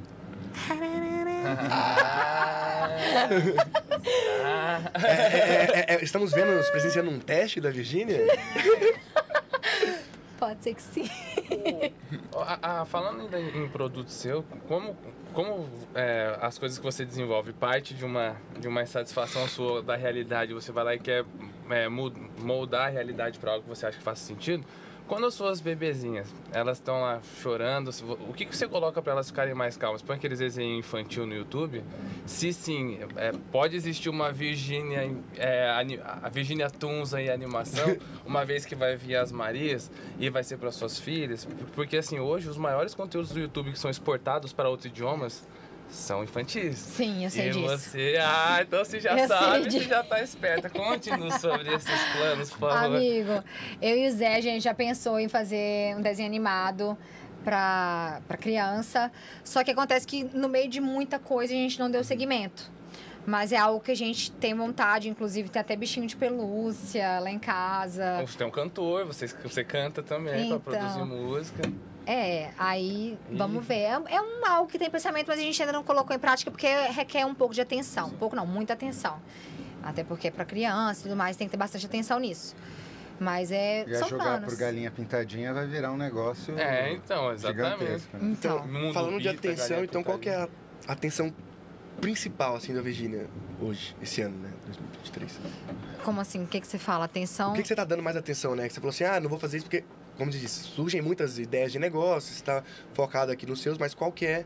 É, é, é, é, estamos vendo, presenciando um teste da Virgínia? Pode ser que sim. Ah, ah, falando ainda em produto seu, como, como é, as coisas que você desenvolve parte de uma, de uma insatisfação sua da realidade, você vai lá e quer é, moldar a realidade para algo que você acha que faz sentido? Quando as suas bebezinhas, elas estão lá chorando, o que, que você coloca para elas ficarem mais calmas? Põe aqueles desenhos infantil no YouTube? Se sim, é, pode existir uma Virgínia, é, a Virgínia Tunza em animação, uma vez que vai vir as Marias e vai ser para suas filhas? Porque assim, hoje os maiores conteúdos do YouTube que são exportados para outros idiomas são infantis. Sim, eu sei e disso. você, ah, então você já Eu sabe, você já tá esperta. Conte-nos sobre esses planos, por favor. Amigo, eu e o Zé, a gente já pensou em fazer um desenho animado para criança. Só que acontece que no meio de muita coisa a gente não deu segmento. Mas é algo que a gente tem vontade, inclusive tem até bichinho de pelúcia lá em casa. Você tem um cantor, você, você canta também Então. pra produzir música. É, aí vamos ver. É, é um algo que tem pensamento, mas a gente ainda não colocou em prática porque requer um pouco de atenção. Um pouco não, muita atenção. Até porque é para criança e tudo mais, tem que ter bastante atenção nisso. Mas é. Já são jogar planos. por galinha pintadinha vai virar um negócio É, então, exatamente. gigantesco. né? Então, Falando de Bita, atenção, então qual que é a atenção principal, assim, da Virgínia hoje, esse ano, né? 2023. como assim? O que, que você fala? Atenção. O que, que você tá dando mais atenção, né? Que você falou assim, ah, não vou fazer isso porque, como você disse, surgem muitas ideias de negócio, você tá focado aqui nos seus, mas qual que é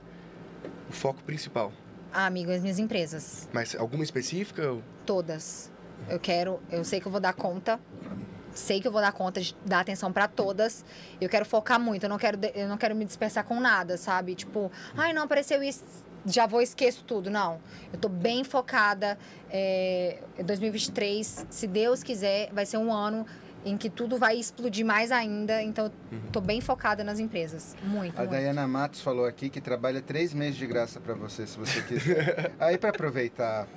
o foco principal? Ah, amigo, as minhas empresas. Mas alguma específica? ou- Todas. Eu quero. Eu sei que eu vou dar conta. Sei que eu vou dar conta de dar atenção pra todas. Eu quero focar muito. Eu não quero, eu não quero me dispersar com nada, sabe? Tipo, ai, não apareceu isso. Já vou esqueço tudo. Não. Eu tô bem focada. É, 2023, se Deus quiser, vai ser um ano em que tudo vai explodir mais ainda. Então, eu tô bem focada nas empresas. Muito, A muito. Dayana Matos falou aqui que trabalha três meses de graça para você, se você quiser. Aí, para aproveitar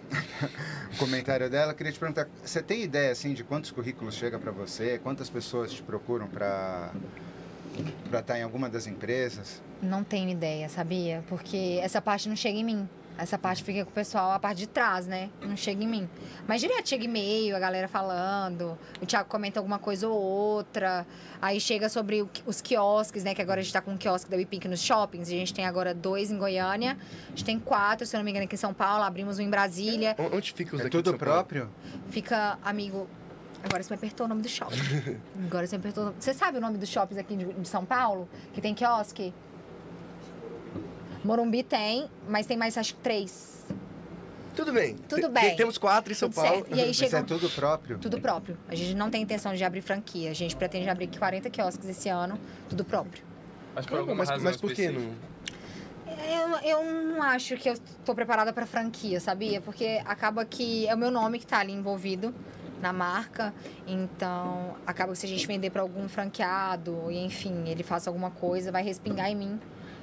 o comentário dela, eu queria te perguntar: você tem ideia assim de quantos currículos chega para você? Quantas pessoas te procuram para para estar em alguma das empresas? Não tenho ideia, sabia? Porque essa parte não chega em mim. Essa parte fica com o pessoal, a parte de trás, né? Não chega em mim. Mas direto chega e-mail, a galera falando. O Thiago comenta alguma coisa ou outra. Aí chega sobre o os quiosques, né? Que agora a gente tá com um quiosque da WePink nos shoppings. A gente tem agora dois em Goiânia. A gente tem quatro, se eu não me engano, aqui em São Paulo. Abrimos um em Brasília. Onde fica os É daqui tudo São Paulo? próprio? Fica, amigo. Agora você me apertou o nome do shopping. Agora você me apertou. o nome- Você sabe o nome dos shoppings aqui de, de São Paulo? Que tem quiosque? Morumbi tem, mas tem mais acho que três. Tudo bem. Tudo bem. Temos quatro em São Tudo Paulo. certo. E aí Mas chega é tudo próprio? tudo próprio. A gente não tem intenção de abrir franquia. A gente pretende abrir 40 quiosques esse ano, tudo próprio. Mas por Caramba, alguma mas, razão mas por que não? Eu, eu não acho que eu estou preparada para franquia, sabia? Porque acaba que é o meu nome que está ali envolvido na marca. Então, acaba que se a gente vender para algum franqueado, e enfim, ele faça alguma coisa, vai respingar em mim.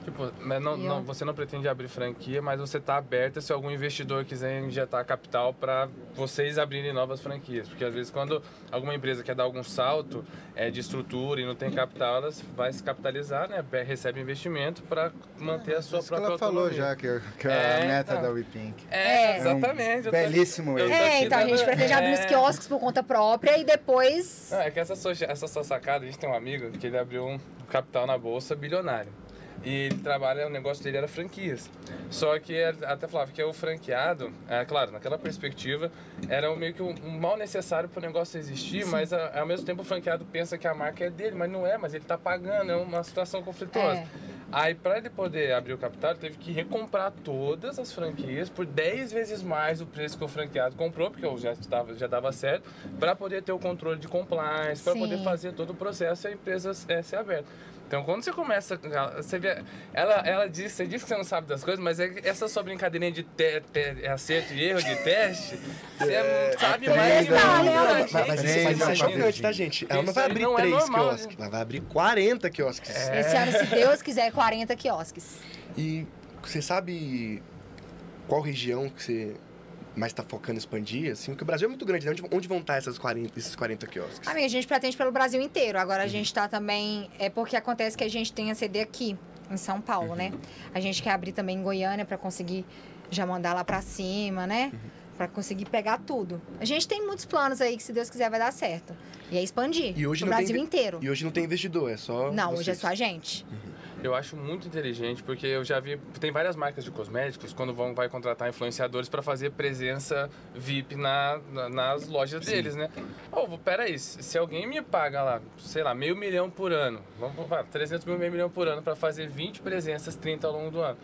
Tipo, mas não, não- você não pretende abrir franquia, mas você está aberta se algum investidor quiser injetar capital para vocês abrirem novas franquias. Porque às vezes quando alguma empresa quer dar algum salto é, de estrutura e não tem capital, ela vai se capitalizar, né? Recebe investimento para manter a sua Isso que própria ela falou autonomia. já, que, que a É, meta então. da WePink. É, É exatamente. belíssimo eu tô É, então a gente pretende abrir os É. quiosques por conta própria e depois. Não, é que essa sua, essa sua sacada, a gente tem um amigo que ele abriu um capital na bolsa bilionário. E ele trabalha, o negócio dele era franquias. Só que até falava que o franqueado, é claro, naquela perspectiva, era meio que um, um mal necessário para o negócio existir, mas a- ao mesmo tempo o franqueado pensa que a marca é dele, mas não é, mas ele está pagando, é uma situação conflituosa. É. Aí, para ele poder abrir o capital, ele teve que recomprar todas as franquias por 10 vezes mais o preço que o franqueado comprou, porque já estava já dava certo, para poder ter o controle de compliance, para Sim. poder fazer todo o processo e a empresa é, ser aberta. Então, quando você começa, você vê, ela, ela diz, você diz que você não sabe das coisas, mas é essa sua brincadeirinha de te, te- acerto e erro de teste, você É, sabe aprenda, mais né? da Mas, gente. mas isso, mas isso é chocante, tá, gente? Ela não vai abrir não é três normal, quiosques, né? ela vai abrir 40 quiosques. Esse ano, se Deus quiser, 40 quiosques. E você sabe qual região que você mais está focando em expandir? Assim, porque o Brasil é muito grande, né? Onde, onde vão estar essas 40, esses 40 quiosques? Amiga, a gente pretende pelo Brasil inteiro. Agora a gente tá também. É porque acontece que a gente tem a CD aqui, em São Paulo, né? A gente quer abrir também em Goiânia para conseguir já mandar lá pra cima, né? Pra conseguir pegar tudo. A gente tem muitos planos aí que, se Deus quiser, vai dar certo. E é expandir. E hoje no não Brasil tem- inteiro. E hoje não tem investidor, é só. Não, hoje é vocês. só a gente. Eu acho muito inteligente, porque eu já vi. Tem várias marcas de cosméticos quando vão vai contratar influenciadores para fazer presença VIP na, na- nas lojas deles, né? Ô, peraí, se se alguém me paga lá, sei lá, meio milhão por ano, vamos lá, 300 mil, meio milhão por ano para fazer 20 presenças, 30 ao longo do ano.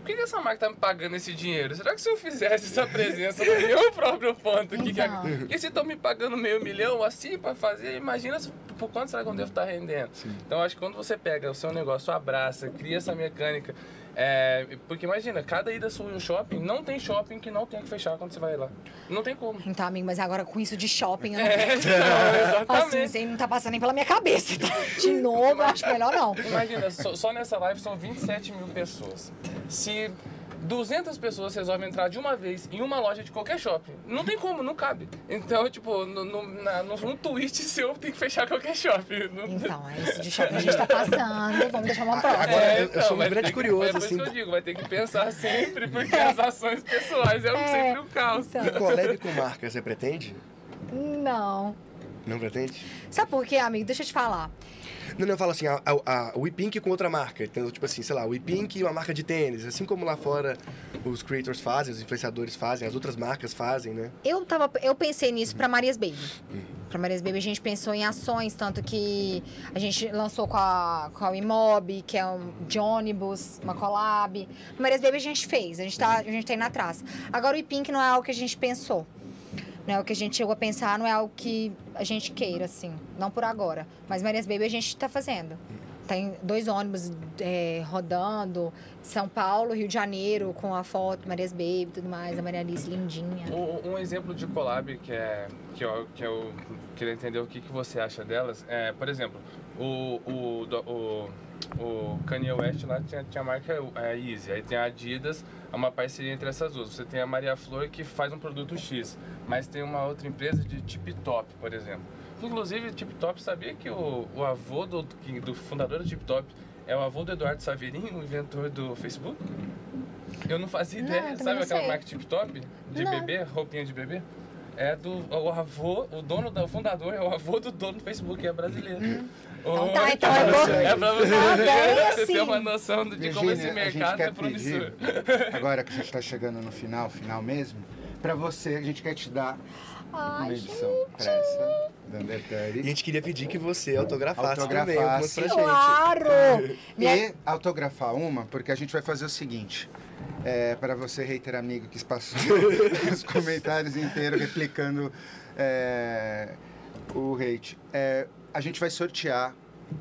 Por que, que essa marca tá me pagando esse dinheiro? Será que se eu fizesse essa presença no meu próprio ponto, que que é- Então. e se estão me pagando meio milhão assim para fazer, imagina se- por quanto será que eu devo estar rendendo? Então acho que quando você pega o seu negócio, abraça, cria essa mecânica É, porque imagina, cada ida sua um shopping, não tem shopping que não tenha que fechar quando você vai lá. Não tem como. Então, amigo, mas agora com isso de shopping, eu não... É, então, assim, exatamente. não tá passando nem pela minha cabeça. Tá? De novo, acho melhor não. Imagina, só, só nessa live são 27 mil pessoas. Se 200 pessoas resolvem entrar de uma vez em uma loja de qualquer shopping, não tem como, não cabe. Então, tipo, no, no, na, no, num tweet seu tem que fechar qualquer shopping. Não- Então, é isso de shopping a gente tá passando. Vamos deixar uma próxima. Agora, eu- eu então, sou um vai grande ter que- curioso, É por assim, isso que eu digo, vai ter que pensar sempre, porque as ações pessoais é, sempre o caos. Então. Collab com marca, você pretende? Não. Não pretende? Sabe por quê, amigo? Deixa eu te falar. Não, não, eu falo assim, a, a, a WePink com outra marca. Então, tipo assim, sei lá, WePink e uma marca de tênis. Assim como lá fora os creators fazem, os influenciadores fazem, as outras marcas fazem, né? Eu, tava, eu pensei nisso pra Marias Baby. Pra Marias Baby a gente pensou em ações, tanto que a gente lançou com a, com a Imob, que é um de ônibus, uma collab. Marias Baby a gente fez, a gente, tá, a gente tá indo atrás. Agora o Ipink não é algo que a gente pensou. Não é o que a gente chegou a pensar, não é algo que a gente queira, assim. Não por agora. Mas Marias Baby a gente tá fazendo. Tem dois ônibus é, rodando, São Paulo, Rio de Janeiro, com a foto, Marias Baby e tudo mais, a Maria Alice lindinha. Um, um exemplo de collab que é que eu, que eu queria entender o que, que você acha delas é, por exemplo, o, o, o, o Kanye West lá tinha, tinha a marca é, Easy, aí tem a Adidas, é uma parceria entre essas duas. Você tem a Maria Flor que faz um produto X, mas tem uma outra empresa de tip top, por exemplo. Inclusive, Tip Top sabia que o, o avô do, do fundador do Tip Top é o avô do Eduardo Saverin, o inventor do Facebook? Eu não fazia Não, ideia. também Sabe não aquela sei. marca Tip Top? De Não. bebê, roupinha de bebê? É do o avô, o dono, da, o fundador é o avô do dono do Facebook, é brasileiro. Então tá, então eu vou- É pra você, Ah, bem você ter assim. uma noção de como esse Virgínia, a gente mercado quer é promissor. pedir, agora que a gente está chegando no final, final mesmo, para você, a gente quer te dar uma Ai, edição impressa da Under E a 30. gente queria pedir que você autografasse, também Autografasse. algumas pra gente. Claro! E autografar uma, porque a gente vai fazer o seguinte. É, para você, hater amigo, que passou os comentários inteiros replicando é, o hate. É, a gente vai sortear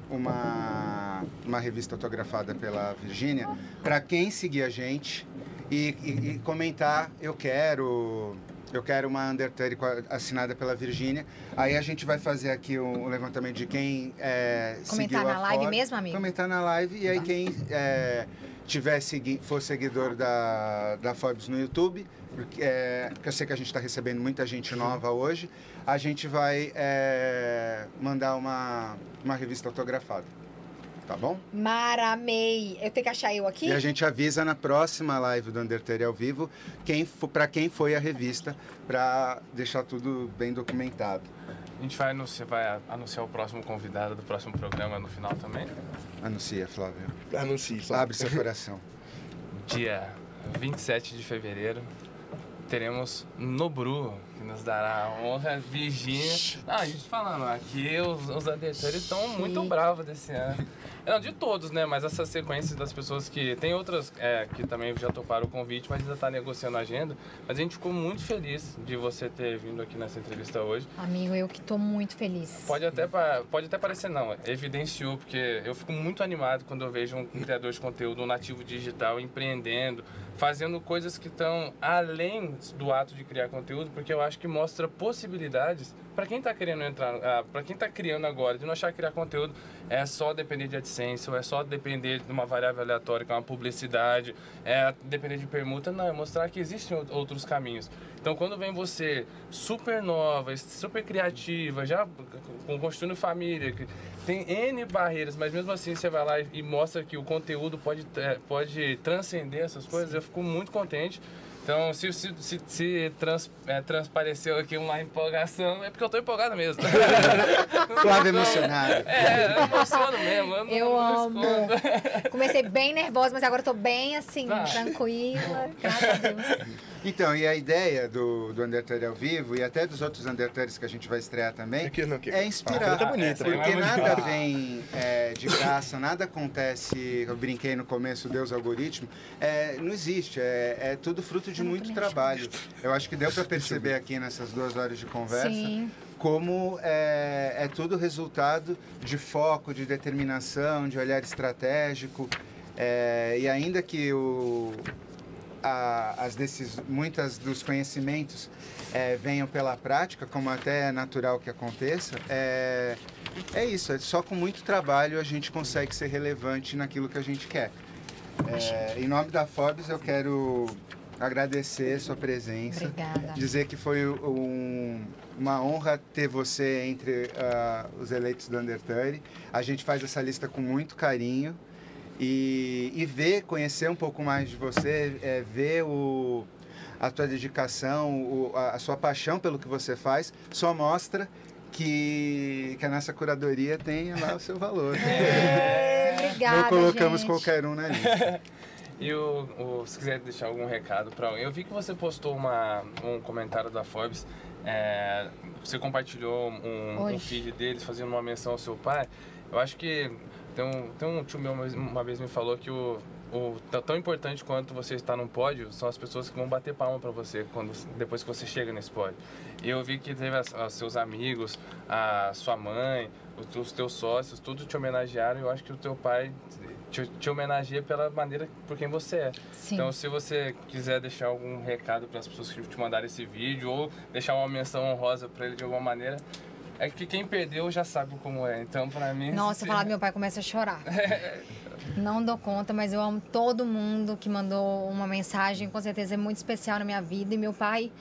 uma, uma revista autografada pela Virgínia para quem seguir a gente e, e- e comentar eu quero eu quero uma Undertale assinada pela Virgínia. Aí a gente vai fazer aqui um, levantamento de quem é, Comentar na a live foto. mesmo, amigo? Comentar na live e aí quem é, tiver segui for seguidor da, da Forbes no YouTube, porque, é, porque eu sei que a gente está recebendo muita gente nova hoje, a gente vai é, mandar uma, uma revista autografada. Tá bom? Maramei. Eu tenho que achar eu aqui? E a gente avisa na próxima live do Undertale ao vivo quem para quem foi a revista, para deixar tudo bem documentado. A gente vai anunciar, vai anunciar o próximo convidado do próximo programa no final também. Anuncia, Flávio. Anuncie, Flávio. Abre seu coração. Dia 27 de fevereiro, teremos Nobru, que nos dará a honra, Virgínia. Ah, a gente falando, aqui os, os adetores estão muito bravos desse ano. Não, de todos, né? Mas essas sequências das pessoas que. Tem outras é, que também já toparam o convite, mas ainda está negociando a agenda. Mas a gente ficou muito feliz de você ter vindo aqui nessa entrevista hoje. Amigo, eu que tô muito feliz. Pode até, pode até parecer não, evidenciou, porque eu fico muito animado quando eu vejo um criador de conteúdo, um nativo digital, empreendendo, fazendo coisas que estão além do ato de criar conteúdo, porque eu acho que mostra possibilidades para quem está querendo entrar, para quem está criando agora, de não achar criar conteúdo é só depender de AdSense, ou é só depender de uma variável aleatória, que é uma publicidade, é depender de permuta, não, é mostrar que existem ou- outros caminhos. Então, quando vem você super nova, super criativa, já com- construindo família, que tem N barreiras, mas mesmo assim você vai lá e- mostra que o conteúdo pode, é, pode transcender essas coisas, eu fico muito contente. Então, se, se, se, se trans, é, transpareceu aqui uma empolgação, é porque eu tô empolgado mesmo. Flávio emocionado. É, eu emociono mesmo. Eu, não- Eu não amo. escondo. Comecei bem nervosa, mas agora eu tô bem assim, Tá. tranquila. Graças a Deus. Então, e a ideia do, do Undertale ao vivo e até dos outros Undertales que a gente vai estrear também É que não, que- é Ah, inspirar. tá bonita, porque nada vem é, de graça, nada acontece. Eu brinquei no começo, Deus algoritmo. É, não existe, é, é tudo fruto de muito trabalho. Eu acho que deu para perceber aqui nessas duas horas de conversa Sim. como é, é tudo resultado de foco, de determinação, de olhar estratégico. É, e ainda que o, a, as decis, muitas dos conhecimentos é, venham pela prática, como até é natural que aconteça, é, é isso. É só com muito trabalho a gente consegue ser relevante naquilo que a gente quer. É, em nome da Forbes, eu quero agradecer sua presença. Obrigada. Dizer que foi um, uma honra ter você entre uh, os eleitos do Under 30. A gente faz essa lista com muito carinho. E, e ver, conhecer um pouco mais de você, é, ver o, a tua dedicação, o, a, a sua paixão pelo que você faz, só mostra que, que a nossa curadoria tem lá o seu valor. É, obrigada, Não colocamos gente. qualquer um na lista. E o, o- se quiser deixar algum recado para alguém, eu vi que você postou uma, um comentário da Forbes, é, você compartilhou um, um feed deles fazendo uma menção ao seu pai. Eu acho que tem um, tem um tio meu uma vez- me falou que o, o tão- importante quanto você estar num pódio são as pessoas que vão bater palma para você quando depois que você chega nesse pódio. E eu vi que teve as, os seus amigos, a sua mãe, os, os teus sócios, tudo te homenagearam. E eu acho que o teu pai te, te homenageia pela maneira por quem você é. Sim. Então, se você quiser deixar algum recado para as pessoas que te mandaram esse vídeo ou deixar uma menção honrosa para ele de alguma maneira, é que quem perdeu já sabe como é. Então, para mim. Nossa, se- falar do meu pai começa a chorar. Não dou conta, mas eu amo todo mundo que mandou uma mensagem, com certeza é muito especial na minha vida. E meu pai.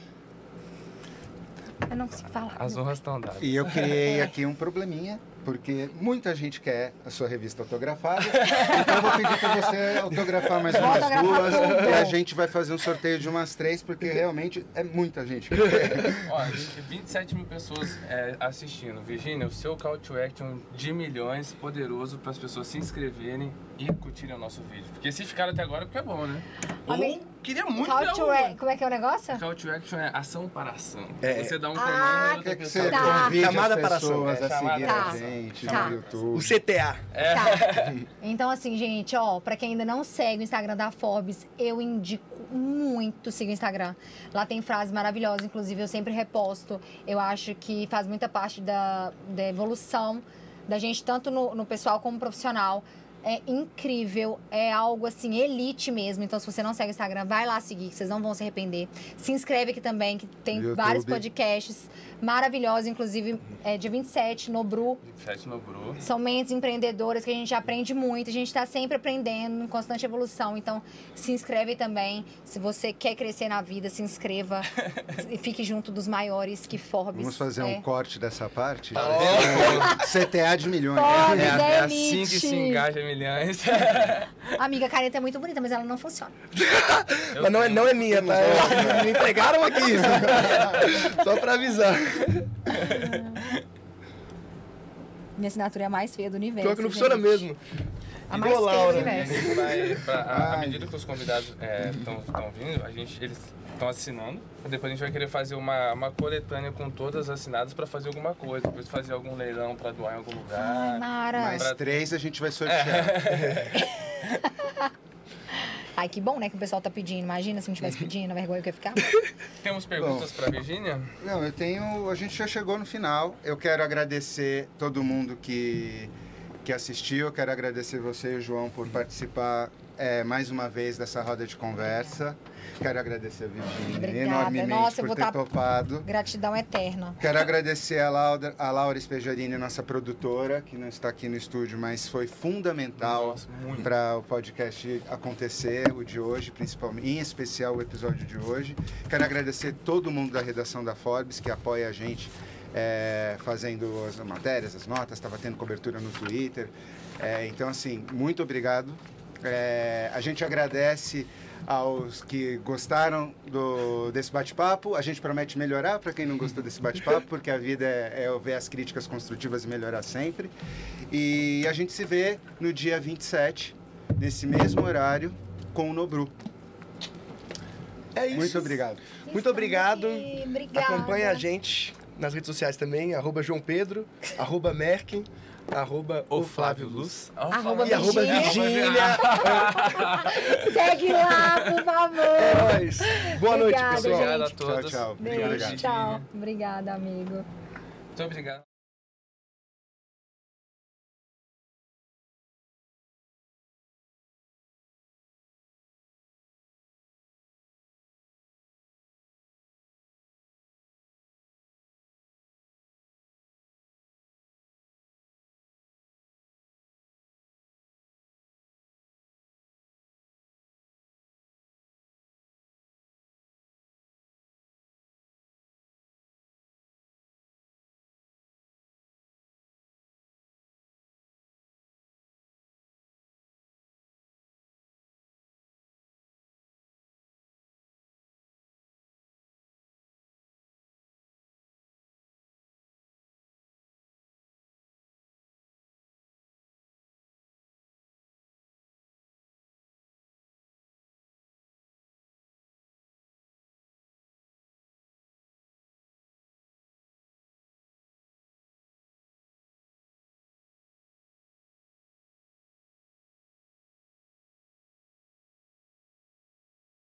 Eu não consigo falar. As honras estão dadas. E eu criei aqui um probleminha, porque muita gente quer a sua revista autografada. Então eu vou pedir para você autografar mais umas autografar duas. tudo. E a gente vai fazer um sorteio de umas três, porque realmente é muita gente. Ó, gente, 27 mil pessoas é, assistindo. Virginia, o seu call to action de milhões, poderoso para as pessoas se inscreverem e curtirem o nosso vídeo. Porque se ficaram até agora, é porque é bom, né? Amigo, Ou queria muito Call to a- Como é que é o negócio? Call to action é ação para ação. É. Você dá um Ah, comando outra Quer que pessoa... você Tá. convide Chamada as para ação. pessoas É, a seguir para a gente Tá. no O YouTube. CTA. Tá. Então, assim, gente, ó, pra quem ainda não segue o Instagram da Forbes, eu indico muito seguir o Instagram. Lá tem frases maravilhosas, inclusive eu sempre reposto. Eu acho que faz muita parte da, da evolução da gente, tanto no, no pessoal como profissional. É incrível, é algo assim, elite mesmo. Então, se você não segue o Instagram, vai lá seguir, que vocês não vão se arrepender. Se inscreve aqui também, que tem YouTube. vários podcasts maravilhosos, inclusive é, dia 27, no Bru. 27 no Bru. São mentes empreendedoras que a gente aprende muito, a gente está sempre aprendendo, em constante evolução. Então, se inscreve também. Se você quer crescer na vida, se inscreva e fique junto dos maiores que Forbes. Vamos fazer é. um corte dessa parte? Tá É, CTA de milhões. Forbes É, é, é assim que se engaja milhões. Amiga, a caneta é muito bonita, mas ela não funciona. Mas não é, não é minha, tá? É- Me entregaram aqui. Só pra avisar. Minha assinatura é a mais feia do universo. Pior que não funciona gente. mesmo. A Igual mais feia do universo. gente vai, pra- a- à medida que os convidados estão vindo, a gente, eles estão assinando. Depois a gente vai querer fazer uma, uma coletânea com todas assinadas para fazer alguma coisa. Depois fazer algum leilão para doar em algum Ai, lugar. Mara. Mais três a gente vai sortear. Ai, que bom, né, que o pessoal tá pedindo. Imagina se não tivesse pedindo, a vergonha que eu ia ficar. Temos perguntas para Virgínia? Não, eu tenho. A gente já chegou no final. Eu quero agradecer todo mundo que, que assistiu. Eu quero agradecer você e o João por participar é, mais uma vez dessa roda de conversa. Quero agradecer a Virginia Obrigada. enormemente Nossa, por ter tá- topado. Gratidão eterna. Quero agradecer a Laura, a Laura Espejarini, nossa produtora, que não está aqui no estúdio, mas foi fundamental para o podcast acontecer, o de hoje, principalmente, em especial o episódio de hoje. Quero agradecer todo mundo da redação da Forbes que apoia a gente é, fazendo as matérias, as notas, estava tendo cobertura no Twitter. É, então, assim, muito obrigado. É, a gente agradece aos que gostaram do, desse bate-papo. A gente promete melhorar para quem não gostou desse bate-papo, porque a vida é, é ver as críticas construtivas e melhorar sempre. E a gente se vê no dia 27, nesse mesmo horário, com o Nobru. É isso. Muito obrigado. Muito obrigado. Obrigada. Acompanhe a gente nas redes sociais também, arroba João Pedro, arroba Merck, arroba o Flávio Luz. Arroba E arroba Virgínia. Segue lá, por favor. É nóis. Boa noite, Obrigada, pessoal. Obrigado a todos. Tchau, tchau. Beijo, Obrigado. tchau. Obrigada, amigo. Muito obrigado.